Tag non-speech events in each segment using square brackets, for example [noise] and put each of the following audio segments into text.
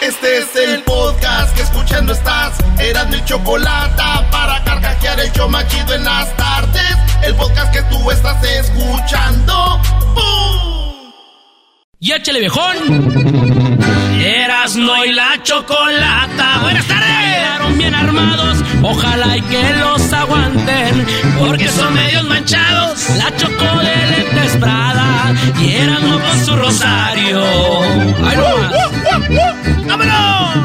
Este es el podcast que escuchando estás. Eran mi chocolate para carcajear el yo machido en las tardes. El podcast que tú estás escuchando. ¡Bum! Y échale viejón. Eras no y la chocolata. Buenas tardes. Llegaron bien armados. Ojalá y que los aguanten. Porque son medios manchados. La chocolate es Prada. Y eran no con su rosario. ¡Ay, no ¡Vámonos!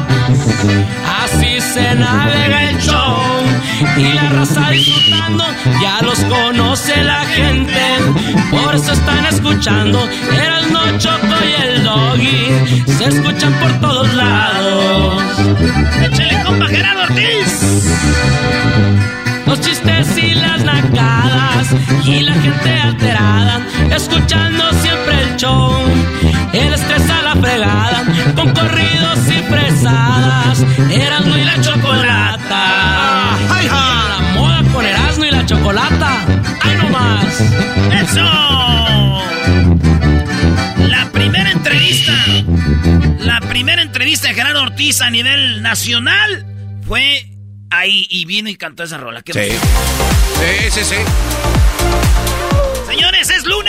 Así se navega el show y la raza disfrutando, ya los conoce la gente, por eso están escuchando, el no choco y el doggy, se escuchan por todos lados. ¡Échale compa Gerardo Ortiz! Los chistes y las nacadas y la gente alterada, escuchando siempre el show. El estrés con corridos y fresadas, Erasmo y la chocolata. ¡Ay, ja! La moda con Erasmo y la chocolata. ¡Ay, no más! ¡Eso! La primera entrevista, la primera entrevista de Gerardo Ortiz a nivel nacional fue ahí y vino y cantó esa rola. ¿Qué Sí. Sí, sí, sí. Señores, es lunes.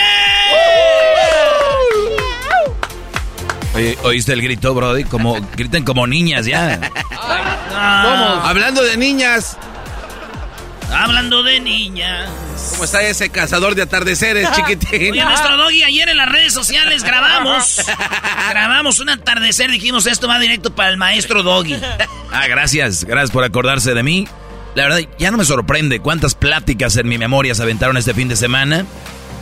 Oye, ¿oíste el grito, Brody? Como, griten como niñas ya. [laughs] Ah, Hablando de niñas, hablando de niñas. ¿cómo está ese cazador de atardeceres, chiquitín? Oye, nuestro doggy, ayer en las redes sociales grabamos. [laughs] grabamos un atardecer. Dijimos, esto va directo para el maestro doggy. Ah, gracias, gracias por acordarse de mí. La verdad, ya no me sorprende cuántas pláticas en mi memoria se aventaron este fin de semana.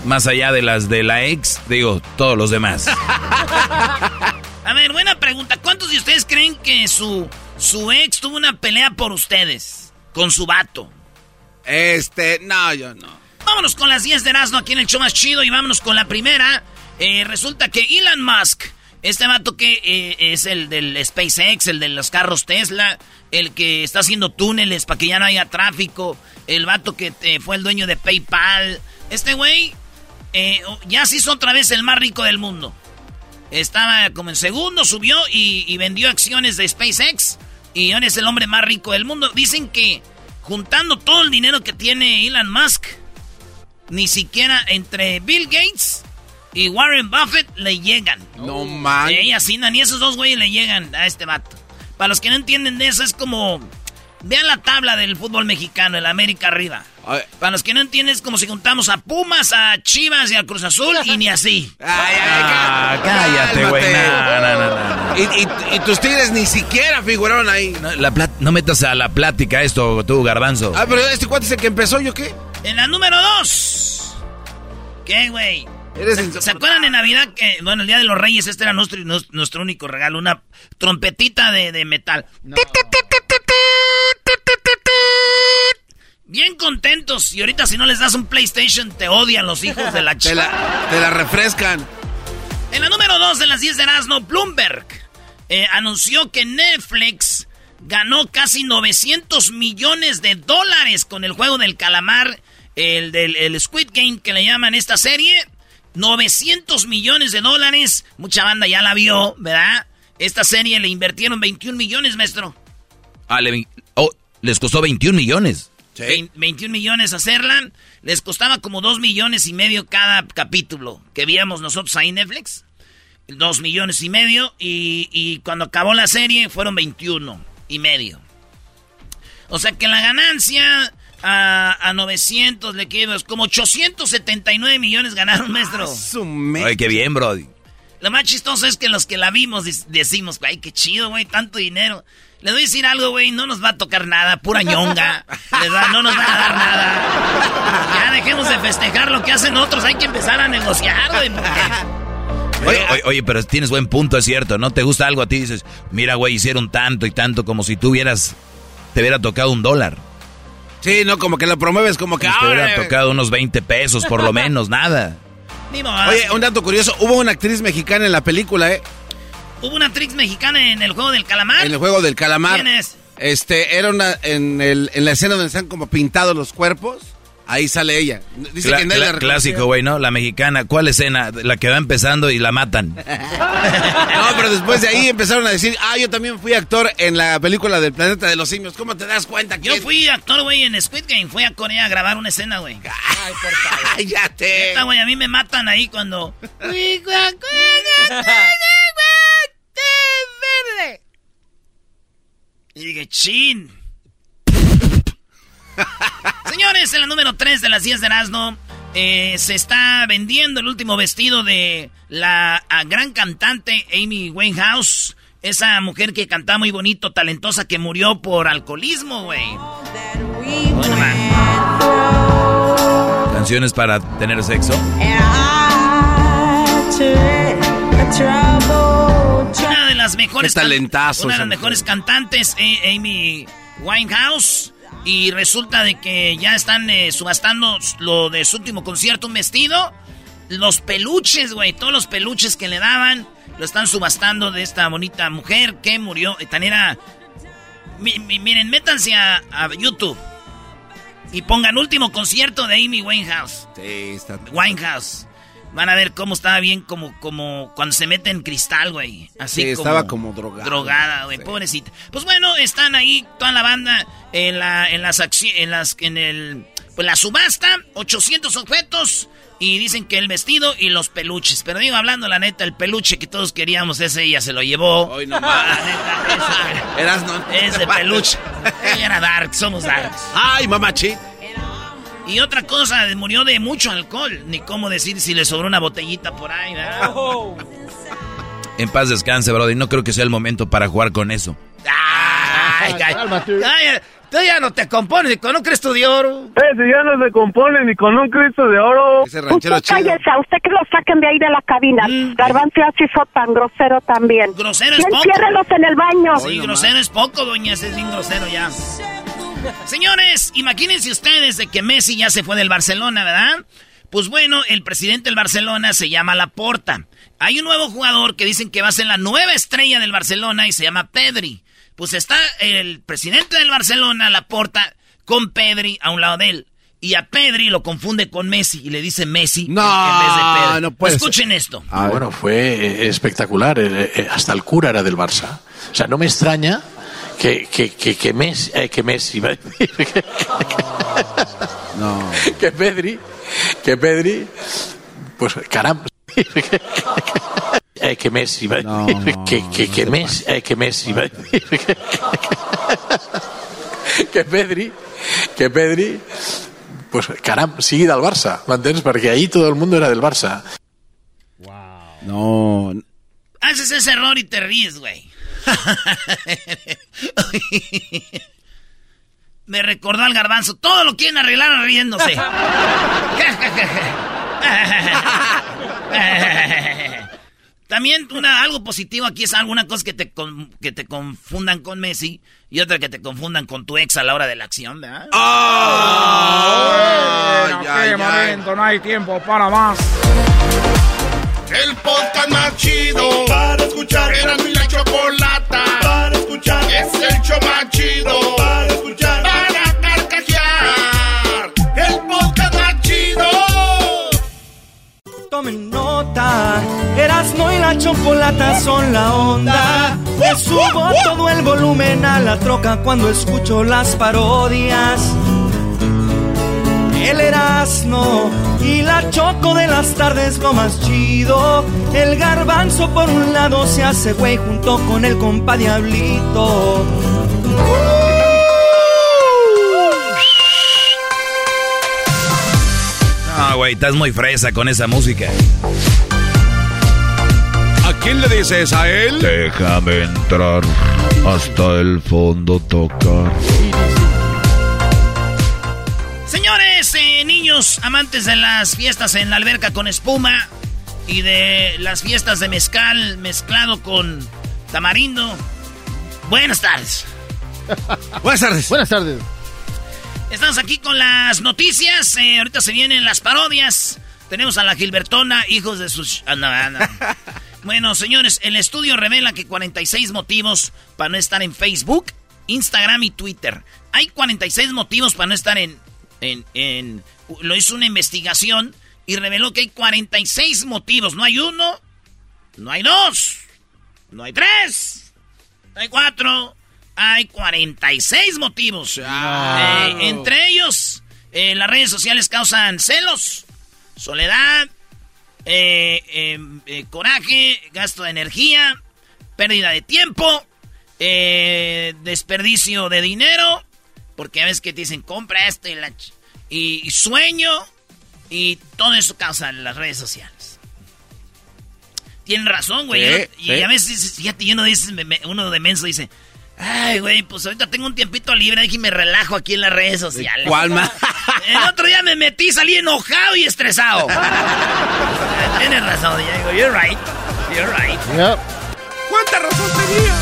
Más allá de las de la ex, digo, todos los demás. [laughs] A ver, buena pregunta. ¿Cuántos de ustedes creen que su, su ex tuvo una pelea por ustedes? Con su vato. Este, no, yo no. Vámonos con las 10 de Erasmo aquí en el show más chido y vámonos con la primera. Eh, resulta que Elon Musk, este vato que eh, es el del SpaceX, el de los carros Tesla, el que está haciendo túneles para que ya no haya tráfico, el vato que eh, fue el dueño de PayPal, este güey eh, ya se hizo otra vez el más rico del mundo. Estaba como en segundo, subió y, y vendió acciones de SpaceX y ahora es el hombre más rico del mundo. Dicen que juntando todo el dinero que tiene Elon Musk, ni siquiera entre Bill Gates y Warren Buffett le llegan. No. Ey, así, no, ni esos dos güeyes le llegan a este vato. Para los que no entienden de eso, es como. Vean la tabla del fútbol mexicano, el América arriba. Para los que no entienden, es como si juntamos a Pumas, a Chivas y a Cruz Azul y ni así. ay, ay, Ah, cá- cállate, güey. No, no, no, no. Y, y- y tus tigres ni siquiera figuraron ahí. No, la no metas a la plática esto, tú, garbanzo. Ah, pero este cuate es el que empezó, ¿yo qué? En la número dos. ¿Qué, güey? ¿Se, acuerdan de Navidad que, bueno, el Día de los Reyes, este era nuestro, nuestro, único regalo, una trompetita de, de metal. Bien contentos. Y ahorita si no les das un PlayStation, te odian los hijos de la [laughs] Te chica. la, te la refrescan. En la número 2 de las 10 de Erasmo, Bloomberg eh, anunció que Netflix ganó casi 900 millones de dólares con el juego del calamar, el del el Squid Game que le llaman esta serie. 900 millones de dólares. Mucha banda ya la vio, ¿verdad? Esta serie le invirtieron 21 millones, maestro. Ah, le- oh, les costó 21 millones. Vein- 21 millones hacerla. Les costaba como 2 millones y medio cada capítulo que víamos nosotros ahí en Netflix. dos millones y medio. Y, y cuando acabó la serie fueron 21 y medio. O sea que la ganancia a, a 900 le quedas como 879 millones ganaron, maestro. Ay, qué bien, Brody. Lo más chistoso es que los que la vimos dec- decimos, ay, qué chido, güey, tanto dinero. Les voy a decir algo, güey, no nos va a tocar nada, pura ñonga. Va- no nos van a dar nada. Ya dejemos de festejar lo que hacen otros, hay que empezar a negociar, güey. Oye, oye, oye, pero tienes buen punto, es cierto. ¿No te gusta algo a ti? Dices, mira, güey, hicieron tanto y tanto como si tú hubieras, te hubiera tocado un dólar. Sí, no, como que lo promueves como que... Pues te hubiera tocado unos 20 pesos, por lo menos, nada. [laughs] Ni Oye, un dato curioso, hubo una actriz mexicana en la película, ¿eh? Hubo una actriz mexicana en el juego del calamar. En el juego del calamar. ¿Quién es? Este, era una, en, el, en la escena donde están como pintados los cuerpos, ahí sale ella. Dice Cla- que nadie cla- la clásico, güey, ¿no? La mexicana. ¿Cuál escena? La que va empezando y la matan. [laughs] No, pero después de ahí empezaron a decir, ah, yo también fui actor en la película del Planeta de los Simios. ¿Cómo te das cuenta que Yo fui actor, güey, en Squid Game. Fui a Corea a grabar una escena, güey. [laughs] Cállate. Neta, güey, a mí me matan ahí cuando... Y dije, chin. [laughs] Señores, en la número 3 de las 10 de Erasmo, eh, se está vendiendo el último vestido de la gran cantante Amy Winehouse. Esa mujer que cantaba muy bonito, talentosa, que murió por alcoholismo, güey. Bueno, man. Canciones para tener sexo. Una de las mejores. Qué talentazo Una de las mejores cantantes, eh, Amy Winehouse. Y resulta de que ya están eh, subastando lo de su último concierto, un vestido. Los peluches, güey, todos los peluches que le daban, lo están subastando de esta bonita mujer que murió. Tan era. Mi- mi- miren, métanse a, a YouTube y pongan último concierto de Amy Winehouse. Sí, está... Winehouse. Van a ver cómo estaba bien como, como cuando se mete en cristal, güey. Así Sí, como estaba como drogada. Drogada, güey, Sí. pobrecita. Pues bueno, están ahí toda la banda en la, en las en las, en el, pues la subasta, 800 objetos. Y dicen que el vestido y los peluches. Pero digo, hablando la neta, el peluche que todos queríamos, ese ella se lo llevó. Hoy no más. [laughs] Eras no. ese, [laughs] peluche. Ella era dark, somos darks. Ay, mamachi. Y otra cosa, murió de mucho alcohol. Ni cómo decir si le sobró una botellita por ahí, ¿verdad? [laughs] En paz descanse, Brody. No creo que sea el momento para jugar con eso. Ay, [laughs] ay, ay, tú ya no te compones ni con un Cristo de oro. Ese ya no se compone ni con un Cristo de oro. Ese ranchero Usted chido. cállese, a usted que lo saquen de ahí de la cabina. Mm. Garbanzo ya se hizo tan grosero también. Grosero es poco. enciérrelos en el baño. Sí, grosero es poco, doña, ese es bien grosero ya. Señores, imagínense ustedes de que Messi ya se fue del Barcelona, ¿verdad? Pues bueno, el presidente del Barcelona se llama Laporta. Hay un nuevo jugador que dicen que va a ser la nueva estrella del Barcelona y se llama Pedri. Pues está el presidente del Barcelona, Laporta, con Pedri a un lado de él. Y a Pedri lo confunde con Messi y le dice Messi No, en vez de Pedri. no puede Escuchen esto. Ah, bueno, fue eh, espectacular. eh, hasta el cura era del Barça. O sea, no me extraña que, que, que, que Messi, eh, que Messi, iba a decir, que, No. que Pedri, que Pedri, pues caramba. [laughs] Eh, que Messi, iba a No, [laughs] decir, que, que, no que Messi, eh, que Messi, iba a decir, que Pedri, que Pedri, pues caramba, sigui del Barça, m'entens? Perquè ahir todo el mundo era del Barça. No. Haces ese error y te ríes, güey. [laughs] Me recordó al garbanzo. Todo lo quieren arreglar riéndose. [laughs] También una, algo positivo aquí es alguna cosa que te, con- que te confundan con Messi y otra que te confundan con tu ex a la hora de la acción, ¿verdad? Aquel ay. momento no hay tiempo para más. El podcast más chido para escuchar. Era mi la chocolata para escuchar. Es el show más chido para escuchar. Para carcajear. El podcast más chido. Tomen nota, Erasmo y la chocolata son la onda. Le subo todo el volumen a la troca cuando escucho las parodias. El Erasmo y la Choco de las tardes lo más chido. El garbanzo por un lado se hace güey junto con el compa Diablito. No, güey, estás muy fresa con esa música. ¿A quién le dices a él? Déjame entrar hasta el fondo tocar. Señores, niños amantes de las fiestas en la alberca con espuma y de las fiestas de mezcal mezclado con tamarindo. Buenas tardes. [laughs] Buenas tardes. Buenas tardes. Estamos aquí con las noticias. eh, ahorita se vienen las parodias. Tenemos a la Gilbertona, hijos de sus... ah, no, ah, no. [laughs] bueno, señores, el estudio revela que 46 motivos para no estar en Facebook, Instagram y Twitter. Hay 46 motivos para no estar en... en, en lo hizo una investigación y reveló que hay 46 motivos. No hay uno, no hay dos, no hay tres, no hay cuatro, hay 46 motivos. Eh, entre ellos, eh, las redes sociales causan celos, soledad, eh, eh, coraje, gasto de energía, pérdida de tiempo, desperdicio de dinero, porque a veces que te dicen compra esto y, la ch- y, sueño, y todo eso causa las redes sociales. Tienen razón, güey. Sí, y sí. a veces, fíjate, uno, dice, uno de menso dice, ay, güey, pues ahorita tengo un tiempito libre, y me relajo aquí en las redes sociales. ¿Cuál más? [laughs] El otro día me metí, salí enojado y estresado. [laughs] Tienes razón, Diego. You're right. You're right. ¿Cuánta razón tenía?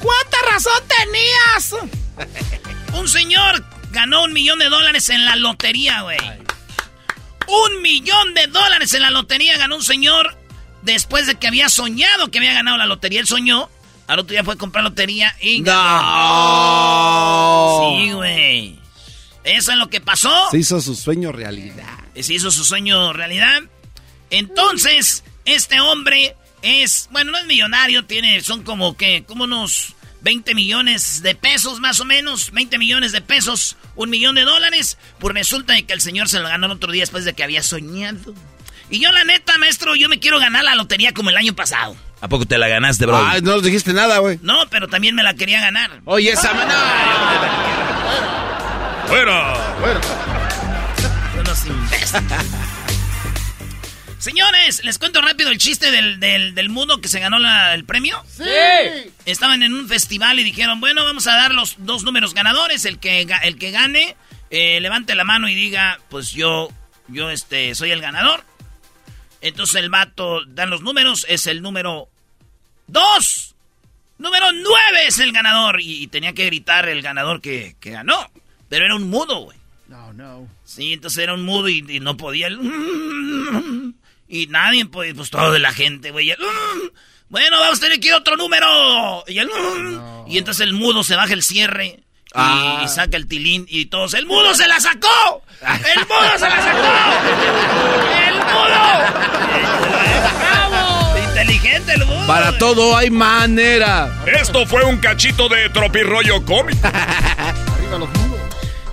¿Cuánta razón tenías? [laughs] Un señor ganó un millón de dólares en la lotería, güey. Un millón de dólares en la lotería ganó un señor después de que había soñado que había ganado la lotería. Él soñó, al otro día fue a comprar lotería y ganó. Sí, güey. Eso es lo que pasó. Se hizo su sueño realidad. Se hizo su sueño realidad. Entonces, este hombre es, bueno, no es millonario, tiene, son como que, como unos 20 millones de pesos más o menos, 20 millones de pesos, un millón de dólares. Pues resulta de que el señor se lo ganó el otro día después de que había soñado. Y yo, la neta, maestro, yo me quiero ganar la lotería como el año pasado. ¿A poco te la ganaste, bro? Ay, no nos dijiste nada, güey. No, pero también me la quería ganar. Oye, esa ¡Fuera! Unos imbéciles. Señores, les cuento rápido el chiste del, del, del mudo que se ganó la- el premio. ¡Sí! Estaban en un festival y dijeron, bueno, vamos a dar los dos números ganadores. El que, el que gane, eh, levante la mano y diga, pues yo, yo este, soy el ganador. Entonces el vato dan los números, es el número dos. Número nueve es el ganador. Y, y tenía que gritar el ganador que, que ganó. Pero era un mudo, güey. No, no. Sí, entonces era un mudo y, y no podía. el- Y nadie, pues, pues todo de la gente, güey. el- Bueno, vamos a tener que ir otro número. Y, el- y entonces el mudo se baja el cierre. y- Ah. Y, saca el tilín y todos. ¡El mudo se la sacó! ¡El mudo se la sacó! ¡El mudo! ¡Bravo! Inteligente el mudo. Para todo hay manera. Esto fue un cachito de tropirollo cómico. Arriba los. [laughs]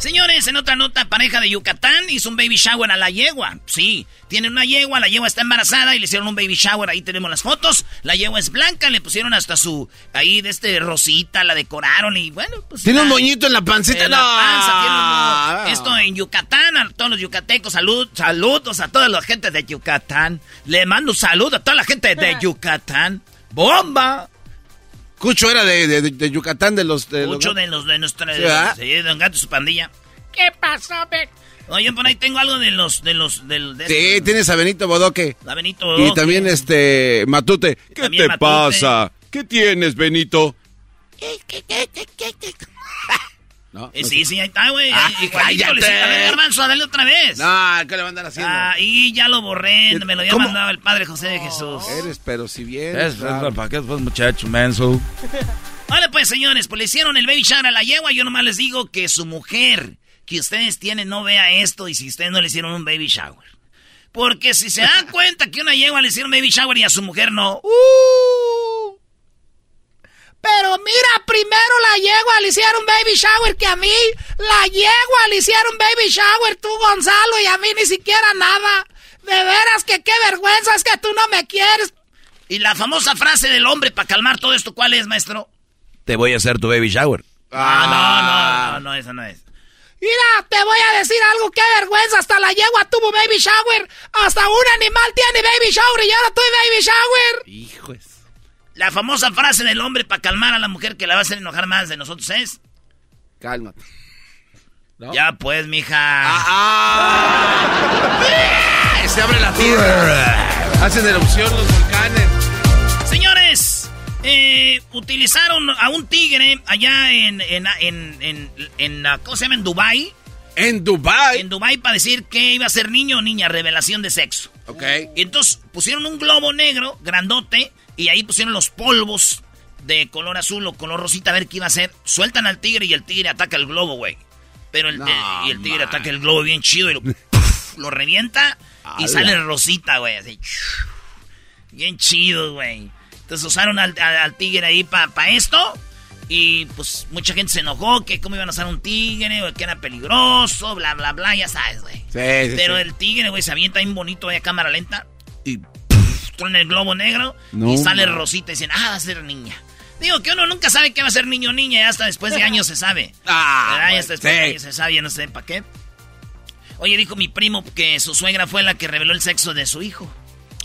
Señores, en otra nota, pareja de Yucatán hizo un baby shower a la yegua. Sí, tienen una yegua, la yegua está embarazada y le hicieron un baby shower. Ahí tenemos las fotos. La yegua es blanca, le pusieron hasta su. Ahí de este rosita, la decoraron y bueno, pues. Tiene un moñito en la pancita. en la panza, tiene un moño. Esto en Yucatán, a todos los yucatecos, salud, saludos a toda la gente de Yucatán. Le mando un saludo a toda la gente de [laughs] Yucatán. ¡Bomba! Cucho era de, de- de Yucatán, de los... De los- Mucho de los de nuestra. ¿Sí, de Don Gato y su pandilla. ¿Qué pasó, Ben? Oye, por ahí tengo algo de los. de los. del de Sí, tienes a Benito Bodoque. La Benito Y Bodoque. también este Matute. ¿Qué También te Matute. pasa? ¿Qué tienes, Benito? No, Eh, no sí, sí, ahí está, güey. Ah, cállate. A ver, Garbanzo, dale otra vez. No, ¿qué le van a andar haciendo? Ah, y ya lo borré. Me lo había ¿Cómo? mandado el padre José de Jesús. Eres, pero si bien. Es. ¿Para qué pues, muchacho, menso? [laughs] Vale, pues, señores, pues le hicieron el baby shower a la yegua. Yo nomás les digo que su mujer que ustedes tienen no vea esto y si ustedes no le hicieron un baby shower. Porque si se dan [laughs] cuenta que una yegua le hicieron baby shower y a su mujer no, ¡uh! Pero mira, primero la yegua le hicieron baby shower que a mí. La yegua le hicieron baby shower tú, Gonzalo, y a mí ni siquiera nada. De veras que qué vergüenza es que tú no me quieres. Y la famosa frase del hombre para calmar todo esto, ¿cuál es, maestro? Te voy a hacer tu baby shower. Ah, no, no, no, no, esa no es. Mira, te voy a decir algo, qué vergüenza. Hasta la yegua tuvo baby shower. Hasta un animal tiene baby shower y ahora tuve baby shower. Hijos. La famosa frase del hombre para calmar a la mujer que la va a hacer enojar más de nosotros es... Cálmate. Ya pues, mija. ¡Ah! [laughs] Se abre la tierra. Hacen erupción los volcanes. Señores, eh, utilizaron a un tigre allá en, en, en, en, ¿cómo se llama? En Dubai. En Dubai. En Dubai para decir que iba a ser niño o niña, revelación de sexo. Ok. Y entonces pusieron un globo negro, grandote, y ahí pusieron los polvos de color azul o color rosita a ver qué iba a hacer. Sueltan al tigre y el tigre ataca el globo, güey. Pero el, No, eh, y el tigre man. ataca el globo bien chido y lo, [laughs] lo revienta y sale rosita, güey. Así. Bien chido, güey. Entonces usaron al, al- al tigre ahí para esto. Y pues mucha gente se enojó que cómo iban a usar un tigre, o que era peligroso, bla, bla, bla, ya sabes, güey. Sí, sí, Pero sí. el tigre, güey, se avienta bien bonito ahí a cámara lenta. Y con el globo negro. No, y sale man. Rosita y dicen, ah, va a ser niña. Digo que uno nunca sabe qué va a ser niño o niña, y hasta después de años se sabe. [laughs] Ah, ¿Verdad? Y güey, hasta después de años se sabe, ya no sé para qué. Oye, dijo mi primo que su suegra fue la que reveló el sexo de su hijo.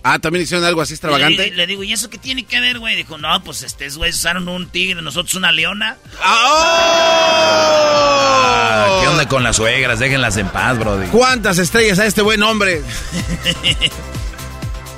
Ah, también hicieron algo así extravagante. Le, le digo, ¿y eso qué tiene que ver, güey? Dijo, no, pues este, güey, usaron un tigre, nosotros una leona. Ah, ¿Qué onda con las suegras? Déjenlas en paz, brody. ¿Cuántas estrellas a este buen hombre? [laughs]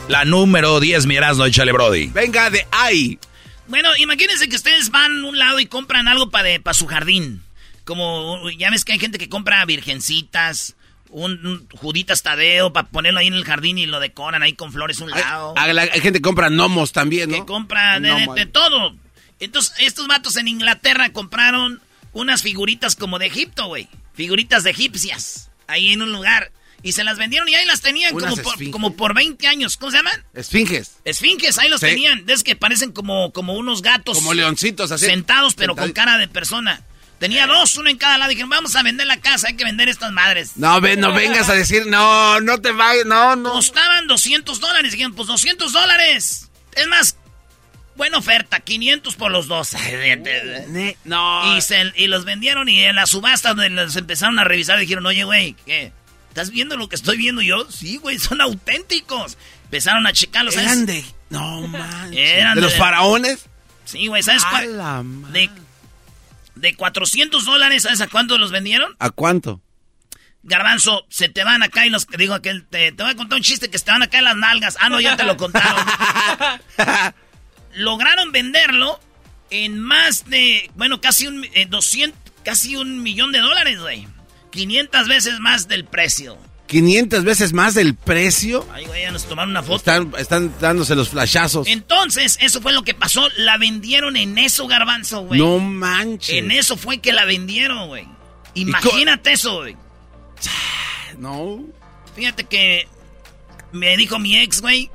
La número 10, mi Erasmo, échale, brody. Venga de ahí. Bueno, imagínense que ustedes van a un lado y compran algo para su jardín. Como, ya ves que hay gente que compra virgencitas, un, un juditas tadeo para ponerlo ahí en el jardín y lo decoran ahí con flores a un lado. Hay, hay gente que compra gnomos también, ¿no? que compra de, de- todo. Entonces, estos vatos en Inglaterra compraron unas figuritas como de Egipto, güey. Figuritas de egipcias. Ahí en un lugar. Y se las vendieron y ahí las tenían como por, como por 20 años. ¿Cómo se llaman? Esfinges. Esfinges, ahí los Sí. tenían. Es que parecen como, como unos gatos. Como leoncitos así. Sentados, pero con cara de persona. Tenía dos, uno en cada lado. Dijeron, vamos a vender la casa, hay que vender estas madres. No, ve, no vengas a decir, no, no te vayas, no, no. Costaban 200 dólares. Dijeron, pues 200 dólares. Es más, buena oferta, 500 por los dos. [laughs] No. Y, se- y los vendieron y en la subasta donde los empezaron a revisar dijeron, oye, güey, ¿qué? ¿Estás viendo lo que estoy viendo yo? Sí, güey, son auténticos. Empezaron a checarlos. ¿sabes? Eran de. No manches. Eran ¿De los faraones? Sí, güey, ¿sabes A cuál? la De, de 400 dólares, ¿sabes a cuánto los vendieron? ¿A cuánto? Garbanzo, se te van acá y los digo aquel, te, te voy a contar un chiste que se te van acá en las nalgas. Ah, no, ya te lo contaron. [laughs] Lograron venderlo en más de, bueno, casi un, eh, 200, casi un millón de dólares, güey. 500 veces más del precio. 500 veces más del precio. Ay, güey, ya nos tomaron una foto. Están, están dándose los flashazos. Entonces, eso fue lo que pasó. La vendieron en eso, Garbanzo, güey. No manches. En eso fue que la vendieron, güey. Imagínate eso, güey. [sighs] No. Fíjate que me dijo mi ex, güey.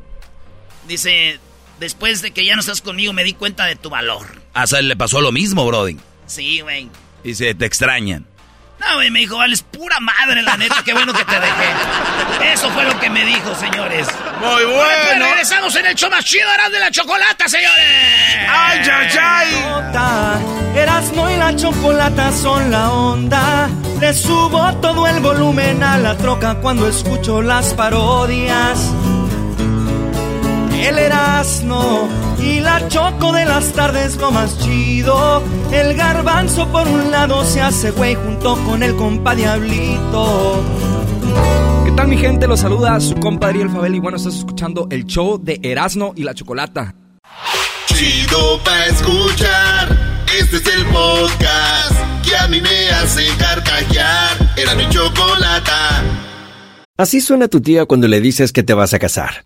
Dice, después de que ya no estás conmigo, me di cuenta de tu valor. A Sal le pasó lo mismo, brody. Sí, güey. Y se te extrañan. No, güey, me dijo, vales pura madre, la neta, qué bueno que te dejé. Eso fue lo que me dijo, señores. Muy bueno. regresamos en el show más chido, Eras de la Chocolata, señores. ¡Ay, ay, ay! Erasmo y la chocolata son la onda. Le subo todo el volumen a la troca cuando escucho las parodias. El Erasmo y la choco de las tardes lo más chido. El garbanzo por un lado se hace güey junto con el compa Diablito. ¿Qué tal mi gente? Los saluda su compadre El Fabel y bueno, estás escuchando el show de Erasmo y la Chocolata. Chido pa' escuchar. Este es el podcast que a mí me hace carcajear. Era mi chocolata. Así suena tu tía cuando le dices que te vas a casar.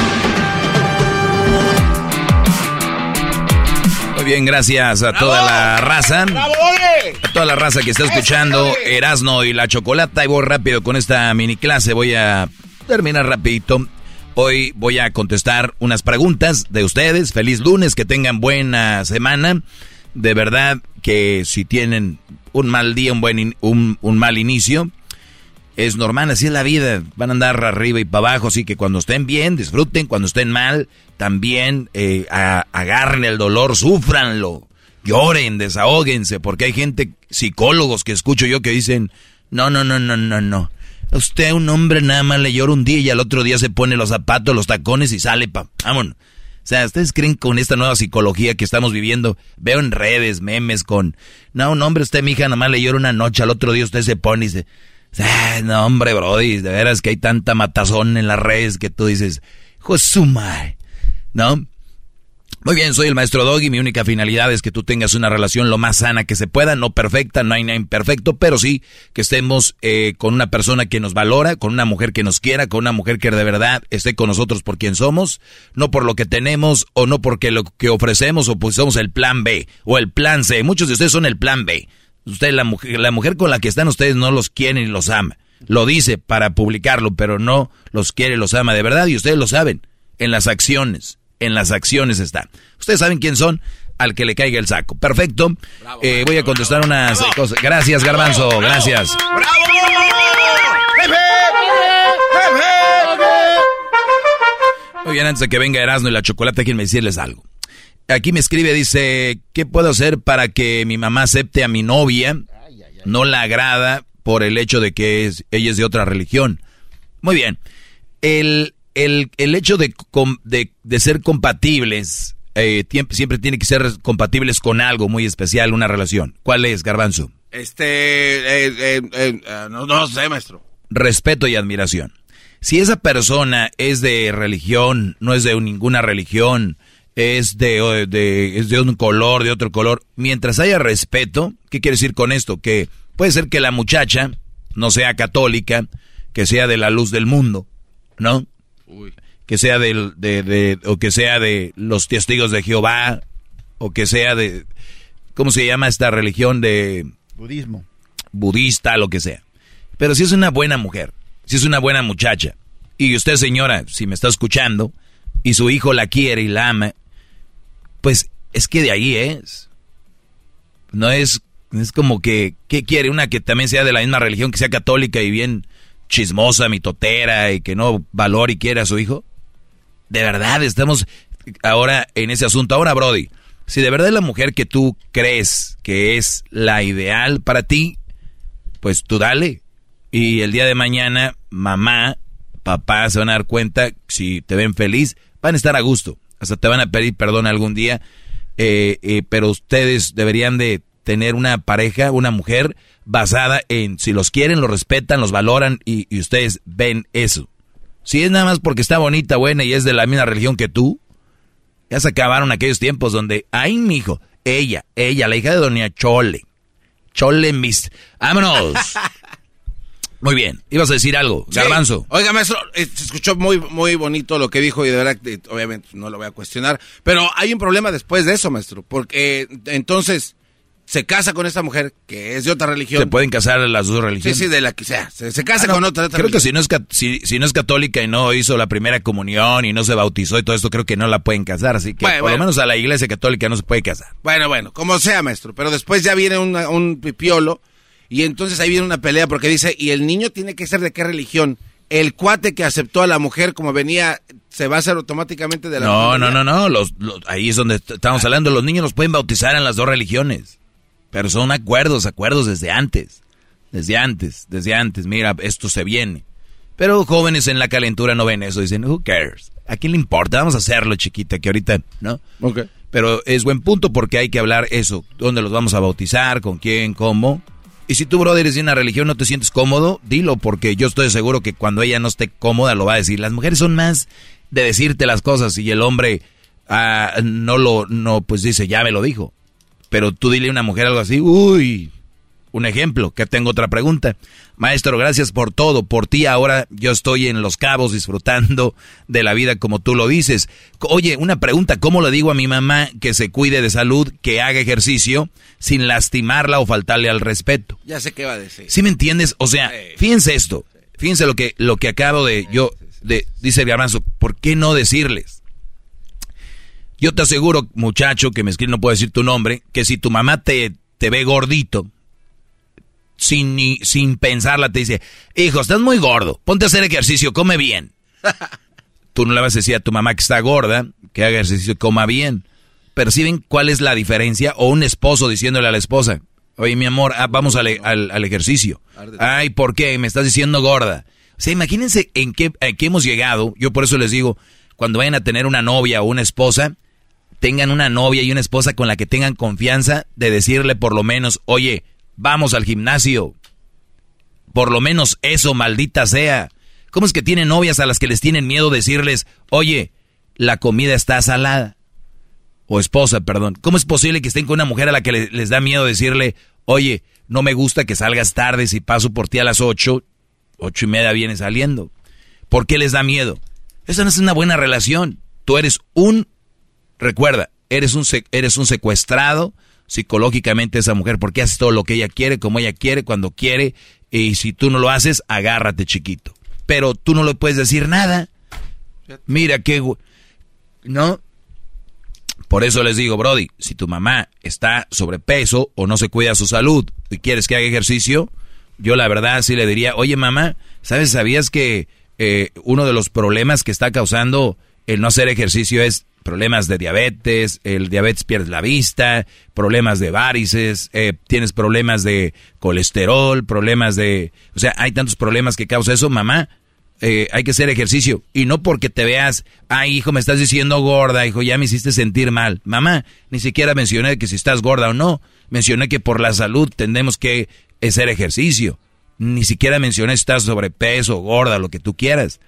bien, gracias a toda la raza. A toda la raza que está escuchando Erasno y la Chocolata. Y voy rápido con esta mini clase. Voy a terminar rapidito. Hoy voy a contestar unas preguntas de ustedes. Feliz lunes, que tengan buena semana. De verdad que si tienen un mal día, un buen in- un, un mal inicio, es normal, así es la vida. Van a andar arriba y para abajo, así que cuando estén bien, disfruten. Cuando estén mal, también eh, agarren el dolor, súfranlo. Lloren, desahóguense, porque hay gente, psicólogos que escucho yo que dicen, no, no, no, no, no, no. Usted, un hombre, nada más le llora un día y al otro día se pone los zapatos, los tacones y sale pa... Vámonos. O sea, ¿ustedes creen con esta nueva psicología que estamos viviendo? Veo en redes, memes con... No, un hombre, usted, mija, nada más le llora una noche, al otro día usted se pone y se... Ah, no, hombre, brody, de veras que hay tanta matazón en las redes que tú dices, Josumai, ¿no? Muy bien, soy el maestro Doggy. Mi única finalidad es que tú tengas una relación lo más sana que se pueda, no perfecta, no hay nada imperfecto, pero sí que estemos eh, con una persona que nos valora, con una mujer que nos quiera, con una mujer que de verdad esté con nosotros por quien somos, no por lo que tenemos o no porque lo que ofrecemos o pues somos el plan B o el plan C. Muchos de ustedes son el plan B. Usted, la mujer, la mujer con la que están ustedes no los quiere ni los ama. Lo dice para publicarlo, pero no los quiere, los ama de verdad y ustedes lo saben. En las acciones, en las acciones está. Ustedes saben quién son, al que le caiga el saco. Perfecto. Eh, voy a contestar unas cosas. Gracias, Garbanzo, gracias. Muy bien, antes de que venga Erasmo y la chocolate, quiero decirles algo. Aquí me escribe, dice, ¿qué puedo hacer para que mi mamá acepte a mi novia? No la agrada por el hecho de que es- ella es de otra religión. Muy bien. El, el, el hecho de, de, de ser compatibles, eh, siempre tiene que ser compatibles con algo muy especial, una relación. ¿Cuál es, Garbanzo? Este, eh, eh, eh, eh, no, no sé, maestro. respeto y admiración. Si esa persona es de religión, no es de ninguna religión, es de, de- es de un color, de otro color, mientras haya respeto, ¿qué quiere decir con esto? Que puede ser que la muchacha no sea católica, que sea de la luz del mundo, ¿no? Que sea del- de, de- o que sea de los testigos de Jehová, o que sea de, ¿cómo se llama esta religión de Budismo. budista, lo que sea. Pero si es una buena mujer, si es una buena muchacha, y usted señora, si me está escuchando, y su hijo la quiere y la ama, pues es que de ahí es. No es, es como que, ¿qué quiere? Una que también sea de la misma religión, que sea católica y bien chismosa, mitotera, y que no valore y quiera a su hijo. De verdad, estamos, ahora en ese asunto. Ahora, Brody, si de verdad es la mujer que tú crees que es la ideal para ti, pues tú dale. Y el día de mañana, mamá, papá se van a dar cuenta, si te ven feliz, van a estar a gusto. Hasta te van a pedir perdón algún día. Eh, eh, pero ustedes deberían de tener una pareja, una mujer basada en si los quieren, los respetan, los valoran y, y ustedes ven eso. Si es nada más porque está bonita, buena y es de la misma religión que tú, ya se acabaron aquellos tiempos donde, ay, mijo, ella, ella, la hija de Doña Chole, Chole mis... ¡Vámonos! [laughs] Muy bien, ibas a decir algo, Sí. Garbanzo. Oiga, maestro, eh, se escuchó muy, muy bonito lo que dijo y de verdad, eh, obviamente no lo voy a cuestionar. Pero hay un problema después de eso, maestro. Porque eh, entonces se casa con esta mujer que es de otra religión. Se pueden casar las dos Sí, religiones. sí, de la que sea. Se, se casa Ah, no, con otra, otra Creo que si no, es, si, si no es católica y no hizo la primera comunión y no se bautizó y todo esto, creo que no la pueden casar. Así que Bueno, por lo menos a la iglesia católica no se puede casar. Bueno, bueno, como sea, maestro. Pero después ya viene una- un pipiolo y entonces ahí viene una pelea porque dice, ¿y el niño tiene que ser de qué religión? El cuate que aceptó a la mujer como venía, ¿se va a hacer automáticamente de la No, no, no, no. Los, los- ahí es donde est- estamos hablando. Los niños los pueden bautizar en las dos religiones. Pero son acuerdos, acuerdos desde antes. Desde antes, desde antes. Mira, esto se viene. Pero jóvenes en la calentura no ven eso. Dicen, who cares? ¿A quién le importa? Vamos a hacerlo, chiquita, que ahorita, ¿no? Ok. Pero es buen punto porque hay que hablar eso. ¿Dónde los vamos a bautizar? ¿Con quién? ¿Cómo? Y si tú, brother, eres de una religión, no te sientes cómodo, dilo, porque yo estoy seguro que cuando ella no esté cómoda lo va a decir. Las mujeres son más de decirte las cosas y el hombre ah, no lo, no, pues dice, ya me lo dijo. Pero tú dile a una mujer algo así, uy, un ejemplo, que tengo otra pregunta. Maestro, gracias por todo. Por ti ahora yo estoy en Los Cabos disfrutando de la vida como tú lo dices. Oye, una pregunta, ¿cómo le digo a mi mamá que se cuide de salud, que haga ejercicio sin lastimarla o faltarle al respeto? Ya sé qué va a decir. ¿Sí me entiendes? O sea, fíjense esto. Fíjense lo que, lo que acabo de yo, de, dice garbanzo, ¿por qué no decirles? Yo te aseguro, muchacho, que me escribe, no puedo decir tu nombre, que si tu mamá te, te ve gordito, sin, ni, sin pensarla te dice, hijo, estás muy gordo, ponte a hacer ejercicio, come bien. [laughs] Tú no le vas a decir a tu mamá que está gorda, que haga ejercicio, coma bien. ¿Perciben cuál es la diferencia? O un esposo diciéndole a la esposa, oye mi amor, ah, vamos al, al- al ejercicio. Ay, ¿por qué? Me estás diciendo gorda. O sea, imagínense en qué, en qué hemos llegado. Yo por eso les digo, cuando vayan a tener una novia o una esposa, tengan una novia y una esposa con la que tengan confianza de decirle por lo menos, oye, vamos al gimnasio. Por lo menos eso, maldita sea. ¿Cómo es que tienen novias a las que les tienen miedo decirles, oye, la comida está salada? O esposa, perdón. ¿Cómo es posible que estén con una mujer a la que le- les da miedo decirle, oye, no me gusta que salgas tarde si paso por ti a las ocho, ocho y media viene saliendo? ¿Por qué les da miedo? Esa no es una buena relación. Tú eres un, recuerda, eres un, eres un secuestrado psicológicamente esa mujer porque haces todo lo que ella quiere, como ella quiere, cuando quiere, y si tú no lo haces, agárrate chiquito. Pero tú no le puedes decir nada. Mira qué... ¿No? Por eso les digo, Brody, si tu mamá está sobrepeso o no se cuida su salud y quieres que haga ejercicio, yo la verdad sí le diría, oye mamá, ¿sabes, sabías que eh, uno de los problemas que está causando el no hacer ejercicio es problemas de diabetes, el diabetes pierde la vista, problemas de varices, eh, tienes problemas de colesterol, problemas de... O sea, hay tantos problemas que causa eso, mamá eh, hay que hacer ejercicio. Y no porque te veas, ay, hijo, me estás diciendo gorda, hijo, ya me hiciste sentir mal. Mamá, ni siquiera mencioné que si estás gorda o no. Mencioné que por la salud tendemos que hacer ejercicio. Ni siquiera mencioné si estás sobrepeso, gorda, lo que tú quieras.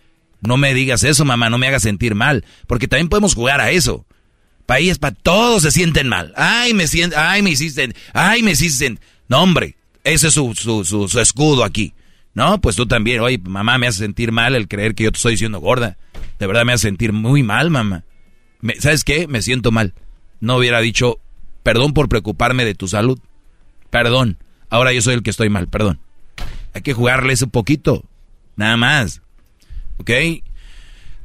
No me digas eso, mamá, no me hagas sentir mal. Porque también podemos jugar a eso. País para todos se sienten mal. Ay, me sienten, ay, me hiciste, ay, me hiciste. No, hombre, ese es su, su, su, escudo aquí. No, pues tú también, oye, mamá, me hace sentir mal el creer que yo te estoy diciendo gorda. De verdad me hace sentir muy mal, mamá. ¿Sabes qué? Me siento mal. No hubiera dicho, perdón por preocuparme de tu salud. Perdón. Ahora yo soy el que estoy mal, perdón. Hay que jugarles un poquito. Nada más. ¿Ok?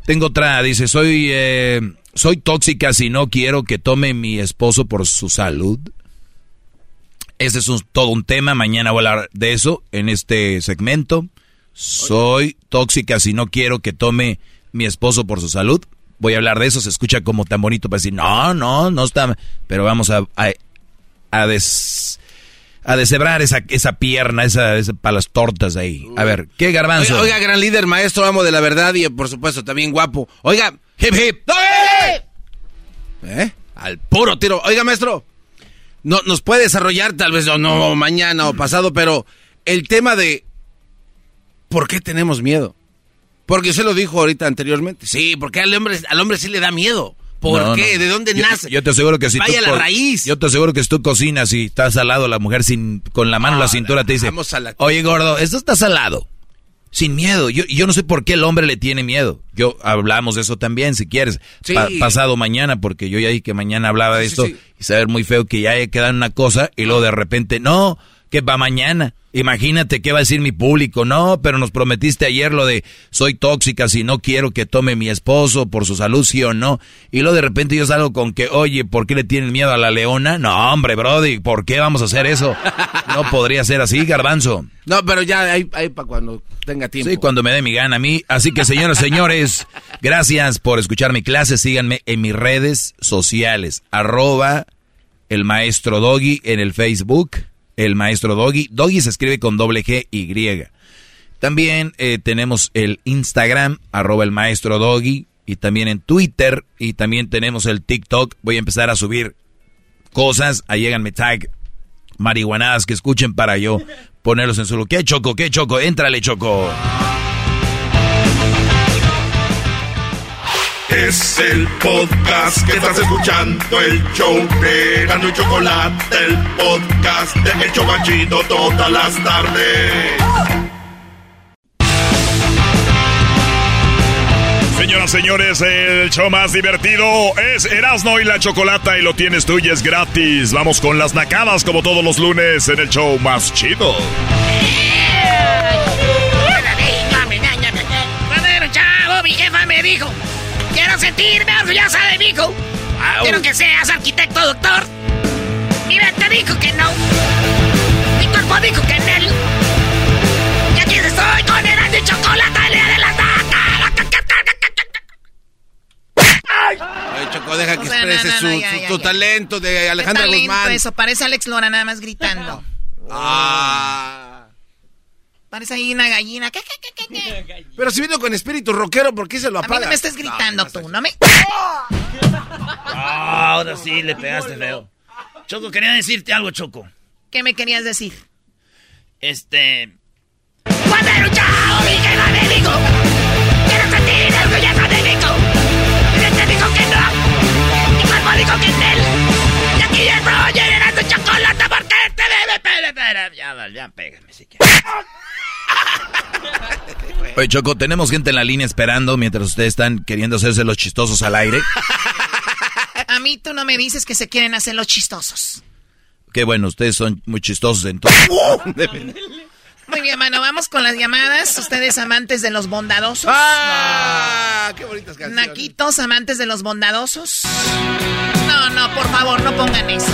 Tengo otra, dice, soy, eh, soy tóxica si no quiero que tome mi esposo por su salud. Ese es un- todo un tema, mañana voy a hablar de eso en este segmento. Soy tóxica si no quiero que tome mi esposo por su salud. voy a hablar de eso, se escucha como tan bonito para decir, no, no, no está, pero vamos a, a, a des, a deshebrar esa, esa pierna, esa, esa para las tortas ahí. A ver, ¿qué garbanzo? Oiga, gran líder, maestro, amo de la verdad y por supuesto también guapo. Oiga, hip hip. ¿Eh? Al puro tiro. Oiga, maestro, no, nos puede desarrollar tal vez no, no mañana o pasado, pero el tema de ¿por qué tenemos miedo? Porque usted lo dijo ahorita anteriormente. Sí, porque al hombre, al hombre sí le da miedo. ¿Por No, qué? no. ¿De dónde Yo- nace? Yo te aseguro que si Vaya tú la raíz. Yo te aseguro que si tú cocinas y estás al lado la mujer sin con la mano en la cintura te dice, vamos a la- "Oye, gordo, esto está salado." Sin miedo. Yo, yo no sé por qué el hombre le tiene miedo. Yo hablamos de eso también, si quieres. Sí. Pa- pasado mañana, porque yo ya dije que mañana hablaba de Sí, esto sí. y ver muy feo que ya haya quedado en una cosa y luego de repente, no, que va mañana. Imagínate qué va a decir mi público. No, pero nos prometiste ayer lo de soy tóxica si no quiero que tome mi esposo por su salud, sí o no. Y luego de repente yo salgo con que, oye, ¿por qué le tienen miedo a la leona? No, hombre, Brody, ¿por qué vamos a hacer eso? No podría ser así, garbanzo. No, pero ya hay, para cuando tenga tiempo. Sí, cuando me dé mi gana a mí. Así que, señoras, señores, gracias por escuchar mi clase. Síganme en mis redes sociales. Arroba el maestro Doggy en el Facebook. El maestro Doggy. Doggy se escribe con doble G Y. También eh, tenemos el Instagram, arroba el maestro Doggy. Y también en Twitter. Y también tenemos el TikTok. Voy a empezar a subir cosas. Ahí llegan mi tag. Marihuanadas que escuchen para yo ponerlos en su... ¿Qué choco? ¿Qué choco? Éntrale, choco. Es el podcast que estás escuchando, el show de Gano y Chocolate, el podcast de El Chocachito todas las tardes. Señoras, señores, el show más divertido es Erasmo y la Chocolata y lo tienes tú y es gratis. Vamos con las nacadas como todos los lunes en el show más chido. Un chavo, mi jefa me dijo, quiero sentirme orgullosa de mi hijo. Quiero que seas arquitecto, doctor. Mi mente dijo que no. Mi cuerpo dijo que en él. Y aquí estoy con el de chocolate, el día de vacas. Oye, Choco, deja que O sea, no, exprese no, su, no, ya, su- ya, tu ya. talento de Alejandra Guzmán. eso, parece Alex Lora nada más gritando. Ah. Parece ahí una gallina. ¿Qué, qué, qué, qué, qué? [laughs] Pero si vino con espíritu rockero, ¿por qué se lo A mí apaga? no me estés gritando tú, no me... [laughs] Ah, ahora sí le pegaste feo. Choco, quería decirte algo, Choco. ¿Qué me querías decir? Este. Cuando era un chavo, mi me dijo, quiero de mi hijo. Mi mente dijo que no. Mi cuerpo dijo que en él. Y aquí el Roger Ya, ya, pégame si quieres. [laughs] Oye, Choco, tenemos gente en la línea esperando mientras ustedes están queriendo hacerse los chistosos al aire. A mí tú no me dices que se quieren hacer los chistosos. Qué bueno, ustedes son muy chistosos entonces. [laughs] Muy bien, mano, vamos con las llamadas. Ustedes amantes de los bondadosos. ¡Ah! ¡Qué bonitas canciones! Naquitos, amantes de los bondadosos. No, no, por favor, no pongan eso.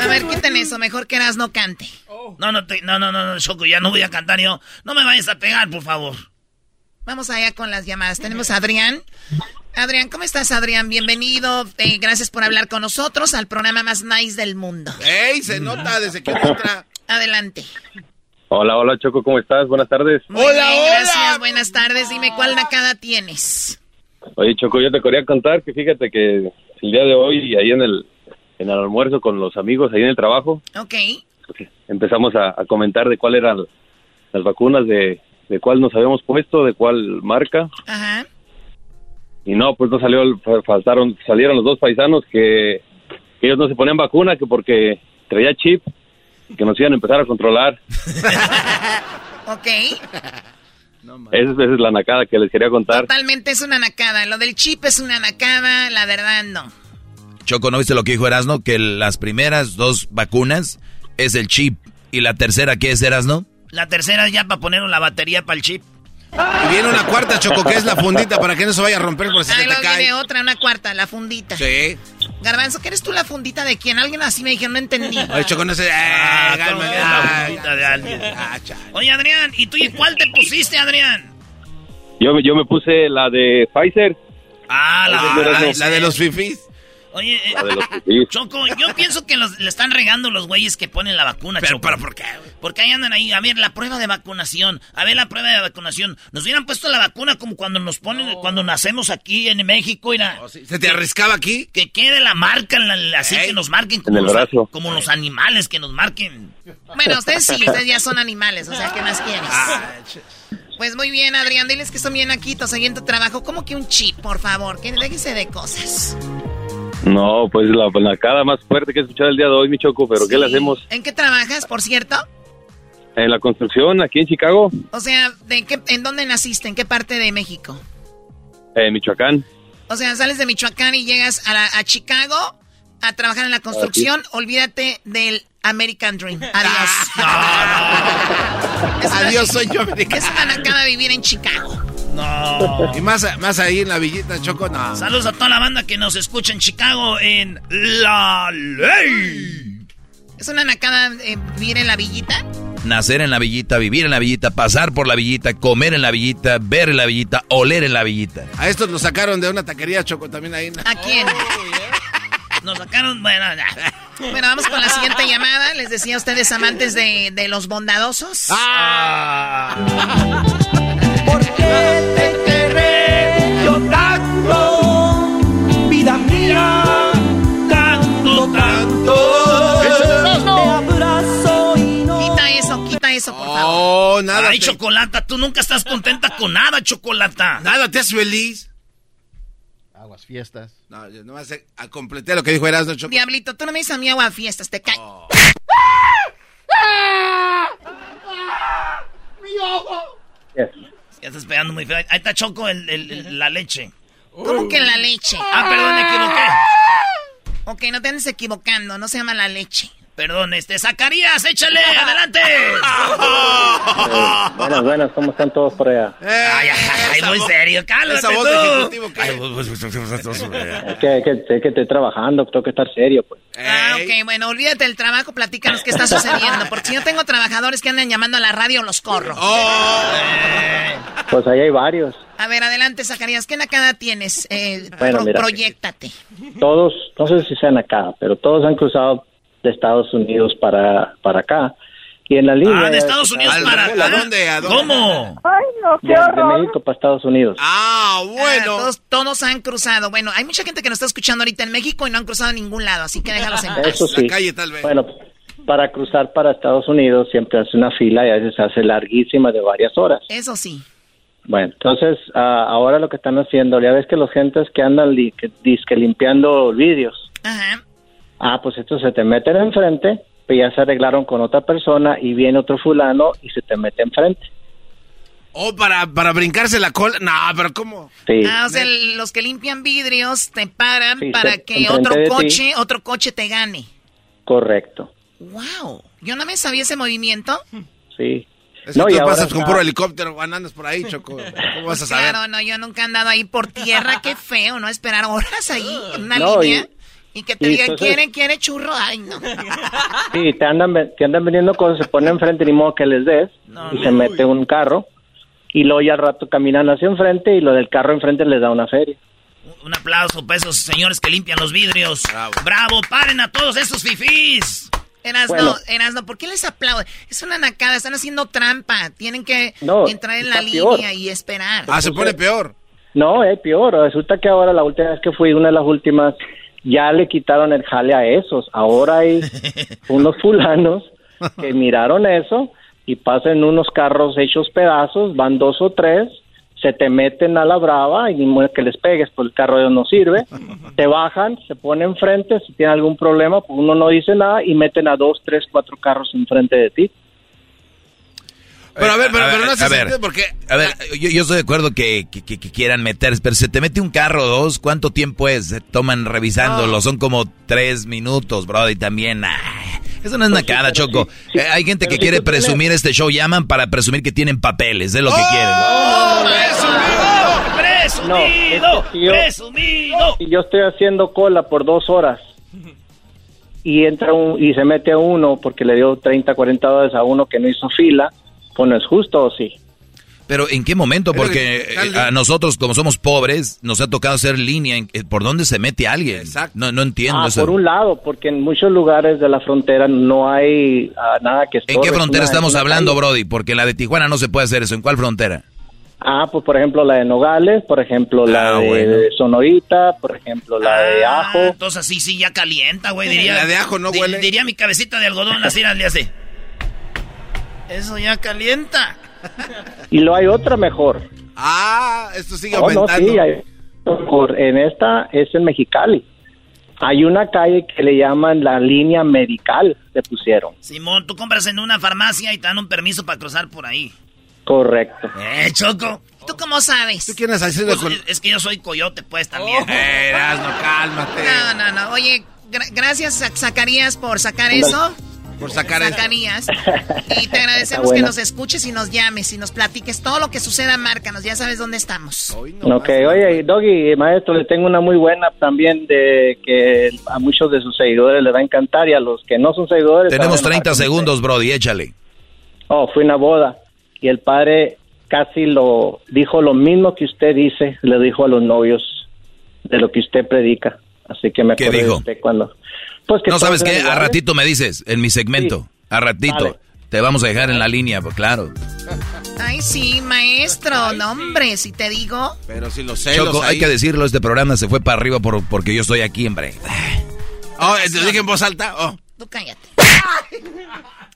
A ver, quiten eso, mejor que Eras no cante. No, no, te- no, no, no, no, Choco, ya no voy a cantar yo. No me vayas a pegar, por favor. Vamos allá con las llamadas. Tenemos a Adrián. Adrián, ¿cómo estás, Adrián? Bienvenido. Eh, gracias por hablar con nosotros al programa más nice del mundo. ¡Ey! Se nota desde que entra. Adelante. Hola, hola Choco, ¿cómo estás? Buenas tardes. Muy bien, gracias. Buenas tardes. Dime cuál nacada tienes. Oye Choco, yo te quería contar que fíjate que el día de hoy, ahí en el, en el almuerzo con los amigos, ahí en el trabajo, Ok. empezamos a, a comentar de cuál eran las vacunas, de, de cuál nos habíamos puesto, de cuál marca. Ajá. Y no, pues no salió, faltaron, salieron los dos paisanos que, que ellos no se ponían vacuna, que porque traía chip, y que nos iban a empezar a controlar. [laughs] Ok. Esa, es- esa es la nacada que les quería contar. Totalmente es una nacada. Lo del chip es una nacada, la verdad no. Choco, ¿no viste lo que dijo Erasno? Que las primeras dos vacunas es el chip. ¿Y la tercera qué es Erasno? La tercera es ya para poner la batería para el chip. Y viene una cuarta, Choco, que es la fundita para que no se vaya a romper por si Ahí se te cae. viene otra, una cuarta, la fundita. Sí. Garbanzo, ¿qué eres tú la fundita de quién? Alguien así me dijeron, no entendí. [laughs] Oye, Choco, no sé. Ah, eh, ¿cómo calma, la fundita de alguien? Oye, Adrián, ¿y tú y cuál te pusiste, Adrián? Yo, me- yo me puse la de Pfizer. Ah, la, Ah, de- la- la de los fifís. Oye, eh. Choco, yo pienso que los- le están regando los güeyes que ponen la vacuna, Pero, Choco. ¿pero por qué? Porque ahí andan ahí, a ver, la prueba de vacunación, a ver la prueba de vacunación. Nos hubieran puesto la vacuna como cuando nos ponen, cuando nacemos aquí en México, y la, ¿Se te arriscaba aquí? que quede la marca, la- la- así que nos marquen como, En el los, como los animales, que nos marquen. Bueno, ustedes sí, ustedes ya son animales, o sea, ¿qué más quieres? Pues muy bien, Adrián, diles que son bien naquitos ahí en tu trabajo. ¿Cómo que un chip, por favor? Que déjese de cosas. No, pues la, la cara más fuerte que he escuchado el día de hoy, mi Choco, pero ¿qué le hacemos? ¿En qué trabajas, por cierto? En la construcción, aquí en Chicago, O sea, ¿de qué, ¿en dónde naciste? ¿En qué parte de México? en Michoacán. O sea, sales de Michoacán y llegas a, la- a Chicago a trabajar en la construcción. Olvídate del American Dream. [laughs] Adiós. [laughs] Adiós, soy yo, americano. Es una nacada vivir en Chicago. No. Y más, más ahí en la villita, Choco, no. Saludos a toda la banda que nos escucha en Chicago en La Ley. ¿Es una nacada eh, vivir en la villita? Nacer en la villita, vivir en la villita, pasar por la villita, comer en la villita, ver en la villita, oler en la villita. A estos los sacaron de una taquería, Choco, también ahí. ¿A quién? Nos sacaron, bueno, ya. Bueno, vamos con la siguiente llamada. Les decía a ustedes amantes de, de los bondadosos. Ah. Oh, nada. Ay, te- Chocolata, tú nunca estás contenta con nada, Chocolata. Nada, te haces feliz. Aguas fiestas. No, yo nomás eh, a completé lo que dijo Erasmo, Choco. Diablito, tú no me dices a mí agua a fiestas, te cae. Ya estás pegando muy feo. Ahí está Choco, el, el- el- la leche. ¿Cómo que la leche? Ah, perdón, me equivoqué. Ok, no te andes equivocando, no se llama la leche. Perdón, este, Zacarías, échale, [laughs] adelante. buenas, buenas, ¿cómo están todos por allá? Ay, ay, ay, muy serio, cálmate esa voz tú. que- Ay, pues, pues, pues, Es que, es que, es que estoy trabajando, tengo que estar serio, pues. Ah, ok, bueno, olvídate del trabajo, platícanos qué está sucediendo. Porque si yo tengo trabajadores que andan llamando a la radio, los corro. Pues ahí hay varios. A ver, adelante, Zacarías, ¿qué nacada tienes? Eh, Bueno, pro- mira. proyectate. Todos, no sé si sean acá, pero todos han cruzado de Estados Unidos para, para acá. Y en la línea... Ah, de Estados Unidos ¿Al- para ¿A dónde? ¿A dónde? ¿Cómo? Ay, no, qué De. México para Estados Unidos. Ah, Ah, bueno. todos, todos han cruzado. Bueno, hay mucha gente que nos está escuchando ahorita en México y no han cruzado a ningún lado, así que déjalos en [laughs] paz. Eso sí. La calle, tal vez. Bueno, para cruzar para Estados Unidos siempre hace una fila y a veces hace larguísima de varias horas. Eso sí. Bueno, entonces ah, ahora lo que están haciendo, ya ves que los gentes que andan li- que, dizque limpiando vidrios, Ajá. Ah, pues estos se te meten enfrente, pues ya se arreglaron con otra persona y viene otro fulano y se te mete enfrente. Oh, para, para brincarse la cola. No, pero ¿cómo? Sí. Ah, o sea, los que limpian vidrios te paran Sí, para que otro coche, otro coche te gane. Correcto, Wow. Yo no me sabía ese movimiento. sí. Es que No, y tú ahora pasas con está- puro helicóptero, andas por ahí, Choco. ¿Cómo vas a saber? Claro, no, yo nunca he andado ahí por tierra. Qué feo, ¿no? Esperar horas ahí en una No, línea. Y, que te y digan, entonces- ¿quiere, quiere churro? Ay, no. [laughs] Sí, te andan, te andan vendiendo cosas, se ponen enfrente ni modo que les des y se mete un carro y luego ya al rato caminan hacia enfrente y lo del carro enfrente les da una feria. Un aplauso para esos señores que limpian los vidrios. Bravo. paren a todos esos fifís. Erasno, Bueno. Erasno, ¿por qué les aplauden? Es una nacada, están haciendo trampa. Tienen que No, entrar en la peor. línea y esperar. Ah, se pone peor. No, es peor. Resulta que ahora la última vez que fui, una de las últimas, ya le quitaron el jale a esos. Ahora hay [laughs] unos fulanos que miraron eso y pasan unos carros hechos pedazos, van dos o tres, se te meten a la brava y que les pegues, pues el carro ellos no sirve. [laughs] Te bajan, se ponen enfrente, si tienen algún problema, pues uno no dice nada y meten a dos, tres, cuatro carros enfrente de ti. Pero a ver, pero, A ver, pero no hace a ver. porque... A ver, yo, yo estoy de acuerdo que, que- que- que quieran meterse, pero se te mete un carro o dos, ¿cuánto tiempo es? Se toman revisándolo, son como tres minutos, bro, y también, ay, Eso no es nacada, Choco. Eh, hay gente que quiere presumir este show, llaman para presumir que tienen papeles, de lo que quieren. ¡Oh, presumido! ¡Presumido! ¡Presumido! Y yo estoy haciendo cola por dos horas y entra un, y se mete a uno porque le dio 30, 40 dólares a uno que no hizo fila, pues no es justo o sí. Pero ¿en qué momento? Porque eh, a nosotros, como somos pobres, nos ha tocado hacer línea. Eh, ¿Por dónde se mete alguien? No, no entiendo Ah, eso. por un lado, porque en muchos lugares de la frontera no hay ah, nada que ¿En qué frontera una- estamos una hablando, calle. Brody? Porque en la de Tijuana no se puede hacer eso. ¿En cuál frontera? Ah, pues por ejemplo la de Nogales, por ejemplo la Ah, de bueno. Sonorita, por ejemplo la de Ajo. entonces así sí ya calienta, güey. Diría, La de ajo no huele. Diría mi cabecita de algodón, así [laughs] le hace. Eso ya calienta. Y lo hay otra mejor. Ah, esto sigue Oh, no, aumentando. sí, hay- por- en esta es en Mexicali. Hay una calle que le llaman la línea medical, le pusieron. Simón, tú compras en una farmacia y te dan un permiso para cruzar por ahí. Correcto. Eh, Choco. ¿Tú cómo sabes? ¿Tú quieres hacer Pues, con... es, es que yo soy coyote, pues, también. Eh, Erasmo, cálmate. No, no, no. Oye, gra- gracias, Zac- Zacarías, por sacar eso. Por sacar eso. Zacarías. [laughs] Y te agradecemos que nos escuches y nos llames y nos platiques todo lo que suceda, márcanos. Ya sabes dónde estamos. Ok, oye, Doggy, maestro, le tengo una muy buena también de que a muchos de sus seguidores les va a encantar y a los que no son seguidores... Tenemos se van a enojar 30 con segundos, Brody, échale. Oh, fue una boda y el padre casi lo dijo lo mismo que usted dice, le dijo a los novios de lo que usted predica. Así que me ¿Qué acordé de usted cuando... Pues que No sabes qué, a ratito me dices, en mi segmento, a ratito. Vale. Te vamos a dejar en la línea, pues claro. Ay, sí, maestro. No, hombre, si te digo. Pero si los celos Choco, hay que decirlo, este programa se fue para arriba por, porque yo estoy aquí, hombre. Oh, ¿te dije en voz alta? Oh. Tú cállate.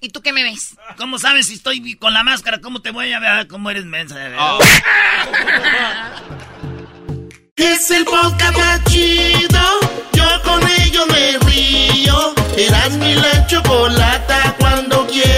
¿Y tú qué me ves? ¿Cómo sabes si estoy con la máscara? ¿Cómo te voy a ver? ¿Cómo eres mensa? Oh. [laughs] Es el podcast más chido. Yo con ello me río. Eras mi la chocolata. Cuando quiera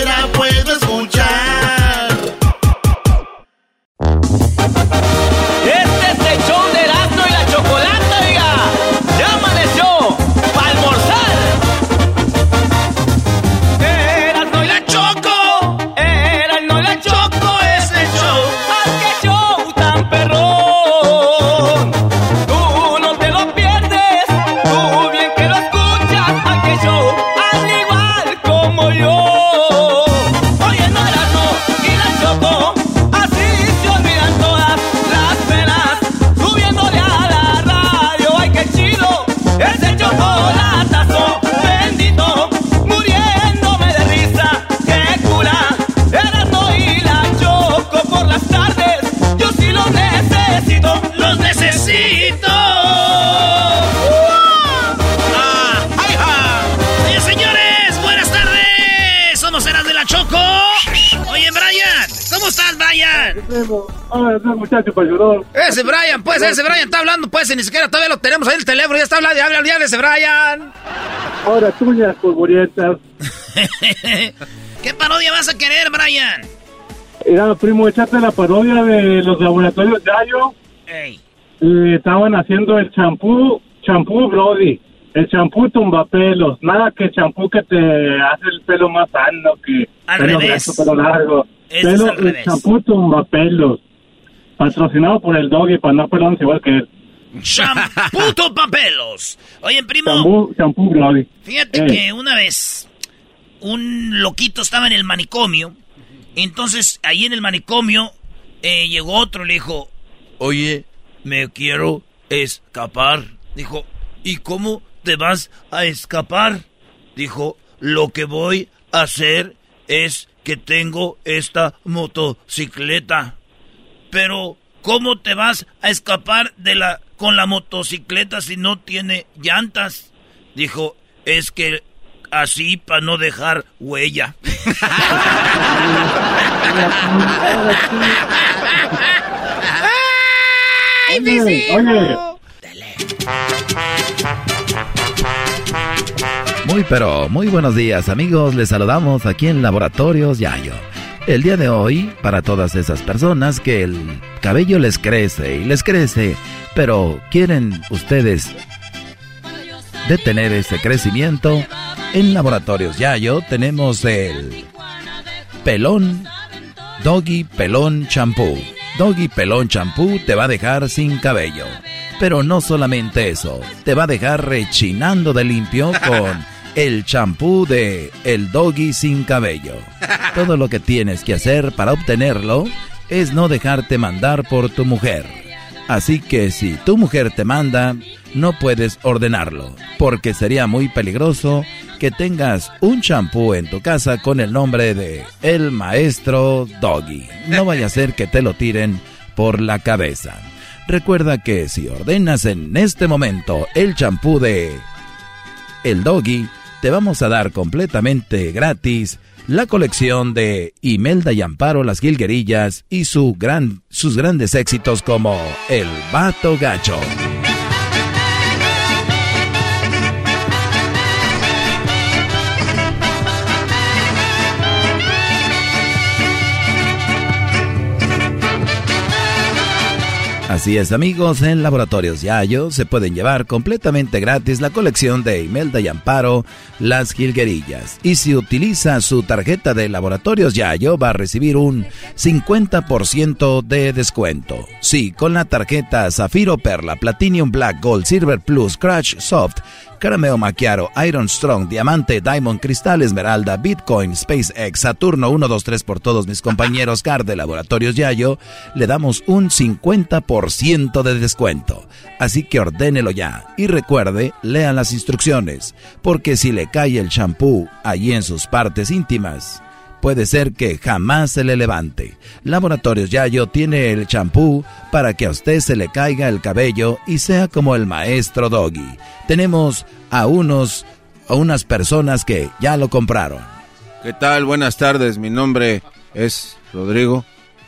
Brian? Ah, muchacho llorar. Ese Brian, pues, ese Brian está hablando, pues, y ni siquiera todavía lo tenemos ahí en el teléfono. Ya está hablando, ya habla, ya ese Brian. Ahora tuyas, polvorientas. [laughs] ¿Qué parodia vas a querer, Brian? Mira, primo, échate la parodia de los laboratorios Yayo. Ey. Eh, estaban haciendo el champú, champú Brody. El champú tumbapelos. Nada que champú que te hace el pelo más sano que Al pelo revés. grueso, pelo largo. Pelo, el champú tumbapelos. Patrocinado por el doggy para no pelones igual que él. Champuto [laughs] papelos. Oye, primo, Champú, champú fíjate Eh. que una vez un loquito estaba en el manicomio. Entonces, ahí en el manicomio eh, llegó otro y le dijo, oye, me quiero escapar. Dijo, ¿y cómo te vas a escapar? Dijo, lo que voy a hacer es que tengo esta motocicleta. Pero, ¿cómo te vas a escapar de la con la motocicleta si no tiene llantas? Dijo, es que así para no dejar huella. [laughs] ¡Ay, Oye, mis Muy pero muy buenos días amigos, les saludamos aquí en Laboratorios Yayo. El día de hoy, para todas esas personas que el cabello les crece y les crece, pero quieren ustedes detener ese crecimiento, En Laboratorios Yayo tenemos el pelón Doggy Pelón Champú. Doggy Pelón Champú te va a dejar sin cabello. Pero no solamente eso, te va a dejar rechinando de limpio con el champú de El Doggy sin cabello. Todo lo que tienes que hacer para obtenerlo es no dejarte mandar por tu mujer. Así que si tu mujer te manda, no puedes ordenarlo, porque sería muy peligroso que tengas un champú en tu casa con el nombre de El Maestro Doggy. No vaya a ser que te lo tiren por la cabeza. Recuerda que si ordenas en este momento el champú de El Doggy, te vamos a dar completamente gratis la colección de Imelda y Amparo las Gilguerillas y su gran, sus grandes éxitos como El Vato Gacho. Así es amigos, en Laboratorios Yayo se pueden llevar completamente gratis la colección de Imelda y Amparo, Las Gilguerillas. Y si utiliza su tarjeta de Laboratorios Yayo va a recibir un 50% de descuento. Sí, con la tarjeta Zafiro Perla, Platinum Black Gold, Silver Plus, Crash Soft, Carameo Maquiaro, Iron Strong, Diamante, Diamond, Cristal, Esmeralda, Bitcoin, SpaceX, Saturno 123 por todos mis compañeros CAR de Laboratorios Yayo, le damos un 50% de descuento. Así que ordénelo ya y recuerde, lea las instrucciones, porque si le cae el champú allí en sus partes íntimas, puede ser que jamás se le levante. Laboratorios Yayo tiene el champú para que a usted se le caiga el cabello y sea como el maestro Doggy. Tenemos a unos a unas personas que ya lo compraron. ¿Qué tal? Buenas tardes. Mi nombre es Rodrigo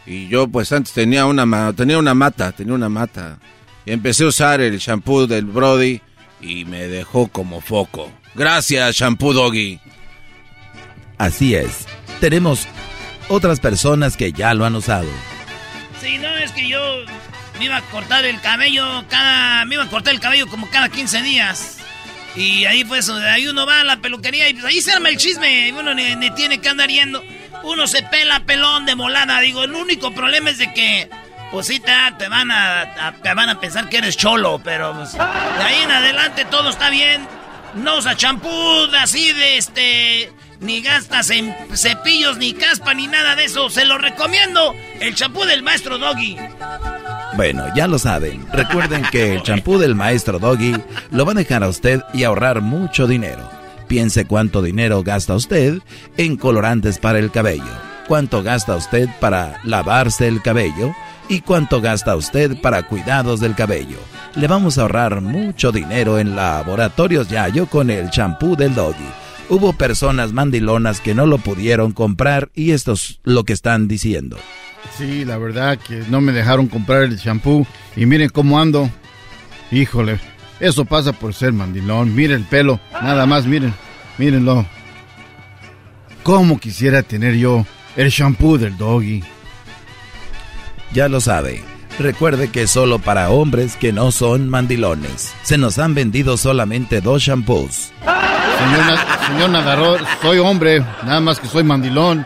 y yo pues antes tenía una tenía una mata, tenía una mata. Y empecé a usar el champú del Brody y me dejó como foco. Gracias, shampoo Doggy. Así es tenemos otras personas que ya lo han usado. Sí, no, es que yo me iba a cortar el cabello cada... Me iba a cortar el cabello como cada 15 días. Y ahí pues, ahí uno va a la peluquería y pues ahí se arma el chisme. Uno ni, tiene que andar yendo. Uno se pela pelón de molada. Digo, el único problema es de que... Pues sí, te, van a, te van a pensar que eres cholo, pero pues, de ahí en adelante todo está bien. No usa champú así de este ni gastas en cepillos, ni caspa, ni nada de eso. Se lo recomiendo. El champú del maestro Doggy. Bueno, ya lo saben. Recuerden que el [laughs] champú del maestro Doggy lo va a dejar a usted y ahorrar mucho dinero. Piense cuánto dinero gasta usted en colorantes para el cabello. Cuánto gasta usted para lavarse el cabello y cuánto gasta usted para cuidados del cabello. Le vamos a ahorrar mucho dinero en laboratorios Yayo con el champú del Doggy hubo personas mandilonas que no lo pudieron comprar y esto es lo que están diciendo. Sí, la verdad que no me dejaron comprar el champú y miren cómo ando. Híjole, eso pasa por ser mandilón. Miren el pelo, nada más, miren, mírenlo. ¿Cómo quisiera tener yo el champú del doggy? Ya lo sabe. Recuerde que solo para hombres que no son mandilones. Se nos han vendido solamente dos shampoos. Señor, nadador, soy hombre, nada más que soy mandilón.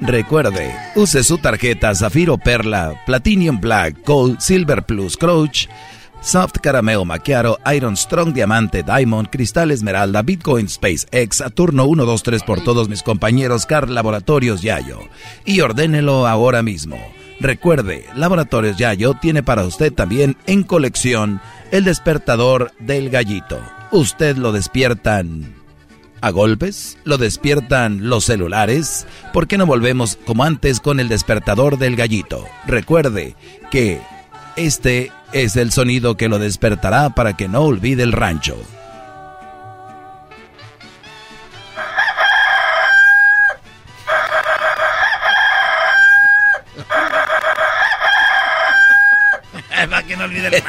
Recuerde, use su tarjeta Zafiro Perla, Platinum Black, Gold, Silver Plus, Crouch, Soft Carameo Macchiato, Iron Strong Diamante, Diamond, Cristal Esmeralda, Bitcoin Space X, Saturno 123 por todos mis compañeros Car Laboratorios Yayo. Y ordénelo ahora mismo. Recuerde, Laboratorios Yayo tiene para usted también en colección el despertador del gallito usted lo despiertan a golpes, lo despiertan los celulares. ¿Por qué no volvemos como antes con el despertador del gallito? Recuerde que este es el sonido que lo despertará para que no olvide el rancho. Olvide el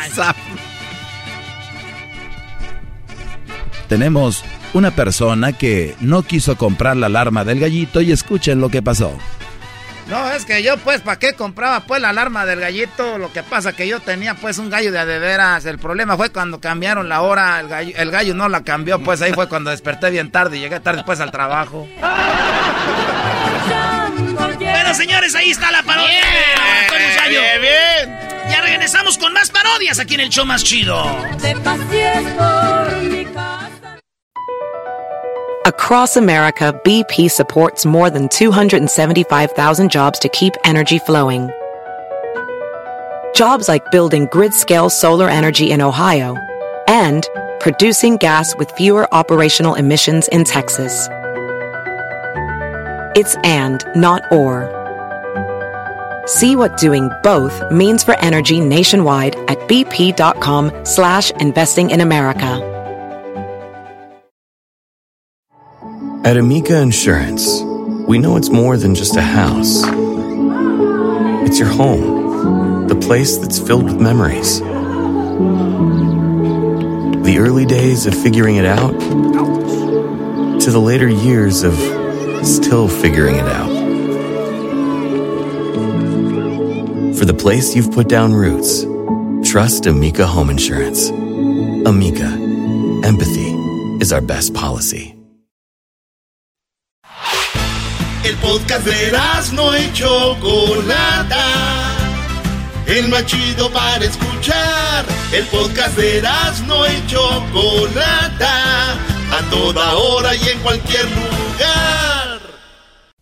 tenemos una persona que no quiso comprar la alarma del gallito y escuchen lo que pasó. No, es que yo pues, ¿para qué compraba pues la alarma del gallito? Lo que pasa que yo tenía pues un gallo de adeveras. El problema fue cuando cambiaron la hora, el gallo, el gallo no la cambió, pues ahí fue cuando desperté bien tarde y llegué tarde pues al trabajo. Bueno, señores, ahí está la parodia Bien, bien. Ya regresamos con más parodias aquí en el show más chido. Across America, BP supports more than 275,000 jobs to keep energy flowing. Jobs like building grid-scale solar energy in Ohio and producing gas with fewer operational emissions in Texas. It's and, not or. See what doing both means for energy nationwide at bp.com slash investing in America. At Amica Insurance, we know it's more than just a house. It's your home, the place that's filled with memories. The early days of figuring it out to the later years of still figuring it out. For the place you've put down roots, trust Amica Home Insurance. Amica, empathy is our best policy. El podcast de no y Chocolata. El más chido para escuchar. El podcast de no y Chocolata. A toda hora y en cualquier lugar.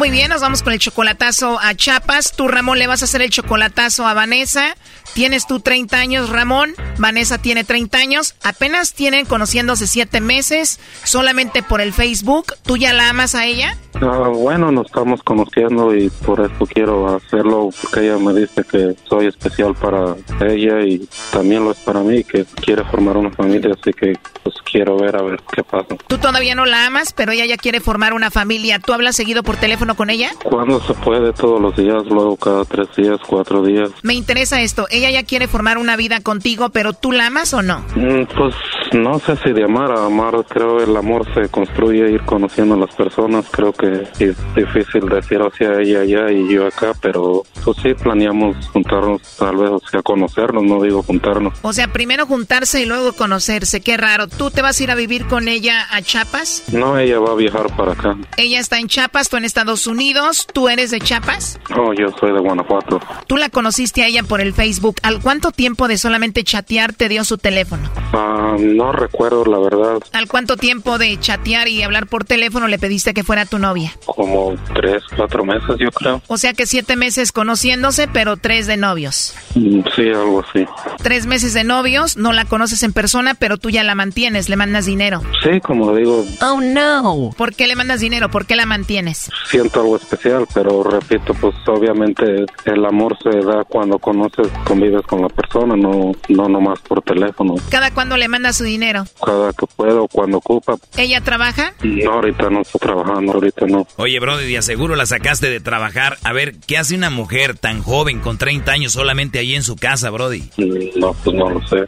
Muy bien, nos vamos con el chocolatazo a Chapas. Tú, Ramón, le vas a hacer el chocolatazo a Vanessa. Tienes tú 30 años, Ramón. Vanessa tiene 30 años. Apenas tienen conociéndose 7 meses. Solamente por el Facebook. ¿Tú ya la amas a ella? Ah, bueno, nos estamos conociendo y por eso quiero hacerlo, porque ella me dice que soy especial para ella y también lo es para mí, que quiere formar una familia, así que pues quiero ver a ver qué pasa. Tú todavía no la amas, pero ella ya quiere formar una familia. ¿Tú hablas seguido por teléfono con ella? Cuando se puede, todos los días, luego cada tres días, cuatro días. Me interesa esto. Ella ya quiere formar una vida contigo, pero ¿tú la amas o no? Mm, pues no sé si de amar a amar, creo el amor se construye ir conociendo a las personas, creo que es difícil decir hacia ella allá y yo acá, pero pues sí planeamos juntarnos tal vez, o sea, conocernos, no digo juntarnos. O sea, primero juntarse y luego conocerse, qué raro. ¿Tú te vas a ir a vivir con ella a Chiapas? No, ella va a viajar para acá. Ella está en Chiapas, tú en Estados Unidos, ¿tú eres de Chiapas? No, yo soy de Guanajuato. ¿Tú la conociste a ella por el Facebook? ¿Al cuánto tiempo de solamente chatear te dio su teléfono? Ah, no recuerdo, la verdad. ¿Al cuánto tiempo de chatear y hablar por teléfono le pediste que fuera tu novia? Como tres, cuatro meses, yo creo. O sea que siete meses conociéndose, pero tres de novios. Mm, Sí, algo así. Tres meses de novios, no la conoces en persona, pero tú ya la mantienes, le mandas dinero. Sí, como digo, Oh no. ¿Por qué le mandas dinero? ¿Por qué la mantienes? siento algo especial, pero repito, pues obviamente el amor se da cuando conoces, convives con la persona, no, no nomás por teléfono. ¿Cada cuándo le mandas su dinero? Cada que puedo, cuando ocupa. ¿Ella trabaja? No, ahorita no estoy trabajando, ahorita no. Oye, Brody, de aseguro la sacaste de trabajar. A ver, ¿qué hace una mujer tan joven con 30 años solamente ahí en su casa, Brody? No, pues no lo sé.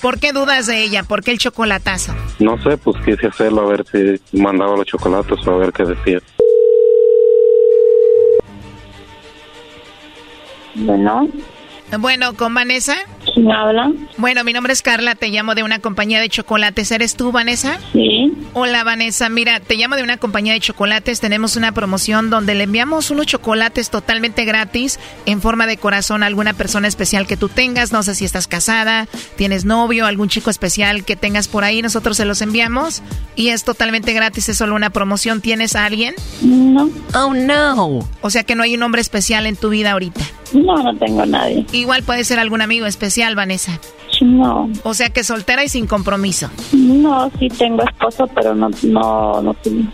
¿Por qué dudas de ella? ¿Por qué el chocolatazo? No sé, pues quise hacerlo a ver si mandaba los chocolates o a ver qué decía. Bueno, Bueno, ¿con Vanessa? ¿Quién habla? Bueno, mi nombre es Carla, te llamo de una compañía de chocolates. ¿Eres tú, Vanessa? Sí. Hola, Vanessa. Mira, te llamo de una compañía de chocolates. Tenemos una promoción donde le enviamos unos chocolates totalmente gratis en forma de corazón a alguna persona especial que tú tengas. No sé si estás casada, tienes novio, algún chico especial que tengas por ahí. Nosotros se los enviamos y es totalmente gratis. Es solo una promoción. ¿Tienes a alguien? No. Oh, no. O sea que no hay un hombre especial en tu vida ahorita. No, no tengo a nadie. Igual puede ser algún amigo especial, Vanessa. No. O sea que soltera y sin compromiso. No, sí tengo esposo, pero no, no, no tengo.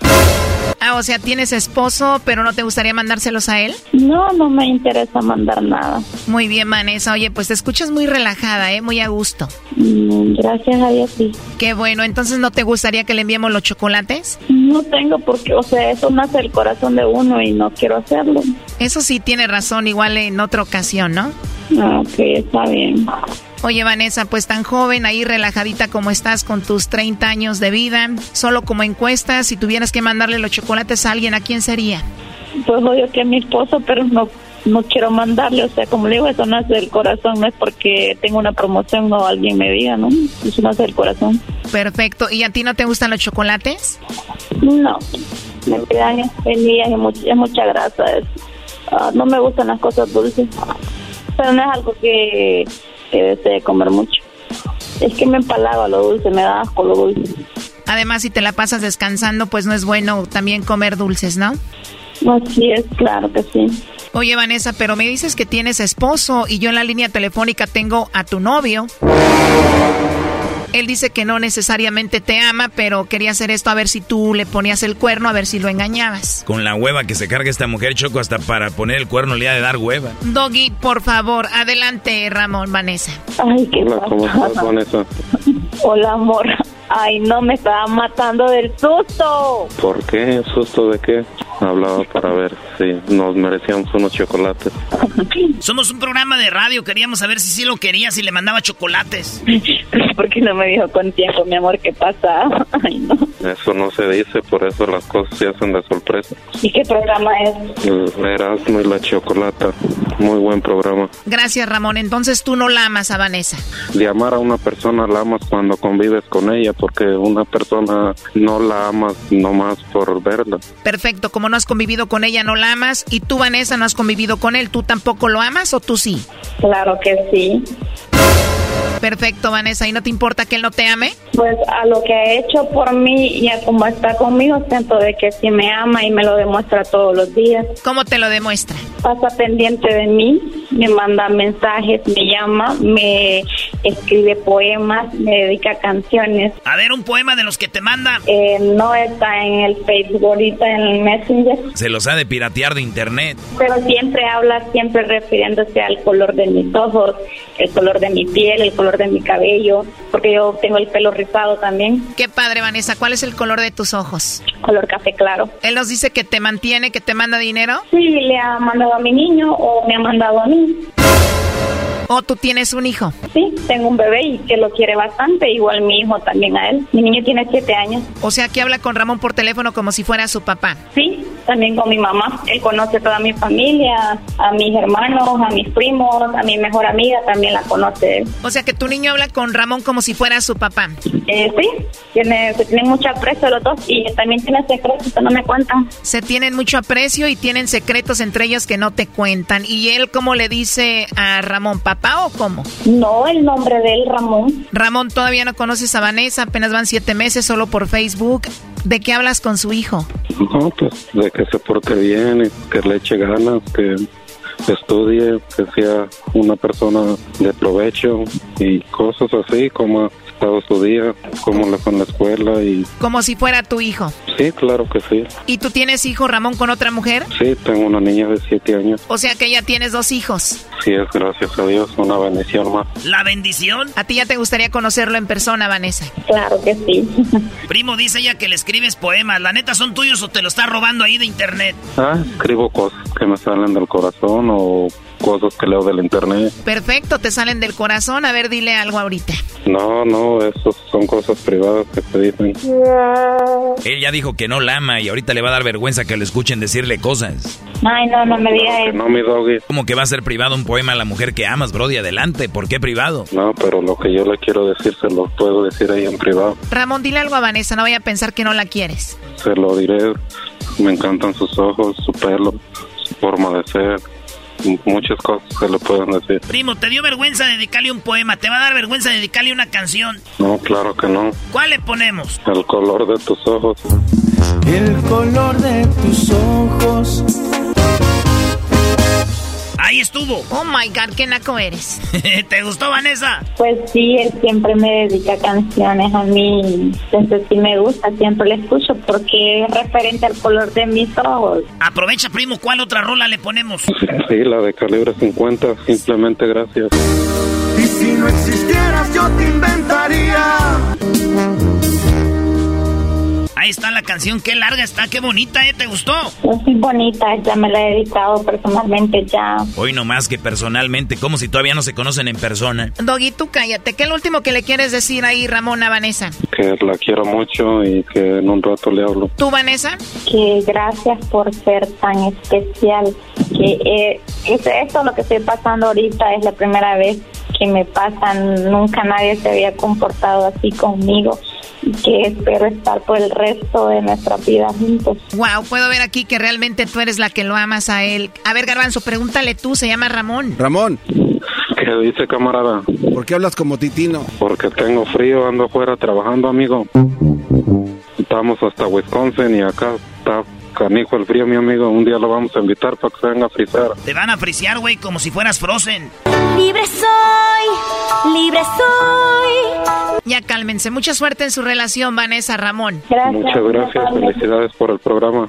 Ah, o sea, tienes esposo, pero no te gustaría mandárselos a él? No, no me interesa mandar nada. Muy bien, Vanessa. Oye, pues te escuchas muy relajada, ¿eh? Muy a gusto. Mm, gracias a Dios, sí. Qué bueno. Entonces, ¿no te gustaría que le enviemos los chocolates? No tengo porque, o sea, eso nace el corazón de uno y no quiero hacerlo. Eso sí tiene razón, igual en otra ocasión, ¿no? Ah, ok, está bien. Oye, Vanessa, pues tan joven, ahí relajadita como estás con tus 30 años de vida, solo como encuesta, si tuvieras que mandarle los chocolates a alguien, ¿a quién sería? Pues obvio que a mi esposo, pero no no quiero mandarle, o sea, como le digo, eso nace del corazón, no es porque tengo una promoción o alguien me diga, ¿no? Eso nace del corazón. Perfecto. ¿Y a ti no te gustan los chocolates? No, me quedan y mucha, mucha grasa. Ah, no me gustan las cosas dulces, pero no es algo que que desee comer mucho. Es que me empalaga lo dulce, me da asco lo dulce. Además, si te la pasas descansando, pues no es bueno también comer dulces, ¿no? Así es, claro que sí. Oye, Vanessa, pero me dices que tienes esposo y yo en la línea telefónica tengo a tu novio. Él dice que no necesariamente te ama, pero quería hacer esto a ver si tú le ponías el cuerno, a ver si lo engañabas. Con la hueva que se carga esta mujer, Choco, hasta para poner el cuerno le ha de dar hueva. Doggy, por favor, adelante, Ramón, Vanessa. Ay, qué Hola, ¿cómo estás, Vanessa? Hola, amor. Ay, no, me estaba matando del susto. ¿Por qué? ¿Susto de qué? Hablaba para ver si nos merecíamos unos chocolates. [laughs] Somos un programa de radio, queríamos saber si sí lo quería, si le mandaba chocolates. ¿Por qué no me dijo con tiempo, mi amor, qué pasa? [laughs] Ay, no. Eso no se dice, por eso las cosas se hacen de sorpresa. ¿Y qué programa es? El Erasmo y la Chocolata. Muy buen programa. Gracias, Ramón. Entonces tú no la amas a Vanessa. De amar a una persona la amas cuando convives con ella, porque una persona no la amas nomás por verla. Perfecto, como no has convivido con ella, no la amas. Y tú, Vanessa, no has convivido con él, ¿tú tampoco lo amas o tú sí? Claro que sí. Perfecto, Vanessa. ¿Y no te importa que él no te ame? Pues a lo que ha hecho por mí y a cómo está conmigo, siento de que sí me ama y me lo demuestra todos los días. ¿Cómo te lo demuestra? Pasa pendiente de mí, me manda mensajes, me llama, me escribe poemas, me dedica canciones. A ver, un poema de los que te manda. Eh, no está en el Facebook, ahorita en el Messenger. Se los ha de piratear de internet. Pero siempre habla, siempre refiriéndose al color de mis ojos, el color de mi piel, el color de mi cabello, porque yo tengo el pelo rizado también. Qué padre, Vanessa. ¿Cuál es el color de tus ojos? Color café claro. ¿Él nos dice que te mantiene, que te manda dinero? Sí, le ha mandado a mi niño o me ha mandado a mí. ¿O tú tienes un hijo? Sí, tengo un bebé y que lo quiere bastante, igual mi hijo también a él. Mi niño tiene siete años. O sea, que habla con Ramón por teléfono como si fuera su papá. Sí, también con mi mamá. Él conoce toda mi familia, a mis hermanos, a mis primos, a mi mejor amiga también la conoce. O sea, que tu niño habla con Ramón como si fuera su papá. Eh, sí, tiene, se tienen mucho aprecio los dos y también tiene secretos que no me cuentan. Se tienen mucho aprecio y tienen secretos entre ellos que no te cuentan. ¿Y él cómo le dice a Ramón, papá o cómo? No, el nombre de él, Ramón. Ramón, todavía no conoces a Vanessa, apenas van siete meses solo por Facebook. ¿De qué hablas con su hijo? No, pues de que se porte bien, que le eche ganas, que estudie, que sea una persona de provecho y cosas así como estado su día, cómo le fue en la escuela y... Como si fuera tu hijo. Sí, claro que sí. ¿Y tú tienes hijo, Ramón, con otra mujer? Sí, tengo una niña de siete años. O sea que ya tienes dos hijos. Sí, es gracias a Dios, una bendición más. ¿La bendición? ¿A ti ya te gustaría conocerlo en persona, Vanessa? Claro que sí. [laughs] Primo, dice ella que le escribes poemas. ¿La neta son tuyos o te lo está robando ahí de internet? Ah, escribo cosas que me salen del corazón o cosas que leo del internet. Perfecto, te salen del corazón. A ver, dile algo ahorita. No, no, eso son cosas privadas que se dicen. Él ya dijo que no la ama y ahorita le va a dar vergüenza que le escuchen decirle cosas. Ay, no, no me digas eso. No, mi doggy. ¿Cómo que va a ser privado un poema a la mujer que amas, Brody? Adelante, ¿por qué privado? No, pero lo que yo le quiero decir se lo puedo decir ahí en privado. Ramón, dile algo a Vanessa, no vaya a pensar que no la quieres. Se lo diré. Me encantan sus ojos, su pelo, su forma de ser. Muchas cosas se le pueden decir. Primo, ¿te dio vergüenza dedicarle un poema? ¿Te va a dar vergüenza dedicarle una canción? No, claro que no. ¿Cuál le ponemos? El color de tus ojos. El color de tus ojos. Ahí estuvo. Oh my God, qué naco eres. [laughs] ¿Te gustó, Vanessa? Pues sí, él siempre me dedica canciones a mí. Entonces sí me gusta, siempre le escucho porque es referente al color de mis ojos. Aprovecha, primo, ¿cuál otra rola le ponemos? Sí, la de calibre 50, simplemente gracias. Y si no existieras, yo te inventaría. Ahí está la canción, qué larga está, qué bonita, ¿eh? ¿Te gustó? Es muy bonita, ya me la he dedicado personalmente ya. Hoy no más que personalmente, como si todavía no se conocen en persona. Doggy, tú cállate. ¿Qué es lo último que le quieres decir ahí, Ramón, a Vanessa? Que la quiero mucho y que en un rato le hablo. ¿Tú, Vanessa? Que gracias por ser tan especial. Que eh, es esto lo que estoy pasando ahorita es la primera vez que me pasan. Nunca nadie se había comportado así conmigo y que espero estar por el resto de nuestra vida juntos. Wow, puedo ver aquí que realmente tú eres la que lo amas a él. A ver, Garbanzo, pregúntale tú, se llama Ramón. Ramón. ¿Qué dice, camarada? ¿Por qué hablas como titino? Porque tengo frío, ando afuera trabajando, amigo. Estamos hasta Wisconsin y acá está canijo el frío, mi amigo. Un día lo vamos a invitar para que se venga a frizar. Te van a frisear, güey, como si fueras Frozen. Libre soy, libre soy. Ya cálmense. Mucha suerte en su relación, Vanessa Ramón. Muchas gracias, felicidades por el programa.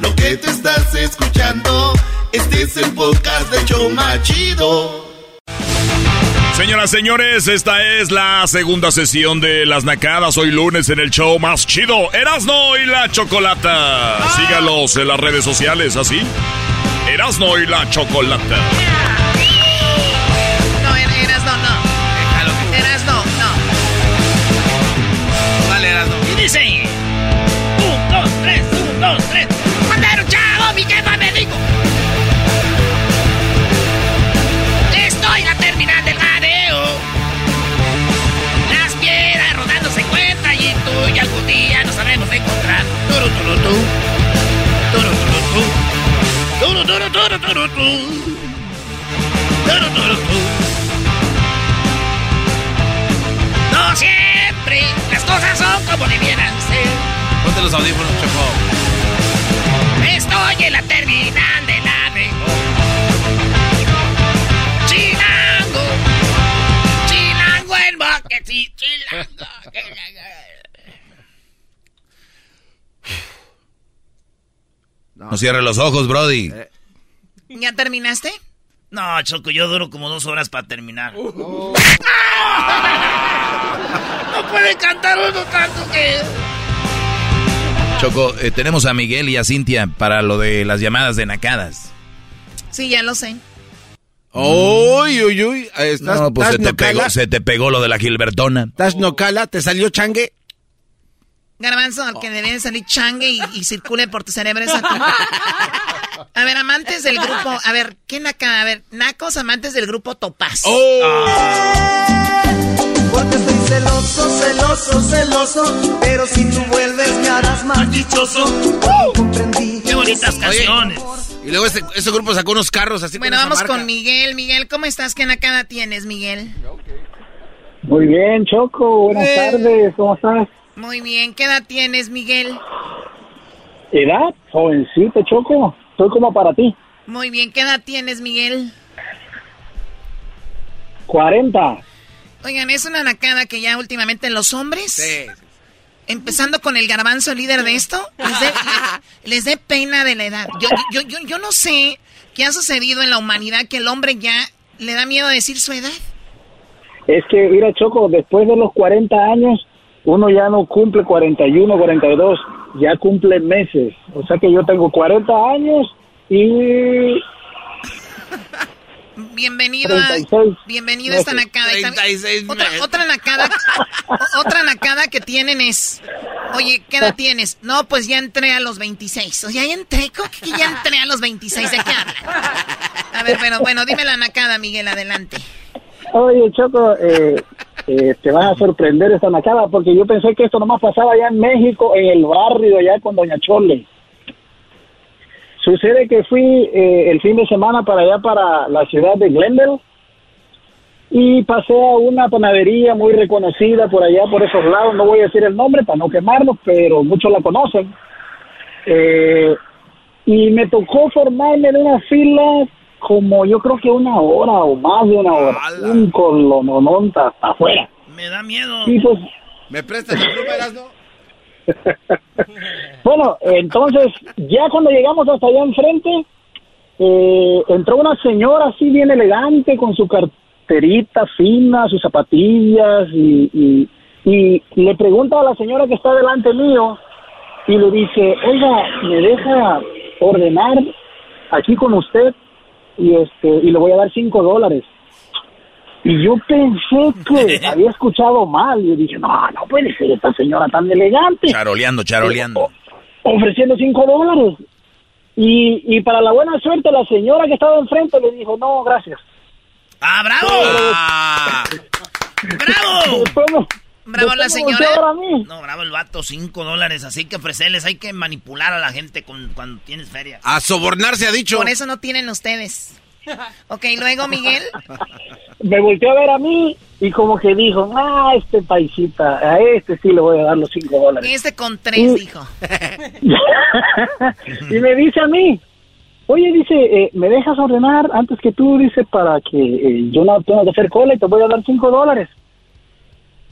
Lo que te estás escuchando, este es el podcast de Choma Chido. Señoras, señores, esta es la segunda sesión de Las Nacadas. Hoy lunes en el show más chido, Erasno y la Chocolata. Sígalos en las redes sociales, ¿así? Erasno y la Chocolata. No siempre las cosas son como debieran ser. Ponte los audífonos, Choco. Estoy en la terminal de la mejor. Chilango. Chilango en boque, sí, chilango. No cierre los ojos, Brody. ¿Ya terminaste? No, Choco, yo duro como dos horas para terminar. Oh. [laughs] No puede cantar uno tanto que... Choco, eh, tenemos a Miguel y a Cintia para lo de las llamadas de nacadas. Sí, ya lo sé. Uy, uy, uy. ¿Estás, No, pues se te, pegó, se te pegó lo de la Gilbertona. ¿Estás nocala? ¿Te salió changue? Garbanzo, al que debe salir changue y, y circule por tu cerebro es a ver, amantes del grupo. A ver, ¿qué naca? A ver, nacos, amantes del grupo Topaz. Porque estoy celoso, celoso, celoso. Pero si tú vuelves me harás más dichoso. Comprendí. Qué bonitas canciones. Y luego ese, ese grupo sacó unos carros así Bueno, con esa vamos marca. con Miguel. Miguel, ¿cómo estás? ¿Qué nacada tienes, Miguel? Muy bien, Choco. Buenas Eh. tardes. ¿Cómo estás? Muy bien. ¿Qué edad tienes, Miguel? ¿Edad? Jovencito, Choco. Soy como para ti. Muy bien. ¿Qué edad tienes, Miguel? 40. Oigan, es una nacada que ya últimamente los hombres, empezando con el garbanzo líder de esto, les dé [laughs] les dé pena de la edad. Yo, yo, yo, yo no sé qué ha sucedido en la humanidad que el hombre ya le da miedo a decir su edad. Es que, mira, Choco, después de los 40 años, uno ya no cumple 41, 42, ya cumple meses. O sea que yo tengo 40 años y Bienvenido a, 36 bienvenido a esta nacada. Y también- 36 otra, meses. otra nacada, [laughs] otra nacada que tienen es Oye, ¿qué edad tienes? No, pues ya entré a los 26. O sea, ya entré, ¿cómo que ya entré a los 26? ¿De qué hablan? A ver, bueno, bueno, dime la nacada, Miguel, adelante. Oye, Choco, eh, eh, te vas a sorprender esta nacada porque yo pensé que esto nomás pasaba allá en México, en el barrio allá con Doña Chole. Sucede que fui eh, el fin de semana para allá, para la ciudad de Glendale, y pasé a una panadería muy reconocida por allá, por esos lados. No voy a decir el nombre para no quemarnos, pero muchos la conocen. Eh, y me tocó formarme en una fila como yo creo que una hora o más de una hora. Un colonononta hasta afuera. Me da miedo. Y pues, ¿Me prestas la pluma, Erasmo? [laughs] bueno, entonces, ya cuando llegamos hasta allá enfrente, eh, entró una señora así bien elegante con su carterita fina, sus zapatillas y, y, y le pregunta a la señora que está delante mío y le dice, oiga, ¿me deja ordenar aquí con usted? Y, este, y le voy a dar cinco dólares. Y yo pensé que [laughs] había escuchado mal. Y dije, no, no puede ser esta señora tan elegante. Charoleando, charoleando. Ofreciendo cinco dólares. Y, y para la buena suerte, la señora que estaba enfrente le dijo, no, gracias. ¡Ah, bravo! ¡Bravo! [laughs] Bravo la señora. No, bravo el vato, cinco dólares. Así que ofrecerles, hay que manipular a la gente con, cuando tienes feria. A sobornarse ha dicho. Por eso no tienen ustedes. Ok, luego, Miguel. Me volteó a ver a mí y como que dijo, ah, este paisita, a este sí le voy a dar los cinco dólares. Este con tres, dijo. [laughs] y me dice a mí, oye, dice, eh, ¿me dejas ordenar antes que tú? Dice, para que eh, yo no tenga que hacer cola y te voy a dar cinco dólares.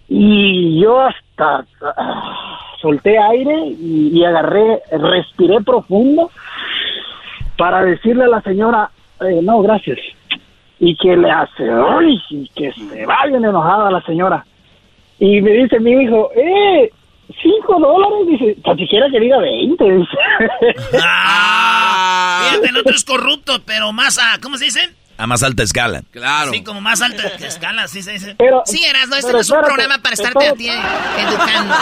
Y yo hasta ah, solté aire y, y agarré, respiré profundo para decirle a la señora, eh, no, gracias. Y que le hace, ¡ay! Y que se va bien enojada la señora. Y me dice mi hijo, ¡eh! ¿Cinco dólares? Dice, tan siquiera que diga veinte. Dice. Ah, fíjate, el otro es corrupto, pero más a, ¿cómo se dice? A más alta escala. Claro. Sí, como más alta escala, sí se dice. Pero, Sí, Erasno, este pero no es un espérate, programa para estarte a ti educando.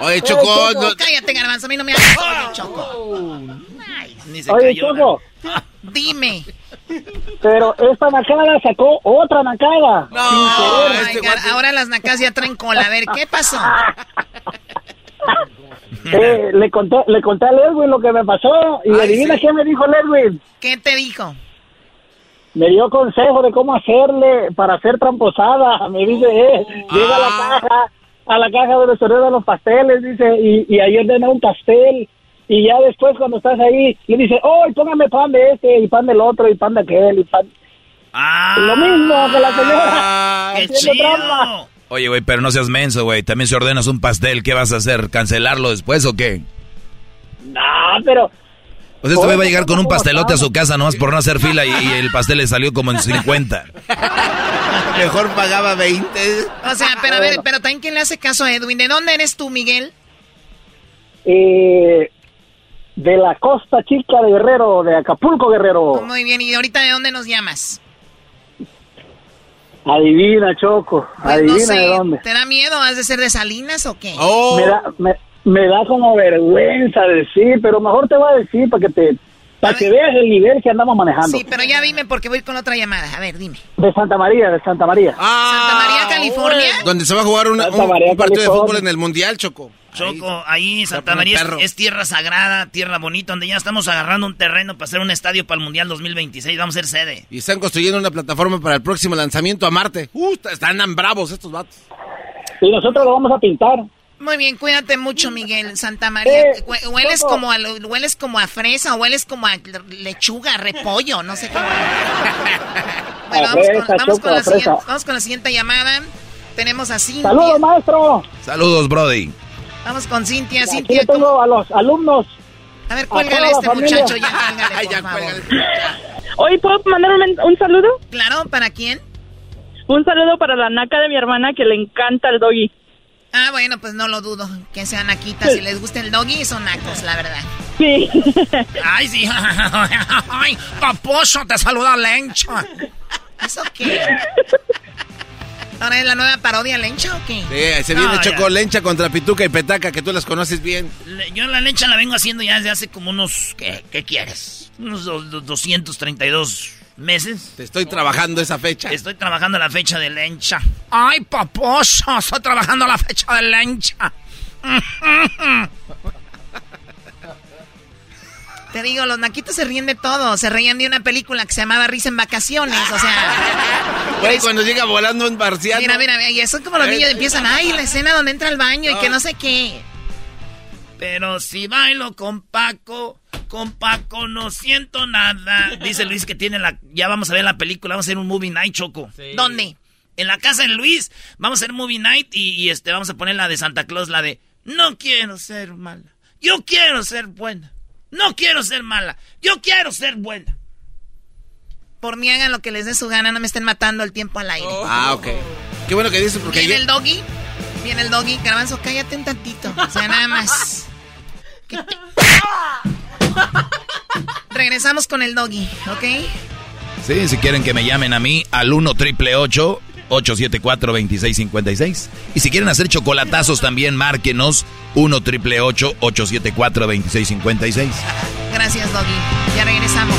Oye, Choco, no- Cállate, garbanzo, a mí no me hagas oye, Choco. Ni se Oye, cayó. Choco, Dime. pero esta nacada sacó otra nacada. sin Oh, querer. my God, Ahora las nacas ya traen cola. A ver, ¿qué pasó? [laughs] Eh, le conté, le conté a Ledwin lo que me pasó y Ay, adivina sí. qué me dijo Ledwin. ¿Qué te dijo? Me dio consejo de cómo hacerle para hacer tramposada. [laughs] Me dice, eh, llega a la Ah. caja, a la caja donde se ordenan los pasteles, dice, y, y ahí ordena un pastel. Y ya después cuando estás ahí, le dice, oh, y póngame pan de este, y pan del otro, y pan de aquel, y pan... Ah, Lo mismo que la señora. Ah, ¡Qué [laughs] haciendo chido! trampa. Oye, güey, pero no seas menso, güey. También si ordenas un pastel, ¿qué vas a hacer? ¿Cancelarlo después o qué? No, pero... O sea, este güey va a llegar con un ¿Cómo pastelote a su casa nomás por no hacer fila y, y el pastel le salió como en 50. mejor pagaba 20. O sea, pero a ver, pero también quién le hace caso a Edwin. ¿De dónde eres tú, Miguel? Eh, de la costa chica de Guerrero, de Acapulco, Guerrero. Muy bien, ¿y ahorita de dónde nos llamas? Adivina, Choco, Pues no adivina sé, de dónde. ¿te da miedo? ¿Has de ser de Salinas o qué? Oh, Me da, me, me da como vergüenza decir, pero mejor te voy a decir para que te para que veas el nivel que andamos manejando. Sí, pero ya dime porque voy con otra llamada. A ver, dime. De Santa María, de Santa María. Santa María, California. donde se va a jugar una- un, María, un partido de fútbol en el Mundial, Choco. Choco, ahí Santa María es, tierra sagrada, tierra bonita, donde ya estamos agarrando un terreno para hacer un estadio para el Mundial 2026. Vamos a ser sede. Y están construyendo una plataforma para el próximo lanzamiento a Marte. Uh, están tan bravos estos vatos. Y nosotros lo vamos a pintar. Muy bien, cuídate mucho, Miguel. Santa María. Eh, Hue- hueles como a lo- hueles como a fresa, o hueles como a lechuga, repollo, no sé qué. [laughs] Bueno, vamos, fresa, con, vamos, con la vamos con la siguiente llamada. Tenemos a Cintia. Saludos, maestro. Saludos, Brody. Vamos con Cintia. Aquí Cintia, tengo a los alumnos. a ver, cuélgale a este familia. muchacho ya, [laughs] cuélgale, Ay, por ya, favor. Hoy puedo mandar un, un saludo. Claro, ¿para quién? Un saludo para la naca de mi hermana que le encanta el doggy. Ah, bueno, pues no lo dudo. Que sean naquitas. Si les gusta el doggy, son nacos, la verdad. Sí. [laughs] Ay, sí. [laughs] Ay, paposo, te saluda Lencho. ¿Eso qué? Ahora es la nueva parodia Lencha o qué? Sí, se viene Choco Lencha contra Pituca y Petaca, que tú las conoces bien. yo la Lencha la vengo haciendo ya desde hace como unos, ¿qué, qué quieres? Unos 232 meses. Te estoy trabajando esa fecha. Estoy trabajando la fecha de Lencha. Ay, paposo, estoy trabajando la fecha de Lencha. Te digo, los naquitos se ríen de todo. Se reían de una película que se llamaba Risa en Vacaciones. O sea. Güey, cuando llega volando un marciano. Mira, mira, y eso es como los niños empiezan. Ay, la escena donde entra al baño y que no sé qué. Pero si bailo con Paco, con Paco no siento nada. Dice Luis que tiene la. Ya vamos a ver la película, vamos a hacer un movie night, Choco. ¿Dónde? En la casa de Luis. Vamos a hacer movie night y, y este vamos a poner la de Santa Claus, la de No quiero ser mala. Yo quiero ser buena. No quiero ser mala. Yo quiero ser buena. Por mí hagan lo que les dé su gana, no me estén matando el tiempo al aire. Ah, ok. Qué bueno que dices porque... ¿Viene el doggy? Viene el doggy. Garbanzo, cállate un tantito. O sea, nada más. [laughs] [laughs] [laughs] Regresamos con el doggy, ¿ok? Sí, si quieren que me llamen a mí al 1 triple 874-2656. Y si quieren hacer chocolatazos también, márquenos 1 triple 874-2656. Gracias, Doggy. Ya regresamos.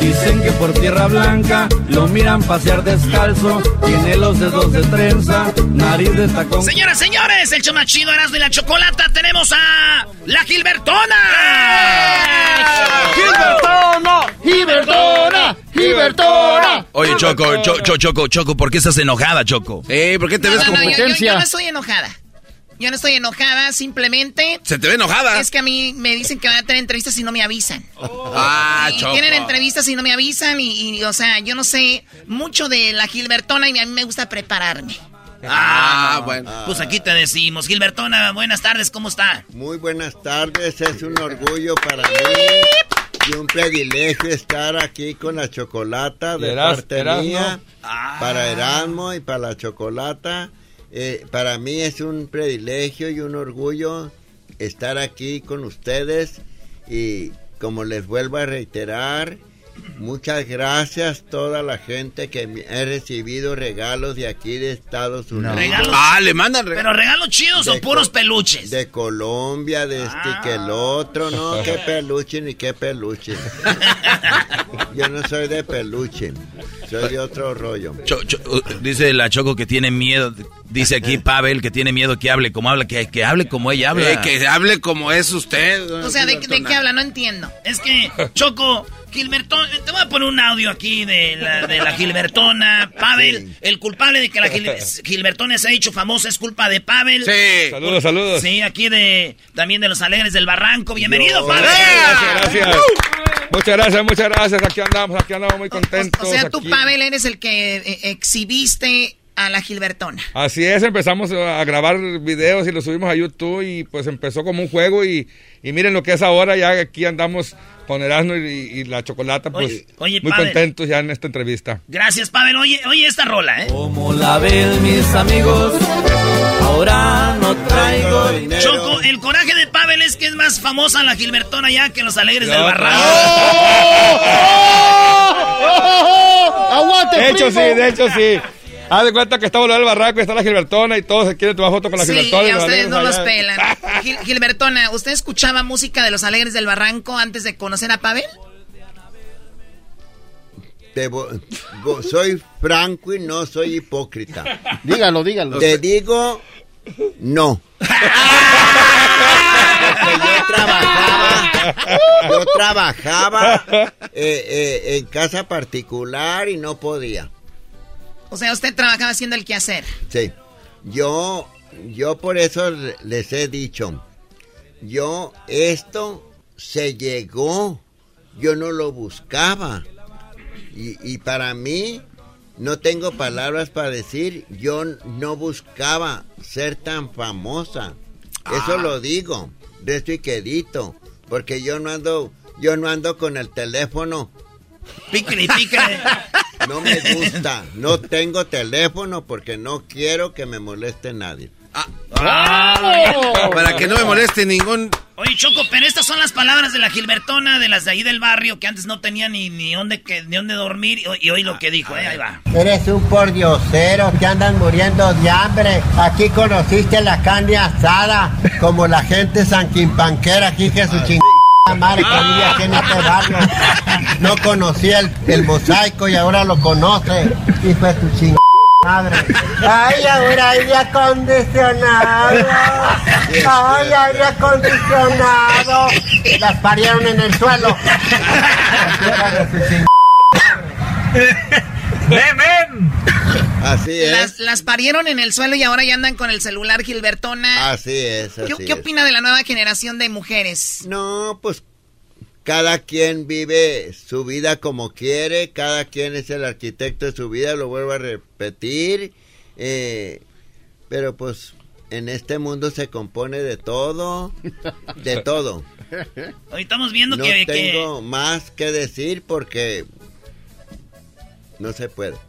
Dicen que por tierra blanca lo miran pasear descalzo. Tiene los dedos de trenza, nariz de tacón. Señoras, señores, el chomachido Erasmo y la Chocolata. Tenemos a la Gilbertona. ¡Gilbertona! ¡Gilbertona! ¡Gilbertona! Oye, Choco, Cho- Cho- Choco, Choco, ¿por qué estás enojada, Choco? Eh, ¿por qué te No, ves no, no, yo- yo no estoy enojada. Yo no estoy enojada, simplemente. Se te ve enojada. Es que a mí me dicen que van a tener entrevistas y no me avisan. Ah, y Choco. tienen entrevistas y no me avisan y, y, o sea, yo no sé mucho de la Gilbertona y a mí me gusta prepararme. Ah, bueno. Pues aquí te decimos. Gilbertona, buenas tardes, ¿cómo está? Muy buenas tardes, es un orgullo para mí y un privilegio estar aquí con la chocolata de Eras- parte Erasmo. mía, para Erasmo y para la chocolata. Eh, para mí es un privilegio y un orgullo estar aquí con ustedes y como les vuelvo a reiterar, muchas gracias toda la gente que me- he recibido regalos de aquí de Estados Unidos. ¿Regalos? Ah, le mandan regalos. ¿Pero regalos chidos o puros peluches? De Colombia, de este y que el otro, no, [laughs] qué peluche ni qué peluche. [laughs] Yo no soy de peluche, soy de otro rollo. Cho- Cho- uh, dice la Choco que tiene miedo. Dice aquí [laughs] Pavel que tiene miedo que hable como habla, que, que hable como ella habla. Eh, que hable como es usted. O sea, ¿de, de qué habla? No entiendo. Es que, Choco, Gilbertona, te voy a poner un audio aquí de la, de la Gilbertona. Pavel, el culpable de que la Gil- Gilbertona se ha hecho famosa es culpa de Pavel. Sí. Saludos, saludos. Sí, aquí de también de los Alegres del Barranco. Bienvenido, Pavel. Gracias, gracias. Muchas gracias, muchas gracias. Aquí andamos, aquí andamos muy contentos. O sea, tú, aquí. Pavel, eres el que eh, exhibiste a la Gilbertona. Así es, empezamos a grabar videos y los subimos a YouTube y pues empezó como un juego y, y miren lo que es ahora, ya aquí andamos con Erasmo y, y la Chocolata, pues Oye, oye, muy Pavel. contentos ya en esta entrevista. Gracias, Pavel. Oye, oye esta rola, ¿eh? Como la ven mis amigos, ahora no traigo dinero. Choco, el coraje de Pavel es que es más famosa la Gilbertona ya que los alegres del barranco. ¡Aguante, De hecho, sí, de hecho, sí. Haz de cuenta que está volando el barranco y está la Gilbertona y todos se quieren tomar foto con la Sí, Gilbertona. y a ustedes no los allá. pelan. [laughs] Gil- Gilbertona, ¿usted escuchaba música de los Alegres del Barranco antes de conocer a Pavel? Soy franco y no soy hipócrita. Dígalo, dígalo. Te digo, no. Yo trabajaba, yo trabajaba eh, eh, en casa particular y no podía. O sea, usted trabajaba haciendo el quehacer. Sí. Yo, yo por eso le- les he dicho, yo esto se llegó, yo no lo buscaba. Y, y para mí, no tengo palabras para decir, yo no buscaba ser tan famosa. Eso lo digo, de esto y quedito, porque yo no ando, yo no ando con el teléfono. Pícale, pícale. [laughs] No me gusta, no tengo teléfono porque no quiero que me moleste nadie. [laughs] Para que no me moleste ningún... Oye, Choco, pero estas son las palabras de la Gilbertona, de las de ahí del barrio, que antes no tenía ni, ni, dónde, que, ni dónde dormir. Y, y hoy lo que dijo, eh, ahí va. Eres un pordiosero, te andan muriendo de hambre. Aquí conociste la carne asada, como la gente sanquimpanquera, aquí que su chingada madre que aquí en este barrio. No conocía el, el mosaico y ahora lo conoce. Hijo de tu chingada madre. Ay, ahora aire acondicionado. Ay, aire acondicionado. Las parieron en el suelo. [laughs] Chingada Así es. Las, las parieron en el suelo y ahora ya andan con el celular Gilbertona. Así es, así ¿Qué, qué es. opina de la nueva generación de mujeres? No, pues cada quien vive su vida como quiere, cada quien es el arquitecto de su vida, lo vuelvo a repetir, eh, pero pues en este mundo se compone de todo, de todo. Hoy estamos viendo No que, que- tengo más que decir porque no se puede. [laughs]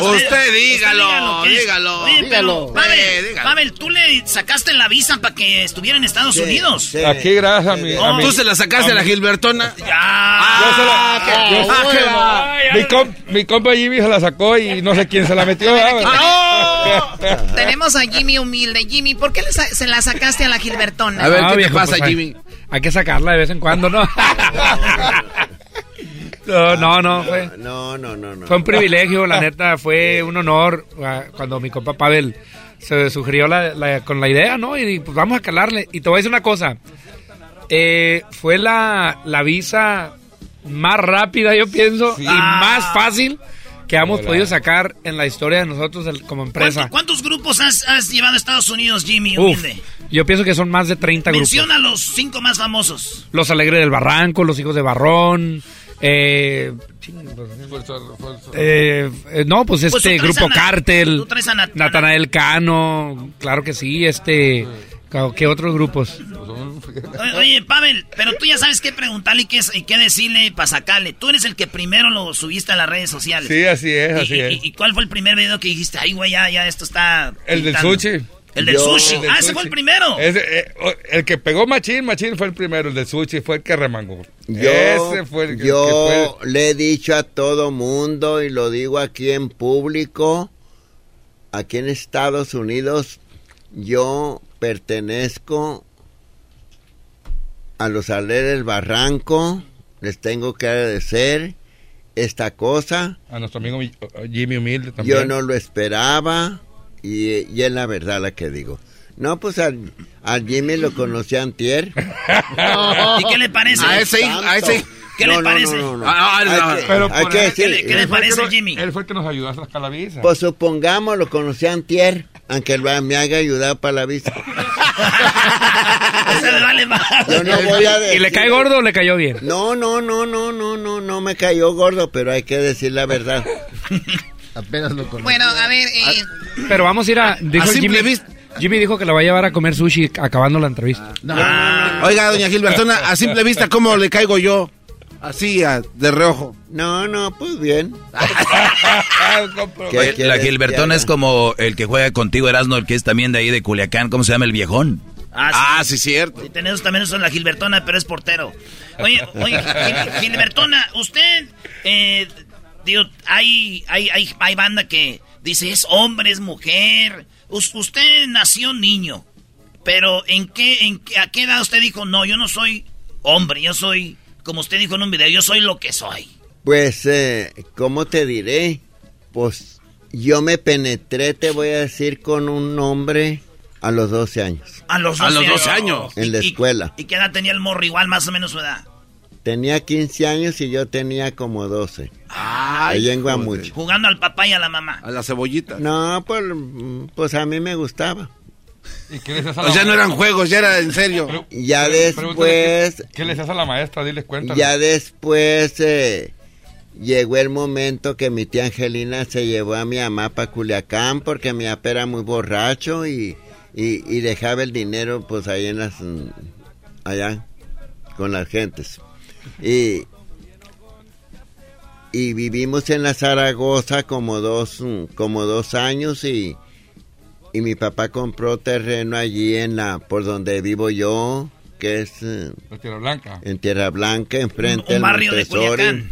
Usted dígalo, ¿qué es? dígalo. Oye, Dígalo. pero, Pavel, dígalo. Pavel, tú le sacaste la visa para que estuviera en Estados Sí, Unidos. sí. Aquí gracias a mi... a mi- ¿Tú se la sacaste a la Gilbertona? Yo se la- yo- Ah, mi, com- mi compa Jimmy se la sacó y no sé quién se la metió. Ah. Tenemos a Jimmy Humilde. Jimmy, ¿por qué le sa- se la sacaste a la Gilbertona? A ver, Ah, ¿qué te viejo, pasa, pues, hay- Jimmy? Hay que sacarla de vez en cuando, ¿no? [laughs] no, no, no, fue, No, no, no, no. fue un privilegio, la [laughs] neta, fue un honor ah, cuando mi compa Pavel se sugirió la- la- con la idea, ¿no? Y pues vamos a calarle. Y te voy a decir una cosa, eh, fue la, la visa más rápida, yo pienso, y más fácil que hemos Hola. podido sacar en la historia de nosotros el- como empresa. ¿Cuánto- ¿Cuántos grupos has, has llevado a Estados Unidos, Jimmy Uf, yo pienso que son más de 30 grupos. Menciona los cinco más famosos. Los Alegres del Barranco, Los Hijos de Barrón. Eh, eh, eh, no, pues Pues este Grupo a Na- Cártel, Nat- Natanael Cano, claro que sí, este, ¿qué otros grupos? Oye, oye, Pavel, pero tú ya sabes qué preguntarle y qué, y qué decirle para sacarle. Tú eres el que primero lo subiste a las redes sociales. Sí, así es, ¿Y- así y, es. y- y cuál fue el primer video que dijiste? Ay, güey, ya, ya, esto está... El del pintando"? sushi. El del Yo- sushi. el del ah, ese fue el primero. Ese, eh, el que pegó Machín, Machín fue el primero, el del sushi fue el que remangó. Yo, Ese fue el yo que fue- le he dicho a todo mundo y lo digo aquí en público, aquí en Estados Unidos, yo pertenezco a los Aleres del Barranco, les tengo que agradecer esta cosa, a nuestro amigo Mi- Jimmy Humilde también. yo no lo esperaba y, y es la verdad la que digo. No, pues al, al Jimmy lo conocí antier. [laughs] ¿Y qué le parece? A ese a ese- ¿Qué No, le parece? no, no, no. Ah, no, Hay que- Pero hay que ¿qué decir- le- ¿Qué le el que parece, Jimmy? Él fue el que nos ayudó a sacar la visa. Pues supongamos, lo conocí antier, aunque me haya ayudado para la visa. [laughs] Se le vale más. Yo no voy a [laughs] ¿Y decir- le cae gordo o le cayó bien? No, no, no, no, no, no, no me cayó gordo, pero hay que decir la verdad. Apenas lo conozco. Bueno, a ver. Eh, Pero vamos a ir a. Dijo A simple Jimmy, vista. Jimmy dijo que lo va a llevar a comer sushi acabando la entrevista. Oiga, doña Gilbertona, a simple vista, ¿cómo le caigo yo? Así, a- de reojo. No, no, pues bien. ¿Qué [laughs] Oye, la Gilbertona es como el que juega contigo, Erasmo, el que es también de ahí de Culiacán. ¿Cómo se llama el viejón? Ah, sí, cierto. Sí, tenemos también eso en la Gilbertona, pero es portero. Oye, oye, [laughs] Gil- Gilbertona, usted, eh, hay, hay, hay, hay banda que dice es hombre, es mujer. Us- usted nació niño, pero ¿en qué, en qué, a qué edad usted dijo, no, yo no soy hombre, yo soy, como usted dijo en un video, yo soy lo que soy? Pues, eh, ¿cómo te diré? Pues yo me penetré, te voy a decir, con un hombre a los 12 años. A los 12, A los 12 años. En la ¿Y- escuela. ¿Y qué edad tenía el morro igual, más o menos su edad? Tenía 15 años y yo tenía como 12. Ahí en Guamuchi. Jugando al papá y a la mamá. A la cebollita. No, pues, pues a mí me gustaba. ¿Y qué les haces a Pues ya no eran juegos, ya era en serio. Ya qué- después, ¿Qué les haces a la maestra? Diles, cuéntale. ya después eh, llegó el momento que mi tía Angelina se llevó a mi mamá para Culiacán porque mi papá era muy borracho y, y, y dejaba el dinero pues ahí en las allá con las gentes y y vivimos en la Zaragoza como dos mm, como dos años y y mi papá compró terreno allí en la por donde vivo yo que es eh, La Tierra Blanca. en Tierra Blanca, enfrente del de Montessori.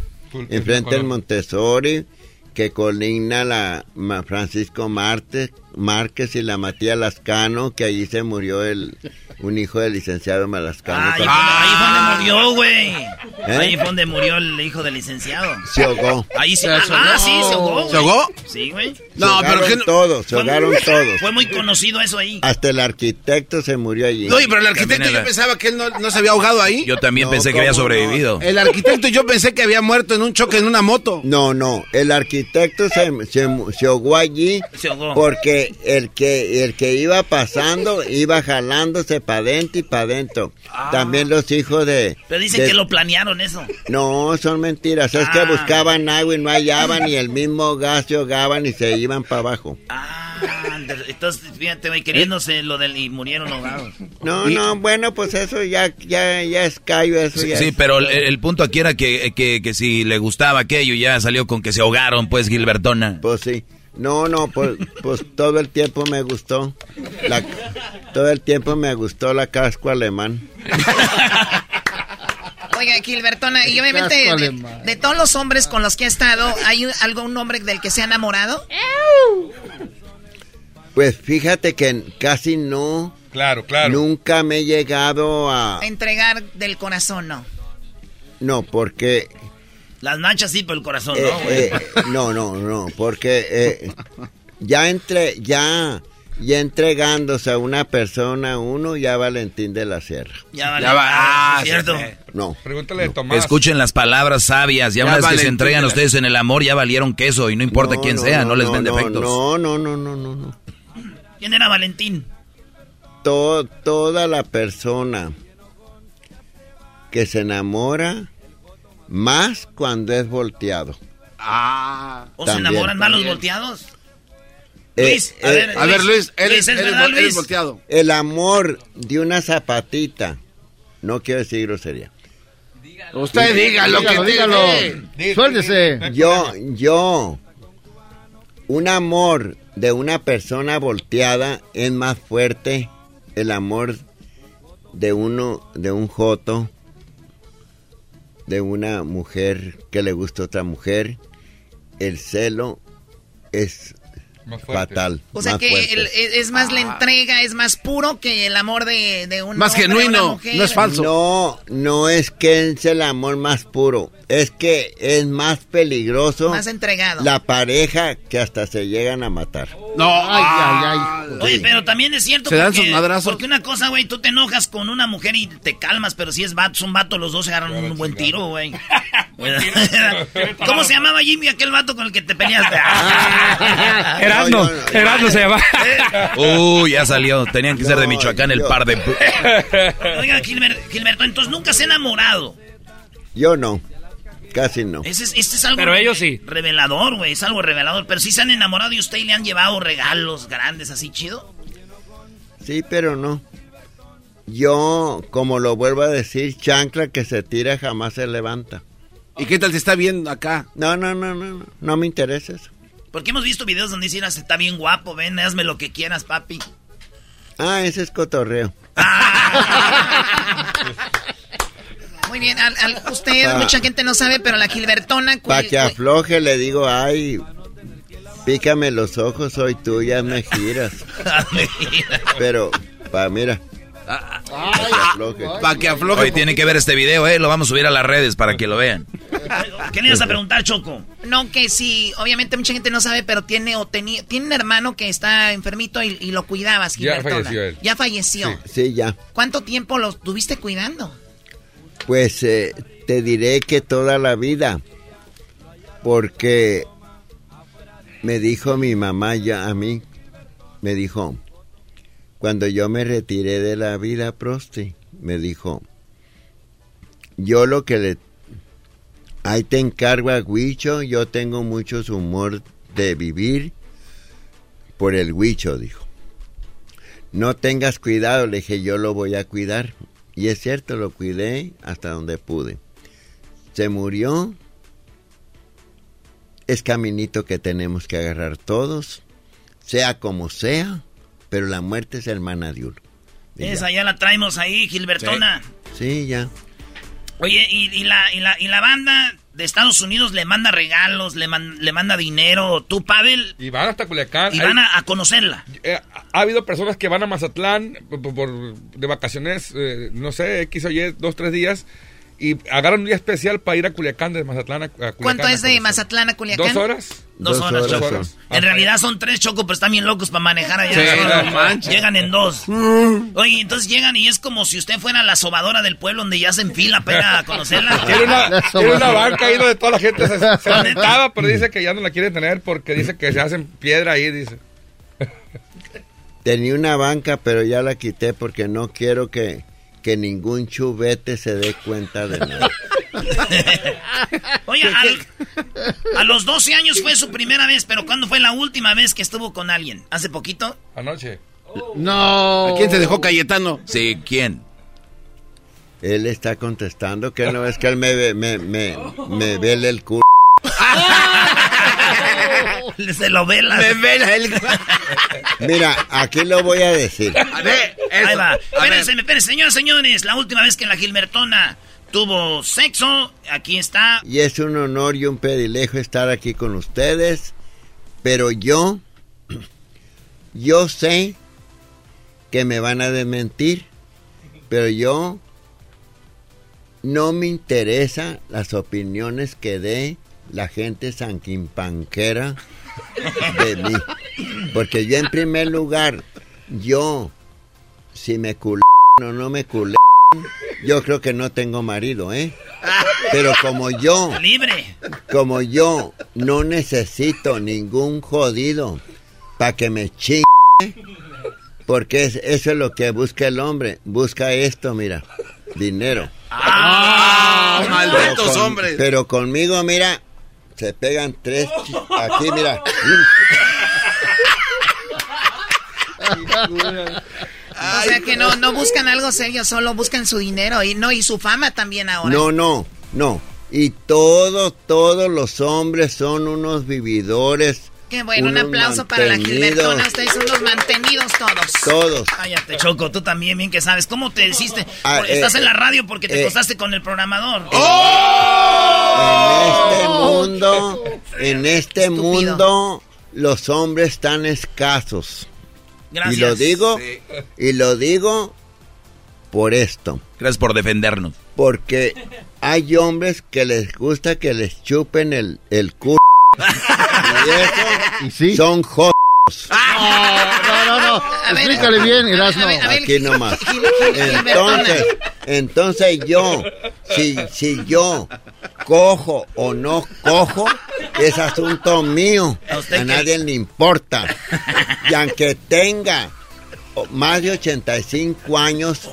Enfrente del Montessori, que colinda la Francisco Marte, Márquez y la Matías Lascano, que allí se murió el un hijo del licenciado Malascano. Ahí fue, ahí fue donde murió, güey. ¿Eh? Ahí fue donde murió el hijo del licenciado. Se ahogó. Ahí sí. Se Ah, ahogó. sí, se ahogó. güey. ¿Se ahogó? Sí, güey. Se ahogaron todos, se ahogaron muy- [laughs] todos. Fue muy conocido eso ahí. Hasta el arquitecto se murió allí. Oye, pero el arquitecto yo era- pensaba que él no, no se había ahogado ahí. Yo también No, pensé que había ¿cómo no? sobrevivido. El arquitecto yo pensé que había muerto en un choque en una moto. No, no, el arquitecto se, se, se ahogó allí Se ahogó. porque el que el que iba pasando iba jalándose para adentro y para adentro. También los hijos de... Pero dicen de- que lo planearon eso. No, son mentiras. Es que Ah. buscaban agua y no hallaban y el mismo gas se ahogaban y se iban para abajo. Ah, entonces, fíjate, queriéndose lo del y murieron ahogados. No, no, bueno, pues eso ya ya ya es callo, eso Sí, ya sí, es- pero el, el punto aquí era que, que, que si le gustaba aquello ya salió con que se ahogaron, pues, Gilbertona. Pues sí. No, no, pues, pues todo el tiempo me gustó. La, todo el tiempo me gustó la casco alemán. Oiga, Gilbertona, y obviamente de, de todos los hombres con los que ha estado, ¿hay un- algún hombre del que se ha enamorado? Pues fíjate que casi no. Claro, claro. Nunca me he llegado a. A entregar del corazón, no. No, porque. Las manchas sí, pero el corazón eh, no, güey. eh, no, no, no, porque eh, ya entre. Ya. Ya entregándose a una persona, uno ya Valentín de la Sierra. Ya vale. Ya va- Ah, ah, cierto. sí, No. Pregúntale de Tomás. Escuchen las palabras sabias. Ya, Ya una vez que se Valentín entregan la- ustedes en el amor, ya valieron queso y no importa No, quién no, sea, no, no, les no, ven no, defectos. No, no, no, no, no, no. ¿Quién era Valentín? To- toda la persona que se enamora más cuando es volteado. Ah. ¿O se enamoran más los volteados? Eh, Luis, a eh, ver, A ver, Luis, eres, Luis, ¿es eres verdad, vol- eres Luis? volteado. El amor de una zapatita. No quiero decir grosería. Usted diga lo que dígalo, diga. Suéltese. Yo, yo, un amor de una persona volteada es más fuerte el amor de uno, de un joto, de una mujer que le gusta a otra mujer. El celo es Más fatal. O sea más que el- es, más la entrega, es más puro que el amor de, de un Más hombre a una genuino, mujer. no es falso. No, no es que es el amor más puro, es que es más peligroso Más entregado. la pareja que hasta se llegan a matar. No, Ay, ay, ay. Oye, pero también es cierto ¿Se dan porque, sus madrazos? porque una cosa, güey, tú te enojas con una mujer y te calmas, pero si es vato, son vato, los dos se agarran un buen tiro, güey. [laughs] ¿Cómo se llamaba Jimmy aquel vato con el que te peleaste? [laughs] Erasmo, No, yo no. Erasmo se llama. [laughs] Uy, ya salió. Tenían que ser de Michoacán el par de... [laughs] Oiga, Gilber- Gilberto, entonces nunca se ha enamorado. Yo no. casi no. Es, este es algo Pero ellos sí. revelador, güey. Es algo revelador. Pero si se han enamorado y usted y le han llevado regalos grandes así chido. Sí, pero no. Yo, como lo vuelvo a decir, chancla que se tira jamás se levanta. ¿Y qué tal te está viendo acá? No, no, no, no, no, no me interesa eso. Porque hemos visto videos donde dicen, "Ah, está bien guapo, ven, hazme lo que quieras, papi. Ah, ese es cotorreo. Muy bien, al- al- usted, Pa- mucha gente no sabe, pero la Gilbertona... Para que afloje le digo, ay, pícame los ojos, soy tuya, me giras. [laughs] Pero, pa, mira. Para que afloje. Hoy tienen que ver este video, eh. Lo vamos a subir a las redes para que lo vean. ¿Qué le ibas a preguntar, Choco? No, que sí, obviamente mucha gente no sabe, pero tiene o tenía, tiene un hermano que está enfermito y, y lo cuidabas, Ya Gilbertona. falleció él. Ya falleció. Sí, ya. ¿Cuánto tiempo lo estuviste cuidando? Pues eh, te diré que toda la vida, porque me dijo mi mamá ya a mí, me dijo, cuando yo me retiré de la vida, Prosti, me dijo, yo lo que le... Ahí te encargo a Huicho, yo tengo mucho humor de vivir por el Huicho, dijo. No tengas cuidado, le dije, yo lo voy a cuidar. Y es cierto, lo cuidé hasta donde pude. Se murió. Es caminito que tenemos que agarrar todos, sea como sea, pero la muerte es hermana de uno. Y Esa ya la traemos ahí, Gilbertona. Sí, ya. Oye, y, y la, y, la, y la banda de Estados Unidos le manda regalos, le, man- le manda dinero. Tú, Pavel, Y van hasta Culiacán. y Hay- van a, a conocerla. eh, ha habido personas que van a Mazatlán por, por- de vacaciones, eh, no sé, X o Y, dos, tres días, y agarran un día especial para ir a Culiacán, de Mazatlán a, Culiacán. ¿Cuánto es de. Mazatlán a Culiacán? ¿Dos horas? Dos, horas, Dos Choco. horas. En realidad son tres, Choco, pero están bien locos para manejar allá. Sí, no. Llegan en dos. Oye, entonces llegan y es como si usted fuera la sobadora del pueblo donde ya se enfila para conocerla. [laughs] Tiene una, tiene una banca ahí donde toda la gente se, se [laughs] sentaba, pero dice que ya no la quiere tener porque dice que se hacen piedra ahí, dice. Tenía una banca, pero ya la quité porque no quiero que, que ningún chubete se dé cuenta de nada. Oye, al- a los 12 años fue su primera vez, pero ¿cuándo fue la última vez que estuvo con alguien? ¿Hace poquito? Anoche. No. ¿A quién se dejó Cayetano? Sí, ¿quién? Él está contestando que no es que él me, ve- me, me, me vele el culo. [laughs] [laughs] Se lo vela. Me vela el... Mira, aquí lo voy a decir. A ver, Ahí va. A Espérense, ver. espérense, señores, señores. La última vez que la Gilbertona tuvo sexo, aquí está. Y es un honor y un privilegio estar aquí con ustedes. Pero yo, yo sé que me van a desmentir. Pero yo no me interesa las opiniones que dé la gente sanquimpanquera de mí. Porque yo en primer lugar, yo, si me culé o no me culé, yo creo que no tengo marido, ¿eh? Pero como yo, Libre. como yo no necesito ningún jodido para que me chingue, porque es- eso es lo que busca el hombre. Busca esto, mira, dinero. ¡Ah! Pero ¡Malditos con- hombres! Pero conmigo, mira, se pegan tres. [laughs] Aquí, mira. O sea que no, no buscan algo serio, solo buscan su dinero y no y su fama también ahora. No, no, no. Y todos, todos los hombres son unos vividores. Qué bueno, un aplauso para la. Gilbertona. Ustedes son los mantenidos todos. Todos. Cállate, Choco, tú también bien que sabes. ¿Cómo te hiciste? Ah, estás eh, en la radio porque te eh. acostaste con el programador. En este mundo, en este Estúpido. mundo, los hombres están escasos. Gracias. Y lo digo, y lo digo por esto. Gracias por defendernos. Porque hay hombres que les gusta que les chupen el, el culo. [laughs] y eso son jodos. No, no, no. Explícale bien, Erasmo. Aquí nomás. Entonces, entonces yo, si, si yo cojo o no cojo, es asunto mío. A nadie le importa. Y aunque tenga más de 85 años,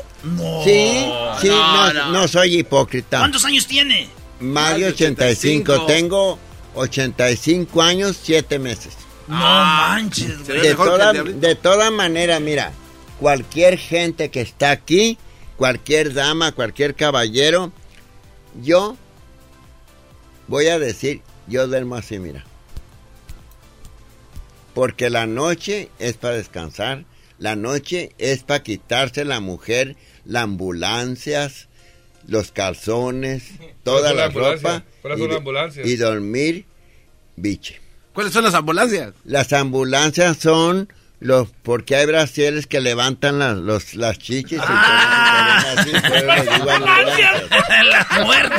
sí, sí, no, no. no soy hipócrita. ¿Cuántos años tiene? Más de 85. Tengo 85 años, 7 meses. No manches, güey. De toda, de toda manera, mira, cualquier gente que está aquí, cualquier dama, cualquier caballero, yo voy a decir, yo duermo así, mira. Porque la noche es para descansar, la noche es para quitarse la mujer, las ambulancias, los calzones, [laughs] toda son la las ropa ¿Cuáles y, son las y dormir biche. ¿Cuáles son las ambulancias? Las ambulancias son los porque hay brasieres que levantan las, los, las chichis y Ah. así, eso les digo ambulancias. la muerte.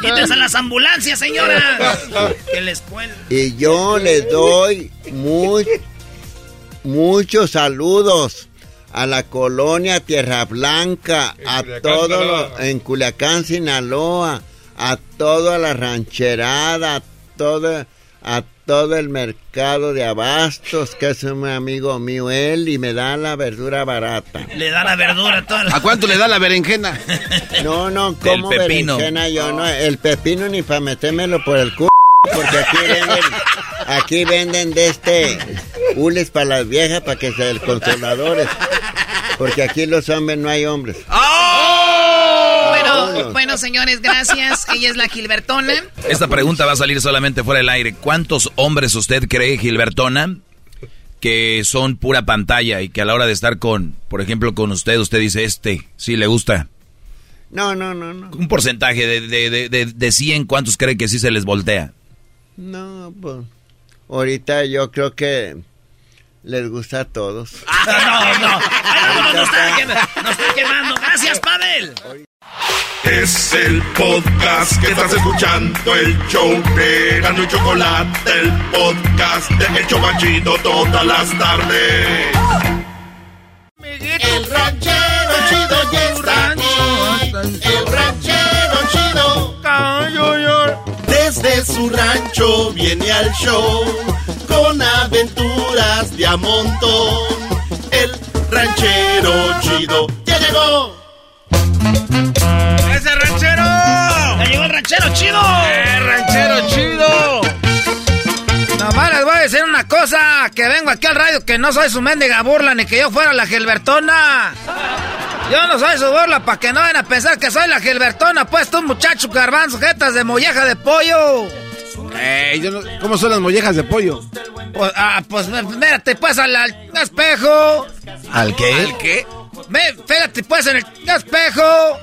Quítense las ambulancias, señora. Que les cuelgue. Y yo les doy muy, muchos saludos a la colonia Tierra Blanca, a Culiacán, todos en Culiacán, Sinaloa, a toda la rancherada, a todo, a todo el mercado de abastos, que es un amigo mío él, y me da la verdura barata. Le da la verdura toda la... ¿A cuánto le da la berenjena? [laughs] No, no, como pepino. berenjena yo no, el pepino ni para metérmelo por el culo, porque aquí aquí venden de este hules para las viejas para que se consoladores, porque aquí los hombres no hay hombres. Bueno, bueno, señores, gracias. Ella es la Gilbertona. Esta pregunta va a salir solamente fuera del aire. ¿Cuántos hombres usted cree, Gilbertona, que son pura pantalla y que a la hora de estar con, por ejemplo, con usted, usted dice, este, sí le gusta? No, no, no, no. Un porcentaje de, de, de, de, de 100, ¿cuántos cree que sí se les voltea? No, pues ahorita yo creo que les gusta a todos. [laughs] No, no. Ay, vámonos, nos está, quem- nos está quemando. Gracias, Pavel. Es el podcast que estás escuchando, el show de Gano y Chocolate, el podcast de El Chobachito todas las tardes. El ranchero chido ya está aquí. El ranchero chido. Desde su rancho viene al show con aventuras de a montón. El ranchero chido ya llegó. ¡Ese ranchero! ¡Ya llegó el ranchero chido! ¡Eh, ranchero chido! Nomás les voy a decir una cosa, que vengo aquí al radio, que no soy su mendiga burla, ni que yo fuera la Gilbertona. Yo no soy su burla, para que no vayan a pensar que soy la Gilbertona, pues tú muchacho garbanzo, jetas de molleja de pollo. Eh, yo no- ¿Cómo son las mollejas de pollo? Pues, ah, pues pues al, al espejo. ¿Al qué? ¿Al qué? Fíjate pues en el espejo. [laughs]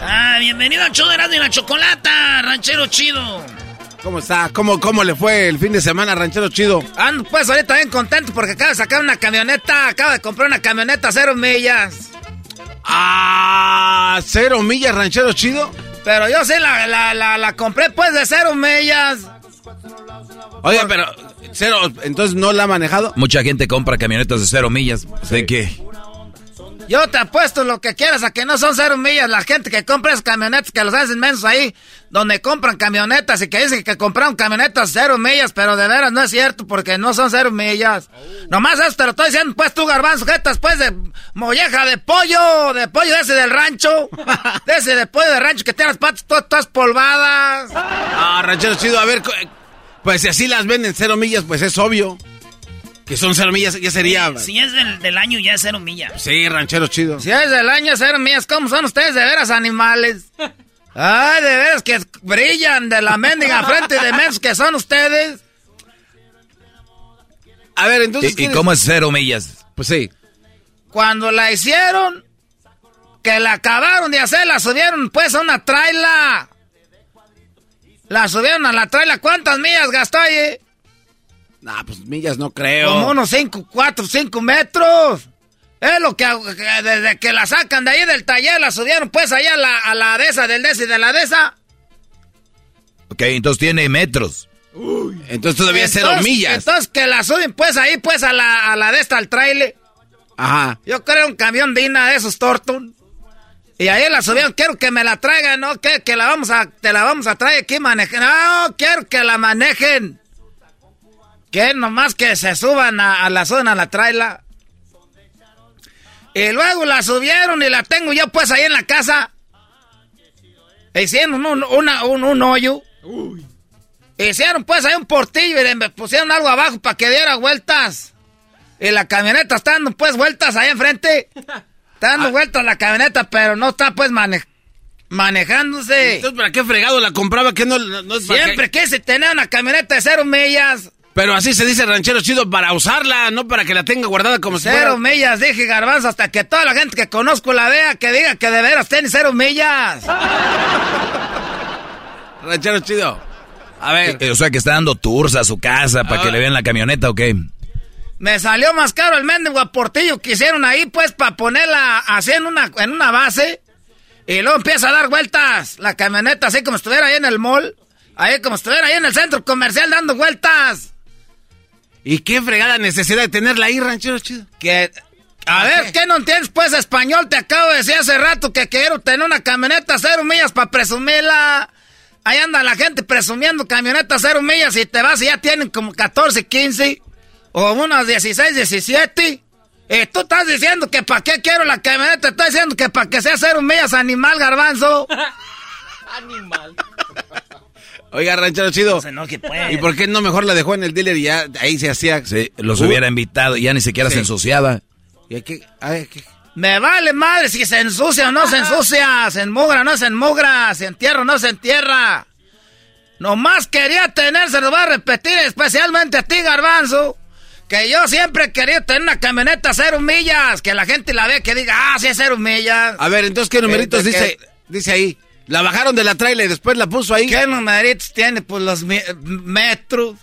Ah, bienvenido de Erasmo y la Chocolata, ranchero chido. ¿Cómo está? ¿Cómo, ¿Cómo le fue el fin de semana, ranchero chido? Ando pues ahorita bien contento porque acabo de sacar una camioneta, acabo de comprar una camioneta cero millas. Ah, cero millas, ranchero chido. Pero yo sí la, la, la, la compré pues de cero millas. Oiga, pero cero, entonces no la ha manejado. Mucha gente compra camionetas de cero millas. ¿De qué? Yo te apuesto lo que quieras a que no son cero millas. La gente que compra esas camionetas que los hacen mensos ahí, donde compran camionetas y que dicen que compraron camionetas cero millas, pero de veras no es cierto porque no son cero millas. Nomás eso te lo estoy diciendo, pues tú, garbanzo, jetas, pues de molleja de pollo, de pollo de ese del rancho, de ese de pollo de rancho que tiene las patas todas, todas polvadas. Ah, ranchero chido, a ver, pues si así las venden cero millas, pues es obvio. Que son cero millas, ya sería. Si es del, del año, ya es cero millas. Sí, ranchero chido. Si es del año cero millas, ¿cómo son ustedes de veras animales? Ay, de veras que brillan de la mendiga frente de mensos que son ustedes. A ver, entonces. ¿Y, y cómo es cero millas? Pues sí. Cuando la hicieron, que la acabaron de hacer, la subieron pues a una traila. La subieron a la traila. ¿Cuántas millas gastó ahí? Nah, pues millas no creo. Como unos 5, 4, 5 metros. Es lo que, desde que la sacan de ahí del taller, la subieron pues allá a la, a la de esa, del de ese y de la de esa. Ok, entonces tiene metros. entonces todavía es cero Entonces- millas. Entonces que la suben pues ahí pues a la, a la de esta, al trailer. Ajá. Yo creo un camión Dina de esos Torton. Y ahí la subieron, quiero que me la traigan, ¿no? Que, que la vamos a, te la vamos a traer aquí manejen. No, quiero que la manejen. Que nomás que se suban a, a la zona, a la traila. Y luego la subieron y la tengo yo pues ahí en la casa. Hicieron un, una- un, un hoyo. Hicieron pues ahí un portillo y le pusieron algo abajo para que diera vueltas. Y la camioneta está dando pues vueltas ahí enfrente. Está Ah. dando vueltas la camioneta, pero no está pues mane- manejándose. Entonces, ¿para qué fregado la compraba? que no, no, es Siempre qué? quise tener una camioneta de cero millas. Pero así se dice ranchero chido para usarla, no para que la tenga guardada como si Cero fuera... millas, dije garbanzo, hasta que toda la gente que conozco la vea, que diga que de veras tiene cero millas. [laughs] Ranchero chido. A ver. Eh, O sea, que está dando tours a su casa para que le vean la camioneta, ¿o qué? Me salió más caro el mendigo aportillo que hicieron ahí, pues, para ponerla así en una, en una base. Y luego empieza a dar vueltas la camioneta, así como si estuviera ahí en el mall. Ahí como si estuviera ahí en el centro comercial dando vueltas. ¿Y qué fregada necesidad de tenerla ahí, ranchero chido? Que... A ver, ¿qué no entiendes, pues, español? Te acabo de decir hace rato que quiero tener una camioneta cero millas para presumirla. Ahí anda la gente presumiendo camionetas cero millas y te vas y ya tienen como 14, 15 o unos 16, 17. Y tú estás diciendo que para qué quiero la camioneta, estás diciendo que para que sea cero millas animal garbanzo. [laughs] Animal. Oiga, ranchero chido. ¿Y por qué no mejor la dejó en el dealer y ya ahí se hacía? Sí, los Uh, hubiera invitado y ya ni siquiera Sí. se ensuciaba. Me vale madre si se ensucia o no se ensucia, se enmugra o no se enmugra, se entierra o no se entierra. Nomás quería tener, se lo voy a repetir especialmente a ti, Garbanzo, que yo siempre quería tener una camioneta cero millas, que la gente la ve que diga, ah, sí es cero millas. A ver, entonces, ¿qué numeritos Este, dice, dice ahí? La bajaron de la trailer y después la puso ahí. ¿Qué numeritos tiene? Pues los metros.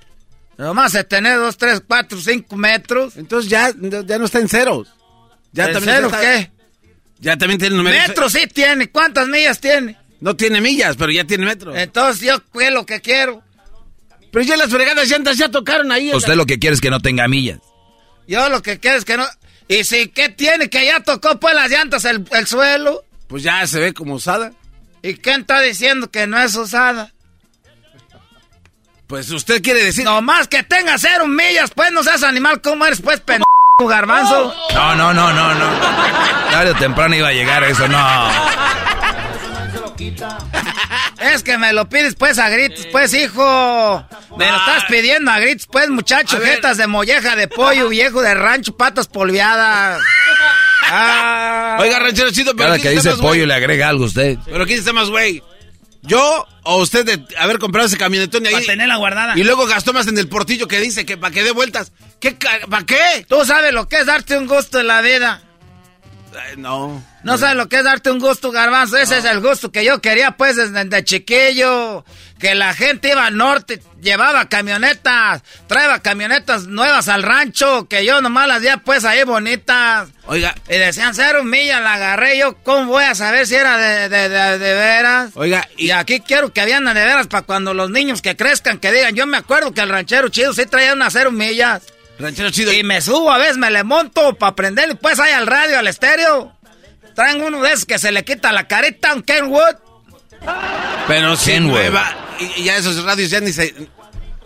Nomás de tener dos, tres, cuatro, cinco metros. Entonces ya, ya no está en ceros. Ya ¿En también cero está- qué? Ya también tiene numeritos. Metros sí tiene. ¿Cuántas millas tiene? No tiene millas, pero ya tiene metros. Entonces yo qué es lo que quiero. Pero ya las fregadas llantas ya tocaron ahí. Usted lo que quiere es que no tenga millas. Yo lo que quiero es que no... Y si, ¿qué tiene? Que ya tocó pues las llantas el, el suelo. Pues ya se ve como usada. ¿Y quién está diciendo que no es usada? Pues usted quiere decir... Nomás que tenga cero millas, pues no seas animal, ¿cómo eres pues pendejo, garbanzo? No, no, no, no, no. Tarde o temprano iba a llegar eso, no. Es que me lo pides pues a gritos, pues hijo. Me lo estás pidiendo a gritos, pues muchacho, jetas de molleja de pollo, viejo de rancho, patas polviadas. Ah. Oiga, ranchero chido, pero Cada ¿quién que dice más pollo güey? le agrega algo a usted. Pero ¿quién está más güey? ¿Yo o usted de haber comprado ese camionetón ahí? Para tenerla guardada. Y luego gastó más en el portillo que dice que para que dé vueltas. ¿Qué? ¿Para qué? Tú sabes lo que es darte un gusto en la vida. No. No sabes lo que es darte un gusto, garbanzo. Ese es el gusto que yo quería, pues, desde de chiquillo. Que la gente iba al norte, llevaba camionetas, traía camionetas nuevas al rancho, que yo nomás las veía, pues, ahí bonitas. Oiga. Y decían, cero millas, la agarré yo. ¿Cómo voy a saber si era de, de, de- de veras? Oiga, y... aquí quiero que habían de veras para cuando los niños que crezcan, que digan, yo me acuerdo que el ranchero chido sí traía unas cero millas. Ranchero chido. Y me subo a veces, me le monto para prender pues ahí al radio, al estéreo. Traen uno de esos que se le quita la carita, un Kenwood. Pero sí, nueva. Y, y ya esos radios ya ni se...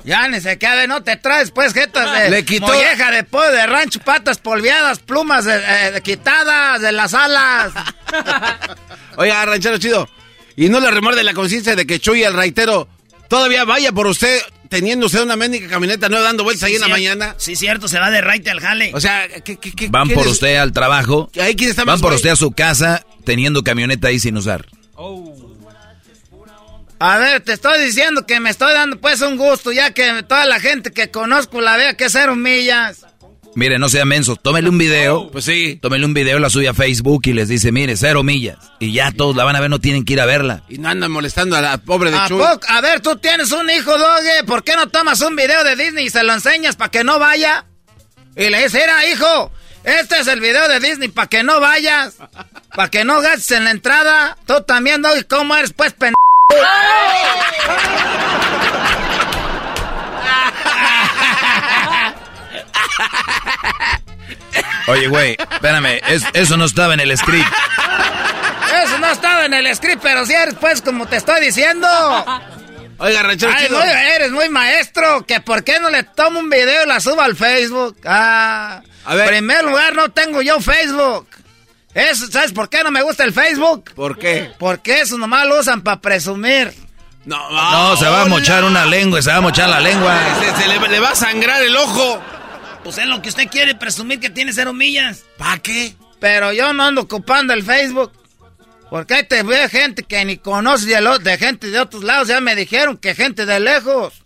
Ya ni se queda, no te traes pues jetas de Le quitó- molleja de pollo, de rancho, patas polviadas, plumas de- eh, de quitadas de las alas. [laughs] Oiga, ranchero chido. Y no le remuerde la conciencia de que Chuy, el raitero, todavía vaya por usted teniendo usted una médica camioneta no dando vueltas ahí en la mañana. Sí, cierto, se va de raite al jale. O sea, ¿qué, qué, qué- Van qué por usted al trabajo. Ahí quién está Van por usted a su casa teniendo camioneta ahí sin usar. A ver, te estoy diciendo que me estoy dando pues un gusto, ya que toda la gente que conozco la vea que es cero millas. Mire, no sea menso, tómele un video. Pues sí. Tómele un video, la suya a Facebook y les dice, mire, cero millas. Y ya todos la van a ver, no tienen que ir a verla. Y no andan molestando a la pobre de ¿A, Chuy. poco? a ver, tú tienes un hijo, Doge, ¿por qué no tomas un video de Disney y se lo enseñas para que no vaya? Y le dices, mira, hijo, este es el video de Disney para que no vayas, para que no gastes en la entrada. Tú también, Doge, ¿cómo eres, pues, pendejo? [laughs] Oye, güey, espérame, es- eso no estaba en el script. Eso no estaba en el script, pero sí eres, pues, como te estoy diciendo. Oiga, ranchero Ay, chido. muy- eres muy maestro, que por qué no le tomo un video y la subo al Facebook. Ah, A ver. En primer lugar, no tengo yo Facebook. Eso, ¿Sabes por qué no me gusta el Facebook? ¿Por qué? Porque eso nomás lo usan para presumir. No, No, se va a mochar una lengua, se va a mochar la lengua. Se, se le, le va a sangrar el ojo. Pues es lo que usted quiere, presumir que tiene cero millas. ¿Para qué? Pero yo no ando ocupando el Facebook. Porque ahí te ve gente que ni conoce de, lo- de gente de otros lados. Ya me dijeron que gente de lejos.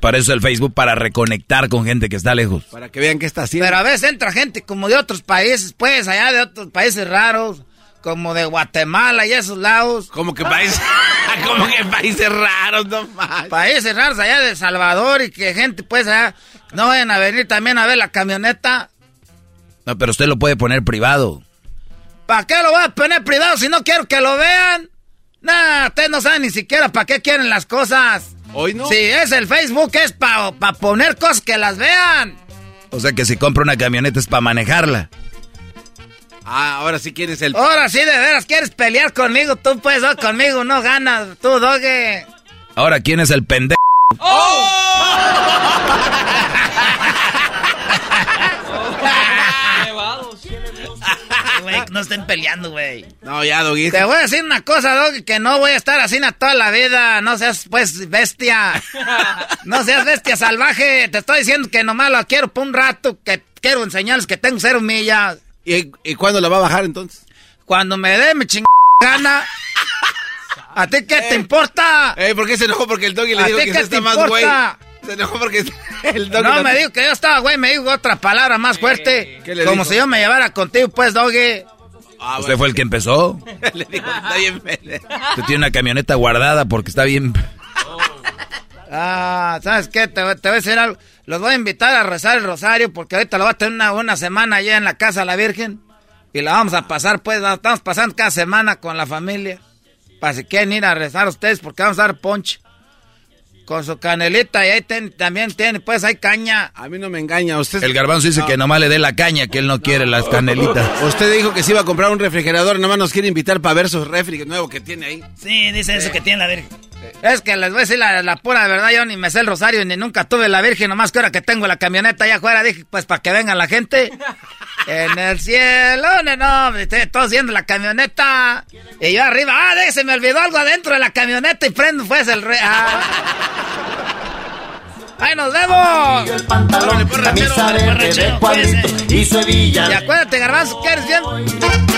Para eso el Facebook, para reconectar con gente que está lejos. Para que vean qué está haciendo. Pero a veces entra gente como de otros países, pues, allá de otros países raros. Como de Guatemala y esos lados. Como que países, [laughs] [laughs] como que países raros, no más. Países raros allá de El Salvador y que gente, pues, allá no vayan a venir también a ver la camioneta. No, pero usted lo puede poner privado. ¿Para qué lo voy a poner privado si no quiero que lo vean? Nah, ustedes no saben ni siquiera para qué quieren las cosas. Hoy no. Si es el Facebook, es para poner cosas que las vean. O sea que si compra una camioneta es para manejarla. Ah, ahora sí quieres el. Ahora sí, de veras, ¿quieres pelear conmigo? Tú puedes, no, conmigo no ganas. Tú, doge. Ahora, ¿quién es el pendejo? Güey, no estén peleando, güey. No, ya, Doggy. Te voy a decir una cosa, Doggy, que no voy a estar así a toda la vida. No seas, pues, bestia. No seas bestia salvaje. Te estoy diciendo que nomás lo quiero por un rato, que quiero enseñarles que tengo cero millas. ¿Y, y cuándo la va a bajar entonces? Cuando me dé mi chingada gana. ¿A ti qué te importa? Eh, ¿por qué se enojó? Porque el Doggy le ¿A dijo que se está más güey. Se enojó porque [laughs] el Doggy. No, me dijo que yo estaba, güey, me dijo otra palabra más fuerte. ¿Qué le Como dijo? si yo me llevara contigo, pues, Doggy. Ah, Usted fue el que empezó. [laughs] le dijo, está bien. [laughs] pele". Usted tiene una camioneta guardada porque está bien. Ah, ¿sabes qué? Te, te voy a decir algo. Los voy a invitar a rezar el rosario porque ahorita lo voy a tener una, una semana allá en la casa de la Virgen. Y la vamos a pasar, pues, la estamos pasando cada semana con la familia. Para si quieren ir a rezar ustedes porque vamos a dar ponche. Con su canelita y ahí ten- también tiene, pues, hay caña. A mí no me engaña. Usted, El garbanzo dice que nomás le dé la caña, que él no quiere las canelitas. [laughs] usted dijo que se iba a comprar un refrigerador. Nomás nos quiere invitar para ver su refri nuevo que tiene ahí. Sí, dice eso que tiene la Virgen. Es que les voy a decir la, la pura verdad, yo ni me sé el rosario, ni nunca tuve la Virgen, nomás que ahora que tengo la camioneta allá afuera, dije, pues para que venga la gente. [laughs] En el cielo, no, no, este, todos viendo la camioneta. Y yo arriba, ah, de, se me olvidó algo adentro de la camioneta y prendo pues el re... ah. [laughs] ¡Ahí nos vemos! Camisa verde de cuadrito y su hebilla. Y acuérdate, garbanzo, que eres bien...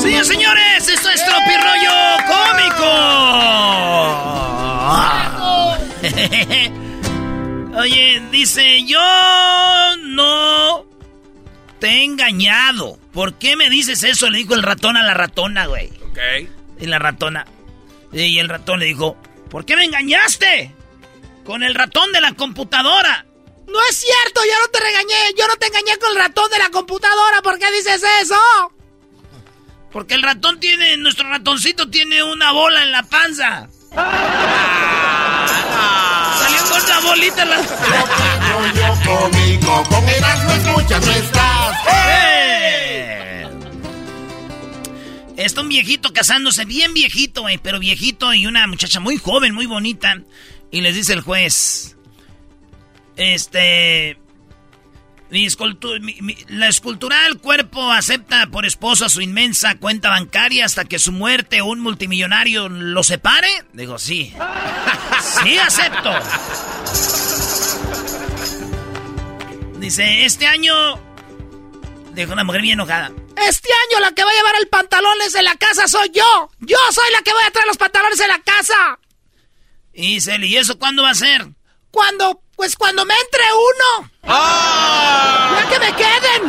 Señores, señores, esto es Tropi Rollo Cómico. [laughs] Oye, dice, yo no te he engañado. ¿Por qué me dices eso? Le dijo el ratón a la ratona, güey. Ok. Y la ratona. Y el ratón le dijo, ¿por qué me engañaste? Con el ratón de la computadora. No es cierto, yo no te regañé, yo no te engañé con el ratón de la computadora, ¿por qué dices eso? Porque el ratón tiene, nuestro ratoncito tiene una bola en la panza. Salió con la bolita en la... Rollo cómico. Con Erasmo escuchas no estás. ¡Eh! Está un viejito casándose, bien viejito, güey, pero viejito y una muchacha muy joven, muy bonita. Y les dice el juez, este... Mi la escultural cuerpo acepta por esposo a su inmensa cuenta bancaria hasta que su muerte o un multimillonario lo separe. Digo, sí. [laughs] Sí, acepto. Dice, este año... Dijo una mujer bien enojada. Este año la que va a llevar el pantalones de la casa soy yo. Yo soy la que voy a traer los pantalones de la casa. Y Celi, ¿y eso cuándo va a ser? Cuando, pues cuando me entre uno. ¡Ah! ¡Ya que me queden!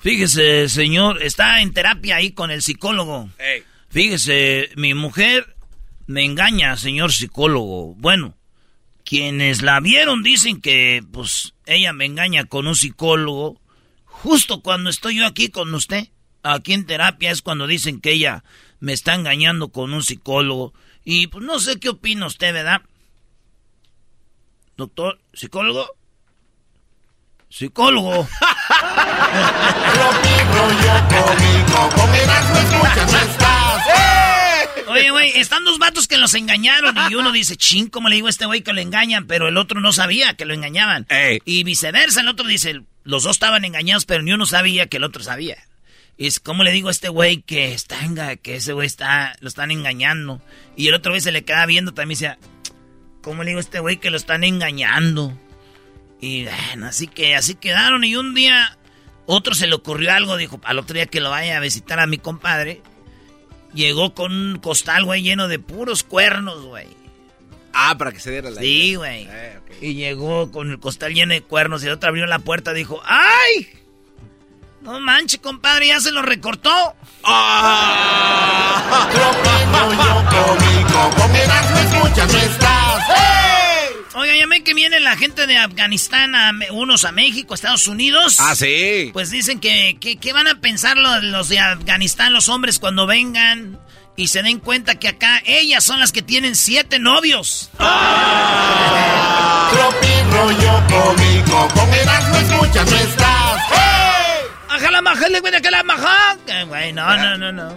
Fíjese, señor, está en terapia ahí con el psicólogo. Fíjese, mi mujer me engaña, señor psicólogo. Bueno, quienes la vieron dicen que, pues, ella me engaña con un psicólogo. Justo cuando estoy yo aquí con usted, aquí en terapia, es cuando dicen que ella me está engañando con un psicólogo. Y pues no sé qué opina usted, ¿verdad? Doctor, psicólogo. Psicólogo. Oye, güey, están dos vatos que los engañaron y uno dice, ching, ¿cómo le digo a este güey que lo engañan? Pero el otro no sabía que lo engañaban. Y viceversa, el otro dice, los dos estaban engañados, pero ni uno sabía que el otro sabía. Y es, ¿cómo le digo a este güey que está, que ese güey está, lo están engañando? Y el otro güey se le queda viendo también y dice, ¿cómo le digo a este güey que lo están engañando? Y bueno, así que así quedaron y un día otro se le ocurrió algo, dijo, al otro día que lo vaya a visitar a mi compadre. Llegó con un costal, güey, lleno de puros cuernos, güey. Ah, para que se diera la Sí, güey. Eh, y llegó con el costal lleno de cuernos y el otro abrió la puerta y dijo, ¡ay! No manches, compadre, ya se lo recortó. ¡Ah! Oiga, ya ven que viene la gente de Afganistán, a, unos a México, Estados Unidos. Ah, sí. Pues dicen que, ¿qué van a pensar los, los, de Afganistán, los hombres, cuando vengan y se den cuenta que acá ellas son las que tienen siete novios. ¡Ah! [laughs] Tropi rollo cómico, con Erasmo escuchas no estás. ¡Hey! ¡Ajala maja, le que la maja! Güey, no, no, no, no.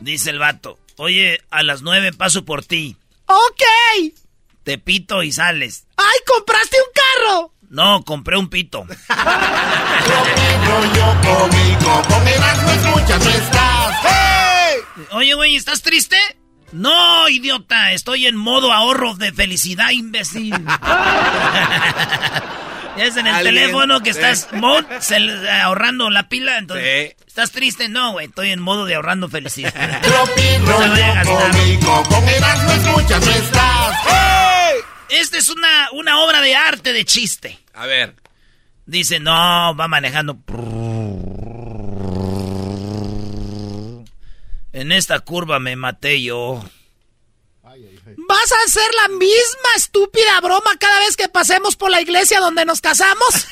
Dice el vato, oye, a las nueve paso por ti. Ok. Te pito y sales. ¡Ay, compraste un carro! No, compré un pito. [laughs] Oye, güey, ¿estás triste? No, idiota, estoy en modo ahorro de felicidad, imbécil. [laughs] es en el teléfono que estás ahorrando la pila, entonces... ¿Estás triste? No, güey, estoy en modo de ahorrando felicidad. [laughs] no se vaya a gastar. Esta es una, una obra de arte de chiste. A ver. Dice, no, va manejando. En esta curva me maté yo. ¿Vas a hacer la misma estúpida broma cada vez que pasemos por la iglesia donde nos casamos? [laughs]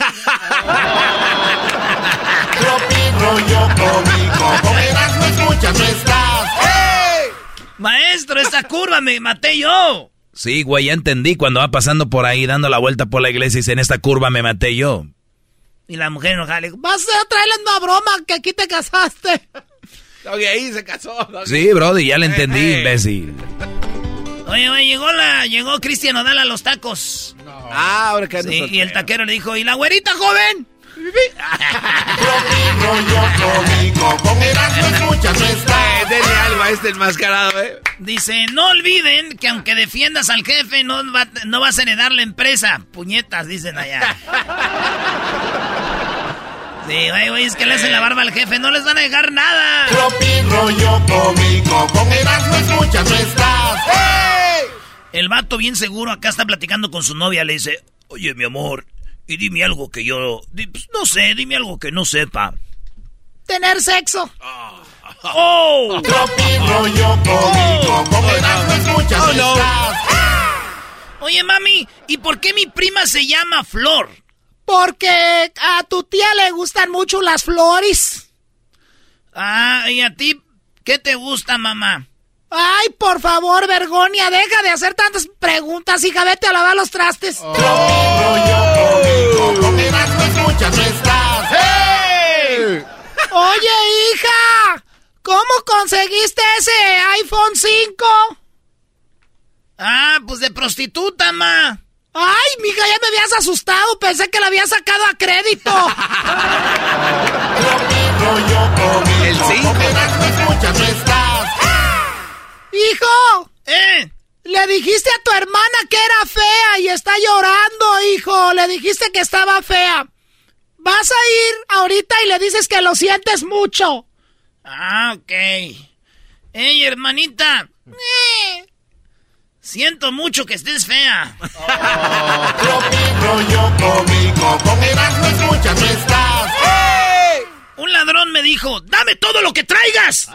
Maestro, esta curva me maté yo. Sí, güey, ya entendí. Cuando va pasando por ahí dando la vuelta por la iglesia y dice, en esta curva me maté yo. Y la mujer enojada le dijo, vas a traerle una broma que aquí te casaste. Ahí se casó. Sí, brody, ya le entendí, imbécil. Oye, oye, llegó la, llegó Cristian Odal a los tacos. Ah, ahora que Sí, y el taquero le dijo, ¿y la güerita joven? Denle algo a este enmascarado, eh. Dice, no olviden que aunque defiendas al jefe, no, no vas a heredar la empresa. Puñetas, dicen allá. [laughs] Sí, güey, güey, es que le hacen la barba al jefe, no les van a dejar nada. Tropi rollo cómico, con Erasmo escuchas no estás. ¡Hey! El vato bien seguro acá está platicando con su novia, le dice, oye, mi amor, y dime algo que yo, pues, no sé, dime algo que no sepa. Tener sexo. ¡Oh! Tropi rollo cómico, con Erasmo escuchas oh, no estás. Oye, mami, ¿y por qué mi prima se llama Flor? Porque a tu tía le gustan mucho las flores. Ah, ¿y a ti qué te gusta, mamá? Ay, por favor, Vergonia, deja de hacer tantas preguntas, hija, vete a lavar los trastes. Oh. ¡Hey! Oye, hija, ¿cómo conseguiste ese iPhone 5? Ah, pues de prostituta, ma. ¡Ay, mija, ya me habías asustado! Pensé que la había sacado a crédito. El 5. ¡Hijo! ¿Eh? Le dijiste a tu hermana que era fea y está llorando, hijo. Le dijiste que estaba fea. Vas a ir ahorita y le dices que lo sientes mucho. Ah, ok. Ey, hermanita. Eh, siento mucho que estés fea. rollo cómico, con Erasmo escuchas no estás. Un ladrón me dijo, dame todo lo que traigas.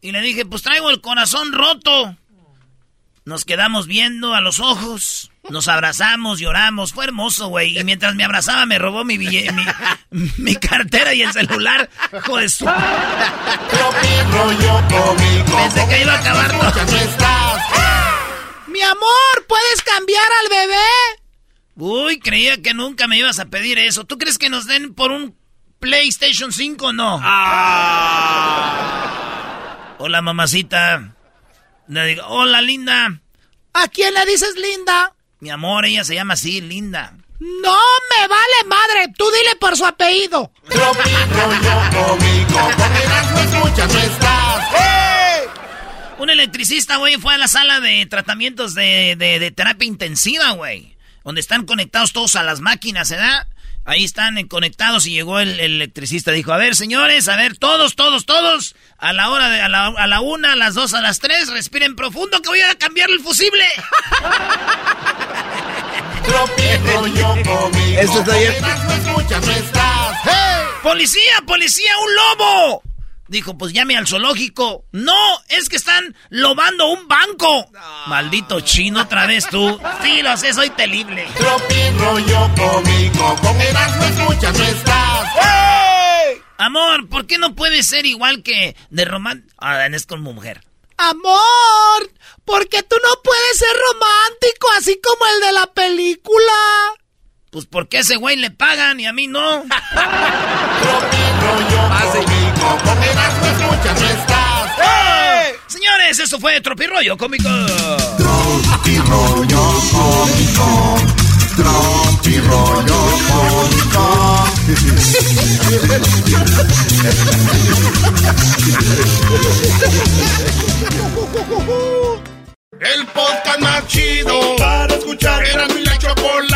Y le dije, pues traigo el corazón roto. Nos quedamos viendo a los ojos, nos abrazamos, lloramos, fue hermoso, güey. Y mientras me abrazaba me robó mi, bille- mi, mi cartera y el celular. Hijo de su... Pensé que iba a acabar todo. Mi amor, ¿puedes cambiar al bebé? Uy, creía que nunca me ibas a pedir eso. ¿Tú crees que nos den por un PlayStation 5 o no? Hola, mamacita. Le digo, hola, linda. ¿A quién le dices linda? Mi amor, ella se llama así, linda. No me vale madre. Tú dile por su apellido. Un electricista, güey, fue a la sala de tratamientos de, de- de terapia intensiva, güey. Donde están conectados todos a las máquinas, ¿verdad? Ahí están conectados y llegó el, el electricista. Dijo, a ver, señores, a ver, todos, todos, todos. A la hora de, a la, a la una, a las dos, a las tres, respiren profundo que voy a cambiar el fusible. [laughs] Esto está bien. ¡Policía, policía, un lobo! Dijo, pues llame al zoológico. No, es que están lobando un banco. Maldito chino, otra vez tú. [laughs] Sí, lo sé, soy terrible. rollo cómico, con Erasmo escuchas no estás. Amor, ¿por qué no puede ser igual que de román... Ah, es como mujer. Amor, porque tú no puedes ser romántico así como el de la película. Pues porque a ese güey le pagan y a mí no. [laughs] Señores, eso fue Tropirollo Cómico. rollo cómico. Tropi rollo cómico. El podcast más chido para escuchar. Era mi la chocolata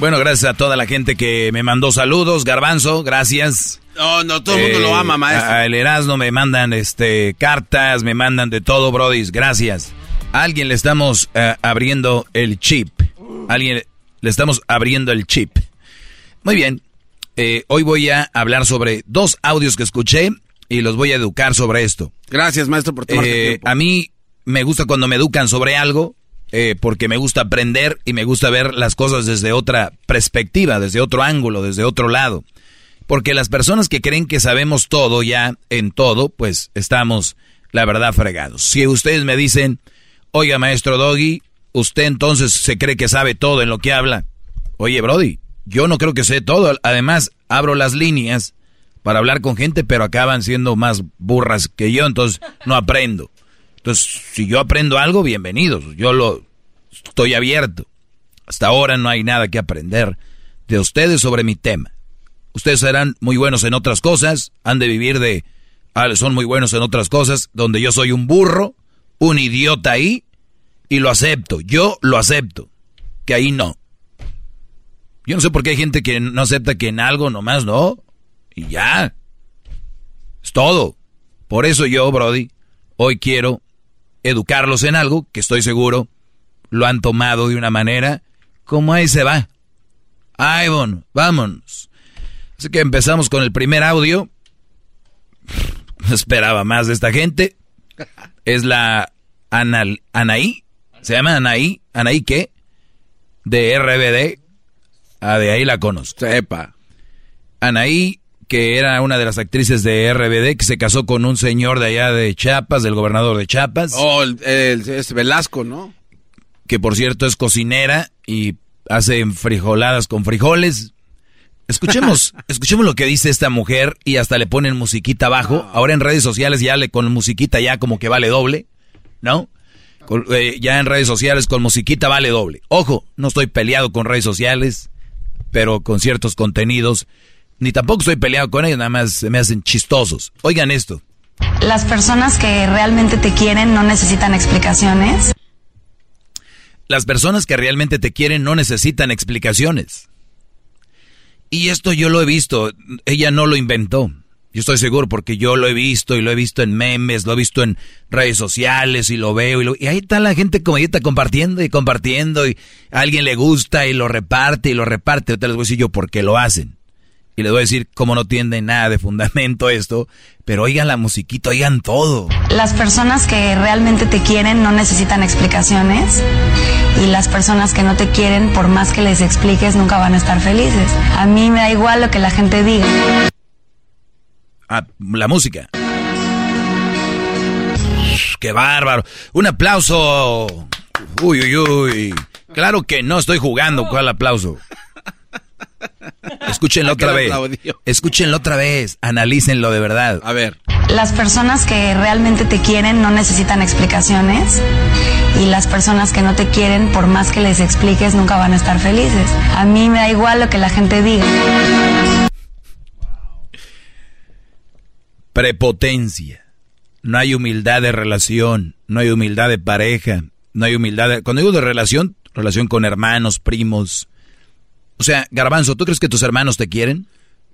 Bueno, gracias a toda la gente que me mandó saludos. Garbanzo, gracias. No, no, todo el mundo lo ama, maestro. A, El Erasmo me mandan este cartas, me mandan de todo, brodis. Gracias. A alguien le estamos eh, abriendo el chip. A alguien le estamos abriendo el chip. Muy bien. Eh, hoy voy a hablar sobre dos audios que escuché y los voy a educar sobre esto. Gracias, maestro, por tomarte Eh, tiempo. a mí me gusta cuando me educan sobre algo, eh, porque me gusta aprender y me gusta ver las cosas desde otra perspectiva, desde otro ángulo, desde otro lado. Porque las personas que creen que sabemos todo ya en todo, pues estamos, la verdad, fregados. Si ustedes me dicen, oiga, maestro Doggy, usted entonces se cree que sabe todo en lo que habla. Oye, Brody, yo no creo que sé todo. Además, abro las líneas para hablar con gente, pero acaban siendo más burras que yo, entonces no aprendo. Entonces, si yo aprendo algo, bienvenidos. Yo lo estoy abierto. Hasta ahora no hay nada que aprender de ustedes sobre mi tema. Ustedes serán muy buenos en otras cosas, han de vivir de... ah, son muy buenos en otras cosas, donde yo soy un burro, un idiota ahí, y lo acepto. Yo lo acepto. Que ahí no. Yo no sé por qué hay gente que no acepta que en algo nomás no. Y ya. Es todo. Por eso yo, Brody, hoy quiero educarlos en algo que estoy seguro lo han tomado de una manera como ahí se va. Ay, bueno, vámonos. Así que empezamos con el primer audio. [laughs] No esperaba más de esta gente. Es la Anal, Anaí. ¿Se llama Anaí? ¿Anaí qué? De RBD. Ah, de ahí la conozco. Sepa. Anaí, que era una de las actrices de RBD, que se casó con un señor de allá de Chiapas, del gobernador de Chiapas. Oh, el, el- es Velasco, ¿no? que por cierto es cocinera y hace frijoladas con frijoles. Escuchemos, [laughs] escuchemos lo que dice esta mujer y hasta le ponen musiquita abajo. Ahora en redes sociales ya le con musiquita ya como que vale doble, ¿no? Con- eh, ya en redes sociales con musiquita vale doble. Ojo, no estoy peleado con redes sociales, pero con ciertos contenidos, ni tampoco estoy peleado con ellos, nada más se me hacen chistosos. Oigan esto. Las personas que realmente te quieren no necesitan explicaciones. Las personas que realmente te quieren no necesitan explicaciones. Y esto yo lo he visto, ella no lo inventó. Yo estoy seguro porque yo lo he visto y lo he visto en memes, lo he visto en redes sociales y lo veo y, lo- y ahí está la gente como está compartiendo y compartiendo y a alguien le gusta y lo reparte y lo reparte. Ahorita les voy a decir yo por qué lo hacen. Y les voy a decir cómo no tiene nada de fundamento esto, pero oigan la musiquita, oigan todo. Las personas que realmente te quieren no necesitan explicaciones. Y las personas que no te quieren, por más que les expliques, nunca van a estar felices. A mí me da igual lo que la gente diga. Ah, la música. ¡Qué bárbaro! Un aplauso. Uy, uy, uy. Claro que no estoy jugando. ¿Cuál aplauso? Escúchenlo [laughs] otra vez. Escúchenlo otra vez. Analícenlo de verdad. A ver. Las personas que realmente te quieren no necesitan explicaciones. Y las personas que no te quieren, por más que les expliques, nunca van a estar felices. A mí me da igual lo que la gente diga. Prepotencia. No hay humildad de relación. No hay humildad de pareja. No hay humildad de... Cuando digo de relación, relación con hermanos, primos. O sea, Garbanzo, ¿tú crees que tus hermanos te quieren?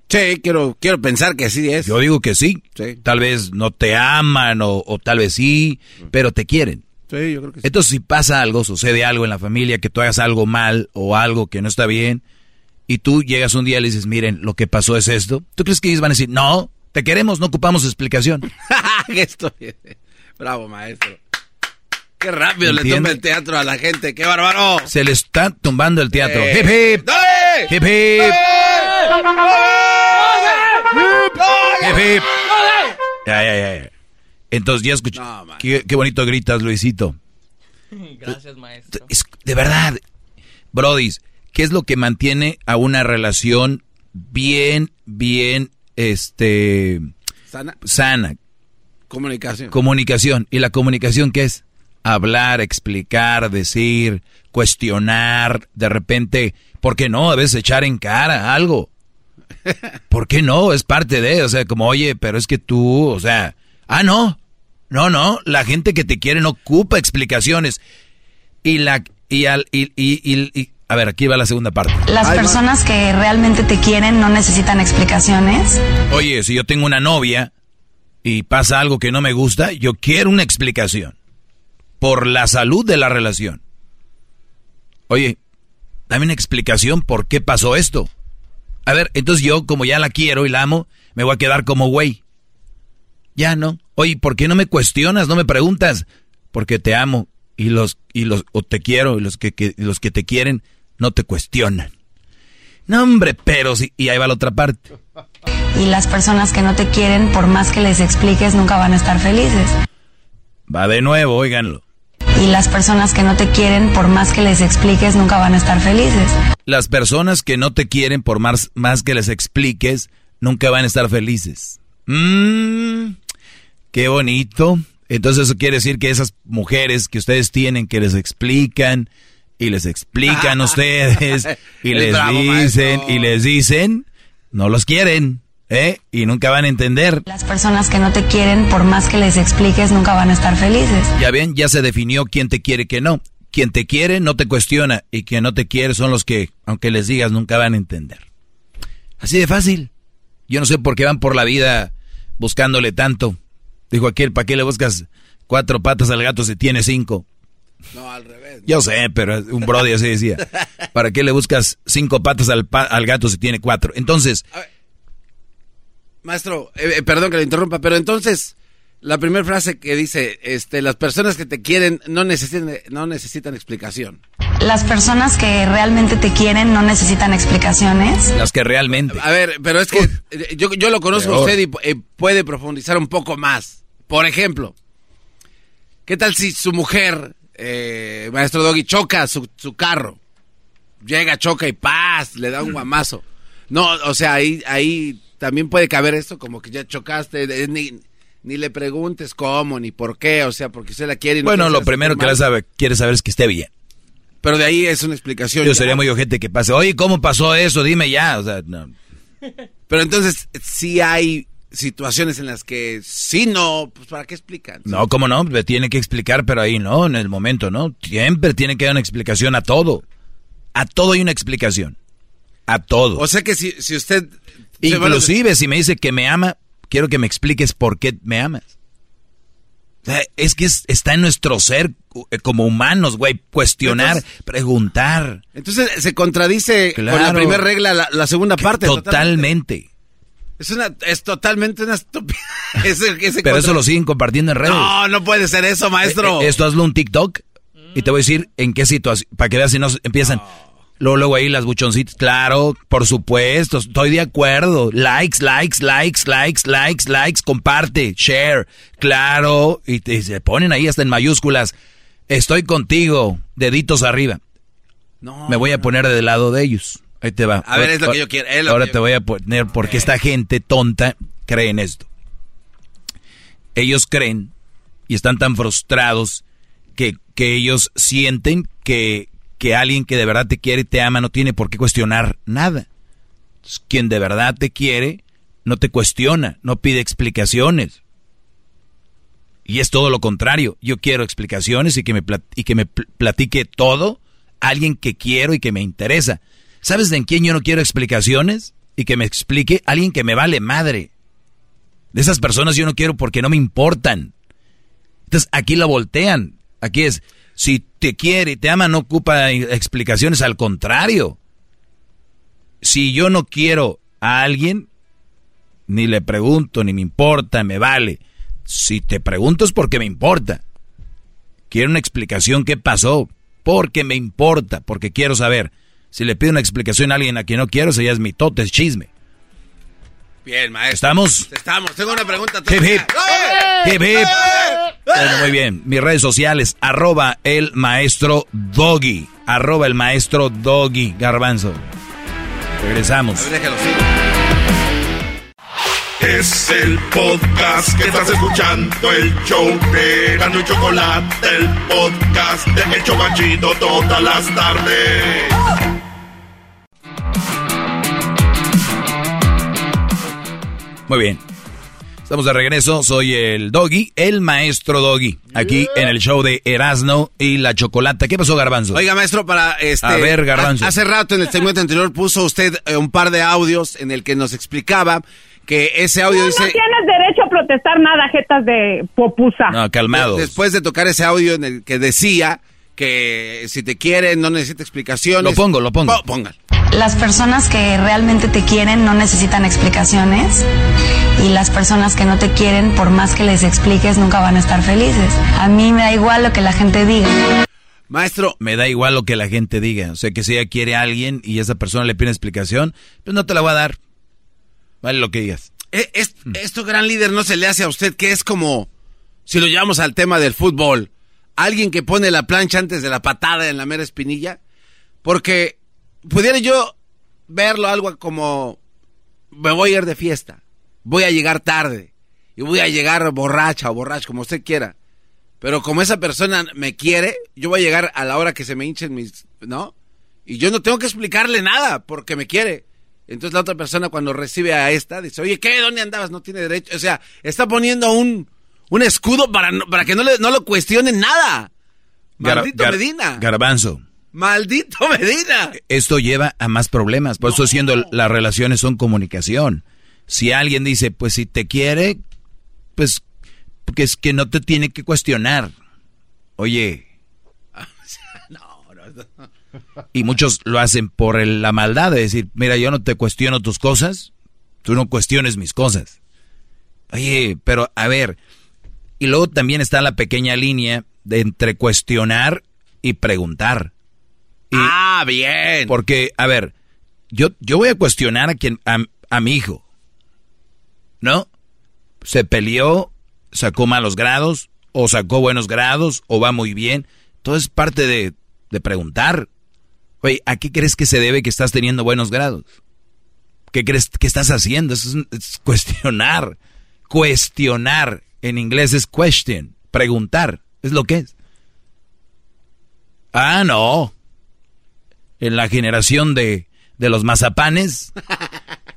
Sí, quiero, quiero pensar que sí es. Yo digo que sí. Sí. Tal vez no te aman o, o tal vez sí, pero te quieren. Sí, yo creo que sí. Entonces, si pasa algo, sucede algo en la familia, que tú hagas algo mal o algo que no está bien, y tú llegas un día y le dices, miren, lo que pasó es esto, ¿tú crees que ellos van a decir, no, te queremos, no ocupamos explicación? [laughs] Bravo, maestro. Qué rápido le ¿Entiende? toma el teatro a la gente. ¡Qué bárbaro! Se le está tumbando el teatro. Eh. ¡Hip, hip! ¡Dale! ¡Hip, hip! ¡Hip, hip! Ya, ya, ya, ya. Entonces ya escuché. qué, qué bonito gritas, Luisito. [laughs] Gracias, maestro. Es- de verdad, Brodis, ¿qué es lo que mantiene a una relación bien, bien, este, Sana. sana? Comunicación. Comunicación. ¿Y la comunicación qué es? Hablar, explicar, decir, cuestionar, de repente, ¿por qué no? A veces echar en cara algo. [laughs] ¿Por qué no? Es parte de, o sea, como, oye, pero es que tú, o sea, ah, no, no, no, la gente que te quiere no ocupa explicaciones. Y la, y al, y, y, y- y- a ver, aquí va la segunda parte. Las personas que realmente te quieren no necesitan explicaciones. Oye, si yo tengo una novia y pasa algo que no me gusta, yo quiero una explicación. Por la salud de la relación. Oye, dame una explicación por qué pasó esto. A ver, entonces yo, como ya la quiero y la amo, me voy a quedar como güey. Ya no. Oye, ¿por qué no me cuestionas? No me preguntas. Porque te amo y los y los o te quiero y los que, que- los que te quieren no te cuestionan. No, hombre, pero sí. Y ahí va la otra parte. Y las personas que no te quieren, por más que les expliques, nunca van a estar felices. Va de nuevo, óiganlo. Y las personas que no te quieren, por más que les expliques, nunca van a estar felices. Las personas que no te quieren, por más, más que les expliques, nunca van a estar felices. Mmm, qué bonito. Entonces eso quiere decir que esas mujeres que ustedes tienen, que les explican y les explican a [laughs] ustedes y Es les bravo, dicen maestro. y les dicen, no los quieren, ¿eh? Y nunca van a entender. Las personas que no te quieren, por más que les expliques, nunca van a estar felices. Ya ven, ya se definió quién te quiere y quién no. Quien te quiere no te cuestiona y quien no te quiere son los que, aunque les digas, nunca van a entender. Así de fácil. Yo no sé por qué van por la vida buscándole tanto. Dijo aquel, ¿para qué le buscas cuatro patas al gato si tiene cinco? No, al revés. Yo sé, pero un brody así decía. ¿Para qué le buscas cinco patas al, pa- al gato si tiene cuatro? Entonces, Maestro, eh, eh, perdón que le interrumpa, pero entonces, la primera frase que dice, este, las personas que te quieren no necesitan, no necesitan explicación. Las personas que realmente te quieren no necesitan explicaciones. Las que realmente. A ver, pero es que eh, yo, yo lo conozco a usted y eh, puede profundizar un poco más. Por ejemplo, ¿qué tal si su mujer, eh, maestro Doggy, choca su, su carro? Llega, choca y paz, le da un guamazo. No, o sea, ahí, ahí también puede caber esto, como que ya chocaste, de- ni, ni le preguntes cómo, ni por qué, o sea, porque usted la quiere y no Bueno, lo primero que sabe, quiere saber es que esté bien. Pero de ahí es una explicación. Yo ya. sería muy ojete que pase. Oye, ¿cómo pasó eso? Dime ya. O sea, no. [laughs] Pero entonces, sí hay situaciones en las que sí no, pues ¿para qué explican? No, ¿cómo no? Tiene que explicar, pero ahí no, en el momento, ¿no? Siempre tiene que dar una explicación a todo. A todo hay una explicación. A todo. O sea que si, si usted... Inclusive si me dice que me ama, quiero que me expliques por qué me amas. O sea, es que es- está en nuestro ser eh, como humanos, güey, cuestionar, Entonces- preguntar. Entonces se contradice con la primera regla la, la segunda parte. Totalmente. Es una, es totalmente una estupidez. [laughs] Pero contra- eso lo siguen compartiendo en redes. No, no puede ser eso, maestro. Eh, eh, Esto hazlo un TikTok y te voy a decir en qué situación, para que veas si no empiezan. Luego, luego ahí las buchoncitas, claro, por supuesto, estoy de acuerdo. Likes, likes, likes, likes, likes, likes, comparte, share, claro. Y te, se ponen ahí hasta en mayúsculas. Estoy contigo, deditos arriba. No, Me voy a poner del lado de ellos. Ahí te va. A ver, es lo que yo quiero, Ahora yo te voy a poner porque esta gente tonta cree en esto. Ellos creen y están tan frustrados que, que ellos sienten que, que alguien que de verdad te quiere y te ama no tiene por qué cuestionar nada. Quien de verdad te quiere no te cuestiona, no pide explicaciones. Y es todo lo contrario. Yo quiero explicaciones y que me, y que me pl- platique todo alguien que quiero y que me interesa. ¿Sabes de en quién yo no quiero explicaciones? Y que me explique alguien que me vale madre. De esas personas yo no quiero porque no me importan. Entonces aquí la voltean. Aquí es, si te quiere y te ama no ocupa explicaciones, al contrario. Si yo no quiero a alguien, ni le pregunto, ni me importa, me vale. Si te pregunto es porque me importa. Quiero una explicación qué pasó, porque me importa, porque quiero saber. Si le pido una explicación a alguien a quien no quiero, ya es mi tote, es chisme. Bien, maestro. ¿Estamos? Estamos. Tengo una pregunta. Hip, hip. Hip, hip. Bueno, muy bien. Mis redes sociales, arroba el maestro Doggy. Arroba el maestro Doggy. Garbanzo. Regresamos. Es el podcast que estás escuchando, el show de Gano y Chocolate, el podcast de El Chocachito todas las tardes. Muy bien. Estamos de regreso. Soy el Doggy, el maestro Doggy. Aquí en el show de Erasno y la Chocolata. ¿Qué pasó, Garbanzo? Oiga, maestro, para este. A ver, Garbanzo. ha- Hace rato en el segmento anterior puso usted eh, un par de audios en el que nos explicaba que ese audio No dice. tienes derecho a protestar nada, jetas de popusa. No, calmados. Después de tocar ese audio en el que decía que si te quieren no necesita explicaciones. Lo pongo, lo pongo. Las personas que realmente te quieren no necesitan explicaciones y las personas que no te quieren, por más que les expliques, nunca van a estar felices. A mí me da igual lo que la gente diga. Maestro. Me da igual lo que la gente diga. O sea, que si ella quiere a alguien y esa persona le pide explicación, pues no te la voy a dar. Vale lo que digas. Eh, es- esto, gran líder, no se le hace a usted que es como, si lo llevamos al tema del fútbol, alguien que pone la plancha antes de la patada en la mera espinilla, porque pudiera yo verlo algo como, me voy a ir de fiesta, voy a llegar tarde, y voy a llegar borracha o borracho, como usted quiera, pero como esa persona me quiere, yo voy a llegar a la hora que se me hinchen mis, ¿no? Y yo no tengo que explicarle nada porque me quiere. Entonces la otra persona cuando recibe a esta dice, oye, ¿qué? ¿Dónde andabas? No tiene derecho. O sea, está poniendo un, un escudo para, no- para que no, le, no lo cuestionen nada. Maldito gar- Medina. Garbanzo. Maldito [laughs] Medina. Esto lleva a más problemas. Por eso siendo las relaciones son comunicación. Si alguien dice, pues si te quiere, pues que es que no te tiene que cuestionar. Oye, [laughs] y muchos lo hacen por el- la maldad de decir, mira, yo no te cuestiono tus cosas, tú no cuestiones mis cosas. Oye, pero a ver, Y luego también está la pequeña línea de entre cuestionar y preguntar. ah, bien. Porque, a ver, yo, yo voy a cuestionar a quien, a, a mi hijo. ¿No? Se peleó, sacó malos grados, o sacó buenos grados, o va muy bien. Todo es parte de, de preguntar. Oye, ¿a qué crees que se debe que estás teniendo buenos grados? ¿Qué crees que estás haciendo? Eso es, es cuestionar. Cuestionar. En inglés es question. Preguntar. Es lo que es. Ah, no. En la generación de, de los mazapanes. [laughs]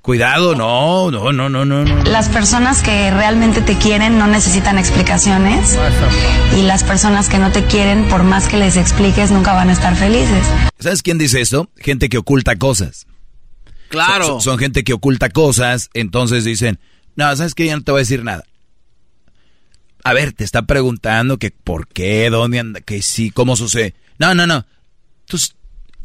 Cuidado, no, no, no, no, no. no. Las personas que realmente te quieren no necesitan explicaciones y las personas que no te quieren, por más que les expliques, nunca van a estar felices. ¿Sabes quién dice esto? Gente que oculta cosas. Claro. Son, son gente que oculta cosas, entonces dicen, no, ¿sabes qué? Ya no te voy a decir nada. A ver, te está preguntando que por qué, dónde anda, que sí, cómo sucede. No, no, no. Tú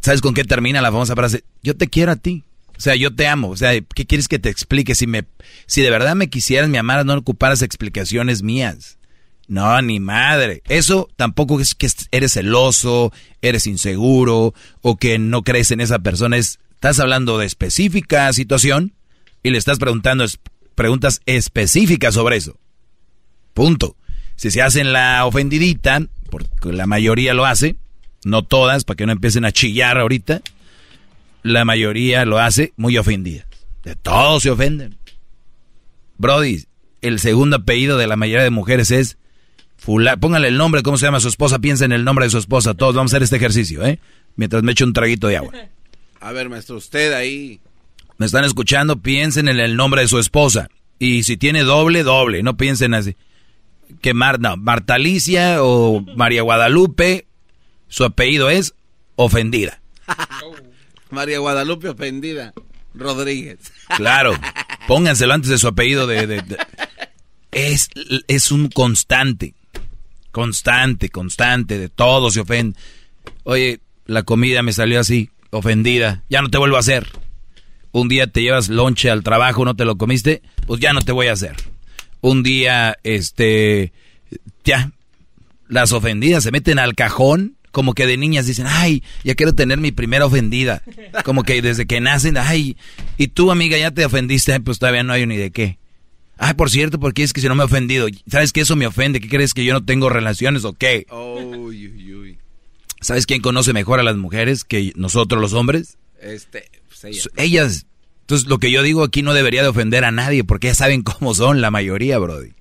sabes con qué termina la famosa frase. Yo te quiero a ti. O sea, yo te amo. O sea, ¿qué quieres que te explique? Si me, si de verdad me quisieras, me amaras, no ocuparas explicaciones mías. No, ni madre. Eso tampoco es que eres celoso, eres inseguro o que no crees en esa persona. Es, estás hablando de específica situación y le estás preguntando preguntas específicas sobre eso. Punto. Si se hacen la ofendidita, porque la mayoría lo hace, no todas, para que no empiecen a chillar ahorita, la mayoría lo hace muy ofendida. De todos se ofenden. Brody, el segundo apellido de la mayoría de mujeres es Fula. Póngale el nombre, cómo se llama su esposa, piensa en el nombre de su esposa. Todos vamos a hacer este ejercicio, ¿eh? Mientras me echo un traguito de agua. [laughs] A ver, maestro, usted ahí. Me están escuchando, piensen en el nombre de su esposa. Y si tiene doble, doble. No piensen así. Que Mar, no, Marta Alicia o María Guadalupe, su apellido es ofendida. [laughs] María Guadalupe ofendida. Rodríguez. [laughs] Claro. Pónganselo antes de su apellido de... de- de- Es, es un constante. Constante, constante. De todo se ofende. Oye, la comida me salió así, ofendida. Ya no te vuelvo a hacer. Un día te llevas lonche al trabajo, no te lo comiste, pues ya no te voy a hacer. Un día, este, ya, las ofendidas se meten al cajón, como que de niñas dicen, ay, ya quiero tener mi primera ofendida. Como que desde que nacen, ay, y tú amiga ya te ofendiste, Ay, pues todavía no hay ni de qué. Ay, por cierto, porque es que si no me he ofendido, ¿sabes que eso me ofende? ¿Qué crees que yo no tengo relaciones o qué? Uy, uy, uy. ¿Sabes quién conoce mejor a las mujeres que nosotros los hombres? Este, pues ella. S- Ellas. Entonces, lo que yo digo aquí no debería de ofender a nadie, porque ya saben [laughs] cómo son la mayoría, Brody.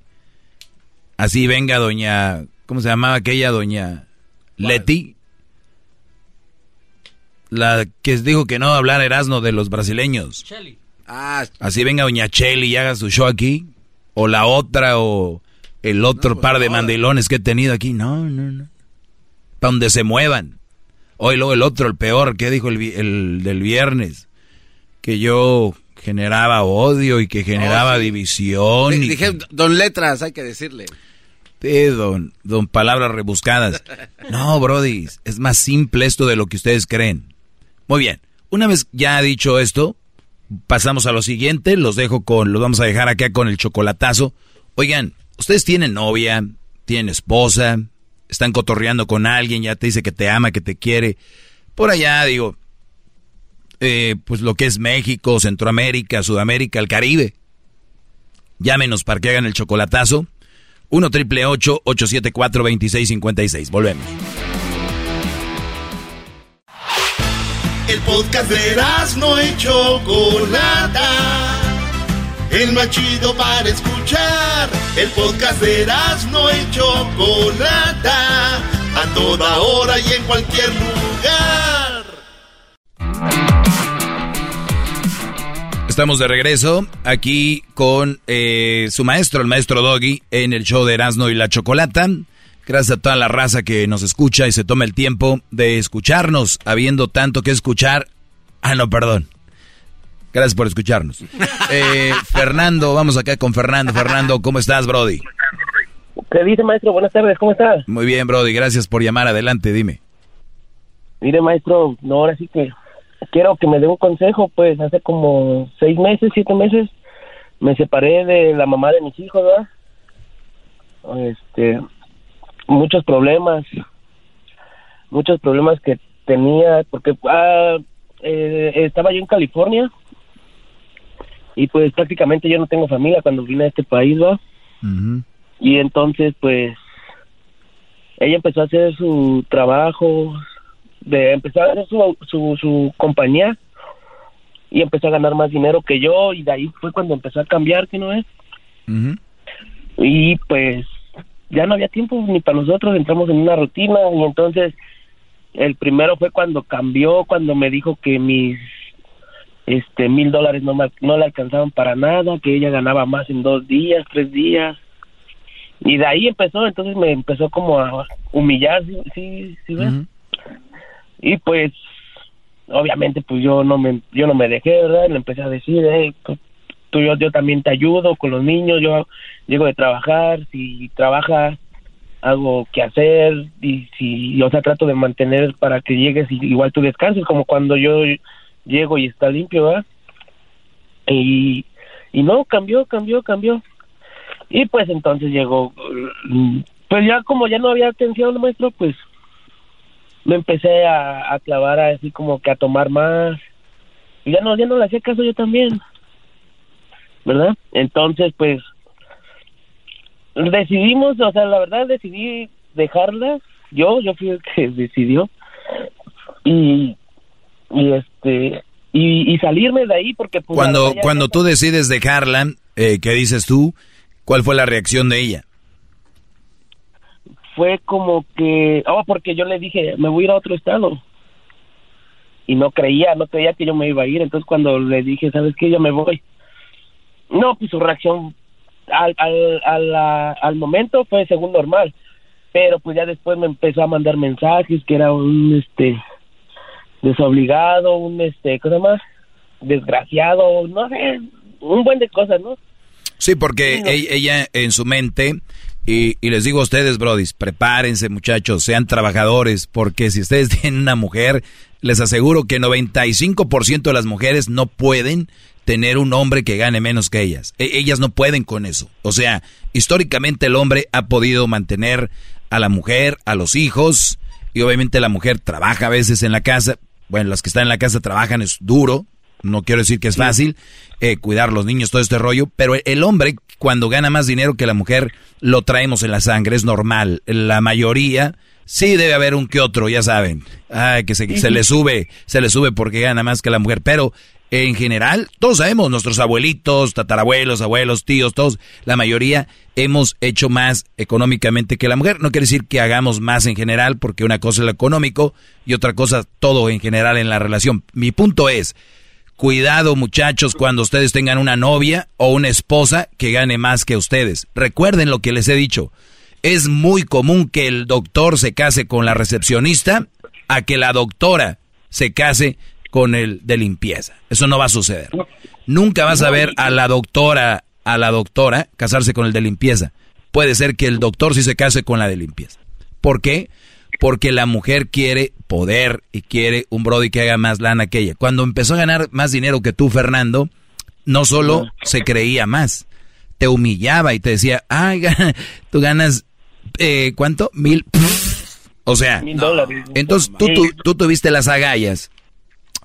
Así venga doña, ¿cómo se llamaba aquella doña Leti? La que dijo que no hablar Erasmo de los brasileños. Ah, Así venga doña Cheli y haga su show aquí. O la otra, o el otro par de mandilones que he tenido aquí. No, no, no. Para donde se muevan. Hoy luego el otro, el peor, que dijo el del viernes. Que yo generaba odio y que generaba Oh, sí. división. Y Dije, don Letras, hay que decirle. Eh, don, don palabras rebuscadas. [laughs] No, Brody, es más simple esto de lo que ustedes creen. Muy bien, una vez ya dicho esto, pasamos a lo siguiente, los dejo con, los vamos a dejar acá con el chocolatazo. Oigan, ustedes tienen novia, tienen esposa, están cotorreando con alguien, ya te dice que te ama, que te quiere. Por allá, digo, eh, pues lo que es México, Centroamérica, Sudamérica, el Caribe. Llámenos para que hagan el chocolatazo. 1 triple 874 2656. Volvemos. El podcast de no y Chocolata. El más chido para escuchar. El podcast de no y Chocolata. A toda hora y en cualquier lugar. Estamos de regreso aquí con eh, su maestro, el maestro Doggy, en el show de Erasmo y la Chocolata. Gracias a toda la raza que nos escucha y se toma el tiempo de escucharnos, habiendo tanto que escuchar. Ah, no, perdón. Gracias por escucharnos. [laughs] Eh, Fernando, vamos acá con Fernando. Fernando, ¿cómo estás, Brody? ¿Qué dice, maestro? Buenas tardes, ¿cómo estás? Muy bien, Brody, gracias por llamar. Adelante, dime. Mire, maestro, no, ahora sí que quiero que me dé un consejo, pues hace como seis meses, siete meses, me separé de la mamá de mis hijos, ¿verdad? este, muchos problemas, muchos problemas que tenía, porque ah, eh, estaba yo en California y pues prácticamente yo no tengo familia cuando vine a este país, ¿va? Y entonces, pues, ella empezó a hacer su trabajo, de empezar a hacer su, su, su compañía y empezó a ganar más dinero que yo y de ahí fue cuando empezó a cambiar, ¿qué no es? Y pues ya no había tiempo ni para nosotros, entramos en una rutina y entonces el primero fue cuando cambió, cuando me dijo que mis este mil dólares no, me- no le alcanzaban para nada, que ella ganaba más en dos días, tres días. Y de ahí empezó, entonces me empezó como a humillar, ¿sí, sí, sí ves? Y pues, obviamente, pues yo no me, yo no me dejé, ¿verdad? Le empecé a decir, hey, pues, tú, yo, yo también te ayudo con los niños, yo llego de trabajar, si trabajas, hago que hacer, y si, o sea, trato de mantener para que llegues y igual tú descanses, como cuando yo llego y está limpio, ¿verdad? Y, y no, cambió, cambió, cambió. Y pues entonces llegó, pues ya como ya no había atención, maestro, pues me empecé a, a clavar así como que a tomar más. Y ya no, ya no le hacía caso yo también. ¿Verdad? Entonces, pues, decidimos, o sea, la verdad decidí dejarla. Yo, yo fui el que [laughs] decidió. Y, y este, y, y salirme de ahí porque pues, Cuando, cuando tú decides dejarla, eh, ¿qué dices tú? ¿Cuál fue la reacción de ella? Fue como que, oh, porque yo le dije, me voy a ir a otro estado. Y no creía, no creía que yo me iba a ir. Entonces cuando le dije, ¿sabes qué? Yo me voy. No, pues su reacción al, al, al, momento fue según normal. Pero pues ya después me empezó a mandar mensajes que era un, este, desobligado, un, este, cosa más, desgraciado, no sé, un buen de cosas, ¿no? Sí, porque e- ella en su mente, y, y les digo a ustedes, brodis, prepárense muchachos, sean trabajadores, porque si ustedes [laughs] tienen una mujer, les aseguro que 95% de las mujeres no pueden tener un hombre que gane menos que ellas. E- ellas no pueden con eso. O sea, históricamente el hombre ha podido mantener a la mujer, a los hijos, y obviamente la mujer trabaja a veces en la casa. Bueno, las que están en la casa trabajan, es duro, no quiero decir que es fácil, eh, cuidar los niños, todo este rollo, pero el hombre cuando gana más dinero que la mujer, lo traemos en la sangre, es normal. La mayoría, sí debe haber un que otro, ya saben, ay, que se, se le sube, se le sube porque gana más que la mujer, pero en general, todos sabemos, nuestros abuelitos, tatarabuelos, abuelos, tíos, todos, la mayoría hemos hecho más económicamente que la mujer. No quiere decir que hagamos más en general, porque una cosa es lo económico y otra cosa todo en general en la relación. Mi punto es, cuidado muchachos cuando ustedes tengan una novia o una esposa que gane más que ustedes. Recuerden lo que les he dicho. Es muy común que el doctor se case con la recepcionista a que la doctora se case con el de limpieza. Eso no va a suceder. Nunca vas a ver a la doctora, a la doctora casarse con el de limpieza. Puede ser que el doctor sí se case con la de limpieza. ¿Por qué? Porque la mujer quiere poder y quiere un brody que haga más lana que ella. Cuando empezó a ganar más dinero que tú, Fernando, no solo se creía más, te humillaba y te decía, ay, gana- [laughs] tú ganas, eh, ¿cuánto? Mil. O sea, Mil dólares. entonces tú, tú, tú tuviste las agallas,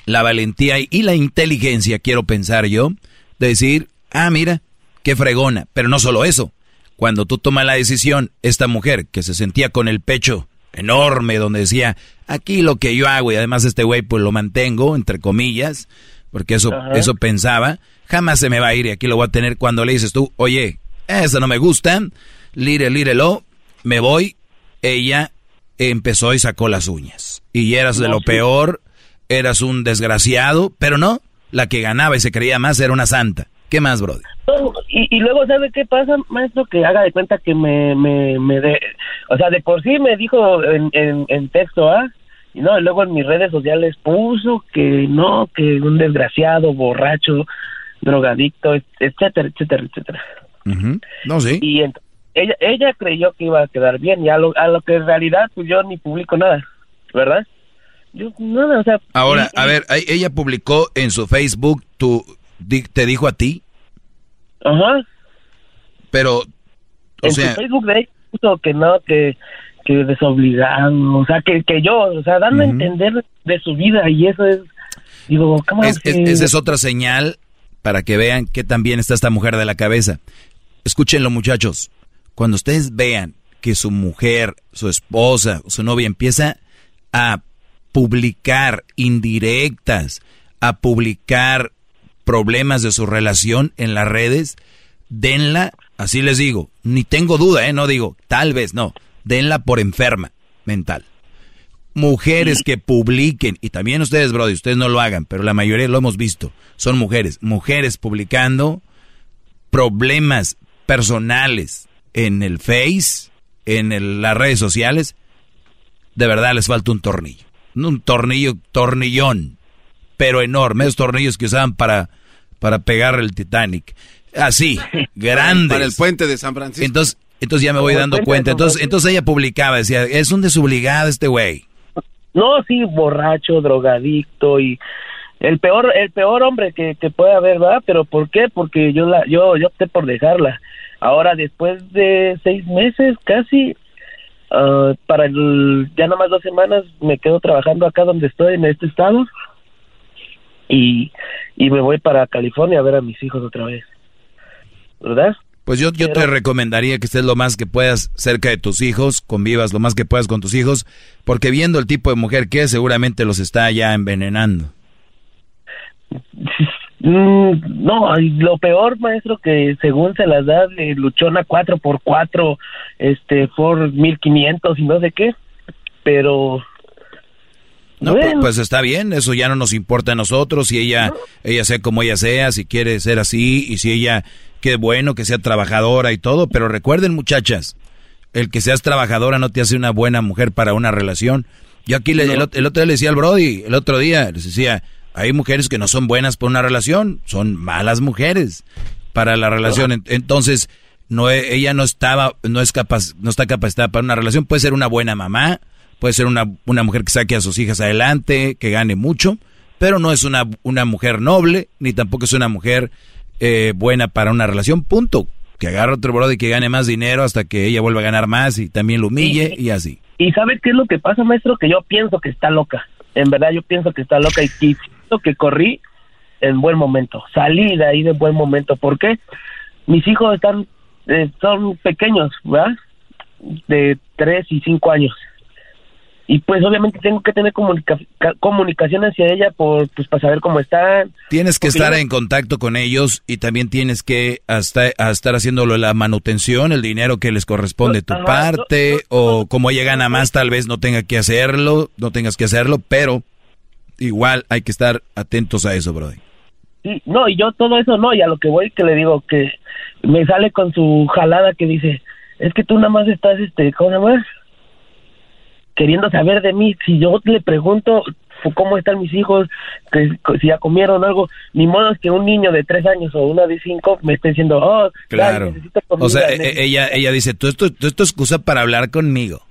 la valentía y la inteligencia, quiero pensar yo, de decir, ah, mira, qué fregona. Pero no solo eso. Cuando tú tomas la decisión, esta mujer que se sentía con el pecho enorme, donde decía, aquí lo que yo hago, y además este güey pues lo mantengo, entre comillas, porque eso, Ajá. eso pensaba, jamás se me va a ir y aquí lo voy a tener cuando le dices tú, oye, eso no me gusta, lire, lírelo, me voy, ella empezó y sacó las uñas. Y eras de lo peor, eras un desgraciado, pero no, la que ganaba y se creía más era una santa. ¿Qué más, brother? No, y, y luego, ¿sabe qué pasa, maestro? Que haga de cuenta que me, me, me de, o sea, de por sí me dijo en, en, en texto, ¿ah? Y no, y luego en mis redes sociales puso que no, que un desgraciado, borracho, drogadicto, et- etcétera, etcétera, etcétera. No, sí. Y ella, ella creyó que iba a quedar bien, y a lo, a lo que en realidad, pues yo ni publico nada, ¿verdad? Yo, nada, o sea... Ahora, y- a ver, ella publicó en su Facebook, tu, te dijo a ti, Ajá. pero O en sea- su Facebook de puso que no, que, que desobligado, o sea, que, que yo, o sea, dando a entender de su vida y eso es, digo, ¿cómo Es- es- que- esa es otra señal para que vean qué tan bien está esta mujer de la cabeza. Escúchenlo, muchachos. Cuando ustedes vean que su mujer, su esposa, su novia empieza a publicar indirectas, a publicar problemas de su relación en las redes, denla, así les digo, ni tengo duda, ¿eh? No digo, tal vez, no, denla por enferma mental. Mujeres que publiquen, y también ustedes, Brody, ustedes no lo hagan, pero la mayoría lo hemos visto, son mujeres, mujeres publicando problemas personales en el Face, en el- las redes sociales, de verdad les falta un tornillo. Un tornillo, tornillón, pero enorme, esos tornillos que usaban para, para pegar el Titanic. Así, [laughs] grandes. Para el puente de San Francisco. Entonces, entonces ya me voy dando cuenta. Entonces, entonces ella publicaba, decía, es un desobligado este güey. No, sí, borracho, drogadicto y el peor, el peor hombre que, que puede haber, ¿verdad? Pero ¿por qué? Porque yo la, yo, yo opté por dejarla. Ahora, después de seis meses, casi, ah, para el, ya nomás dos semanas, me quedo trabajando acá donde estoy, en este estado, y, y me voy para California a ver a mis hijos otra vez. ¿Verdad? Pues yo, yo te recomendaría que estés lo más que puedas cerca de tus hijos, convivas lo más que puedas con tus hijos, porque viendo el tipo de mujer que es, seguramente los está ya envenenando. [laughs] Mm, no, lo peor, maestro, que según se las da de luchona 4x4, este, Ford 1500 y no sé qué, pero... No, bueno, pues, pues está bien, eso ya no nos importa a nosotros, si ella, ella sea como ella sea, si quiere ser así, y si ella, qué bueno que sea trabajadora y todo, pero recuerden muchachas, el que seas trabajadora no te hace una buena mujer para una relación. Yo aquí le- el, ot- el otro día le decía al Brody, el otro día les decía, hay mujeres que no son buenas para una relación, son malas mujeres para la relación. En- Entonces, no, ella no estaba, no es capaz, no está capacitada para una relación. Puede ser una buena mamá, puede ser una, una mujer que saque a sus hijas adelante, que gane mucho, pero no es una, una mujer noble, ni tampoco es una mujer eh, buena para una relación, punto. Que agarre otro brody que gane más dinero hasta que ella vuelva a ganar más y también lo humille y así. ¿Y sabe qué es lo que pasa, maestro? Que yo pienso que está loca. En verdad, yo pienso que está loca y, siento que corrí en buen momento. Salí de ahí de buen momento. ¿Por qué? Mis hijos están, eh, son pequeños, ¿verdad? De tres y cinco años. Y pues obviamente tengo que tener comunica- ca- comunicación hacia ella por, pues, para saber cómo están. Tienes que estar en contacto con ellos y también tienes que hasta, a estar haciéndolo la manutención, el dinero que les corresponde tu Ajá, parte, o como ella gana más, tal vez no tenga que hacerlo, no tengas que hacerlo, pero igual hay que estar atentos a eso, Brody. Sí, no, y yo todo eso no, y a lo que voy que le digo que me sale con su jalada que dice, es que tú nada más estás, este, ¿cómo se llama? Queriendo saber de mí, si yo le pregunto cómo están mis hijos, que, si ya comieron algo, ni modo es que un niño de tres años o una de cinco me esté diciendo, oh, Claro. dale, necesito comida, O sea, e- necesito-". e- ella, ella dice, tú esto, tú esto es excusa para hablar conmigo.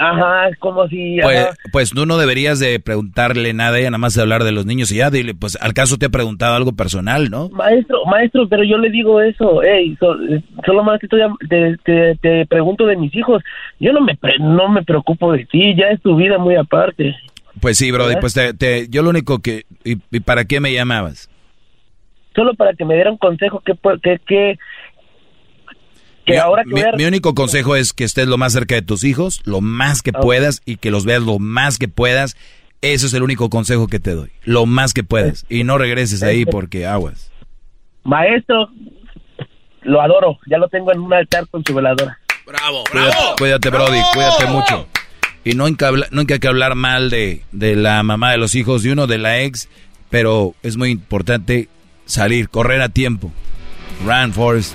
Ajá, es como si... Pues, ajá. pues tú no deberías de preguntarle nada ella, nada más de hablar de los niños y ya, dile, pues al caso te ha preguntado algo personal, ¿no? Maestro, maestro, pero yo le digo eso, hey, so- solo más que te, te, te pregunto de mis hijos, yo no me pre- no me preocupo de ti, ya es tu vida muy aparte. Pues sí, Brody, pues te, te- yo lo único que... ¿Y, y para qué me llamabas? Solo para que me diera un consejo que que que, que Mi- ahora que mi, voy a- mi único consejo es que estés lo más cerca de tus hijos, lo más que puedas y que los veas lo más que puedas. Eso es el único consejo que te doy. Lo más que puedas. Y no regreses ahí porque aguas. maestro, lo adoro, ya lo tengo en un altar con su veladora. Bravo, Cuídate, cuídate, Brody, cuídate mucho. Y no hay que hablar, no hay que hablar mal de, de la mamá de los hijos de uno, de la ex, pero es muy importante salir, correr a tiempo. Run, Forrest.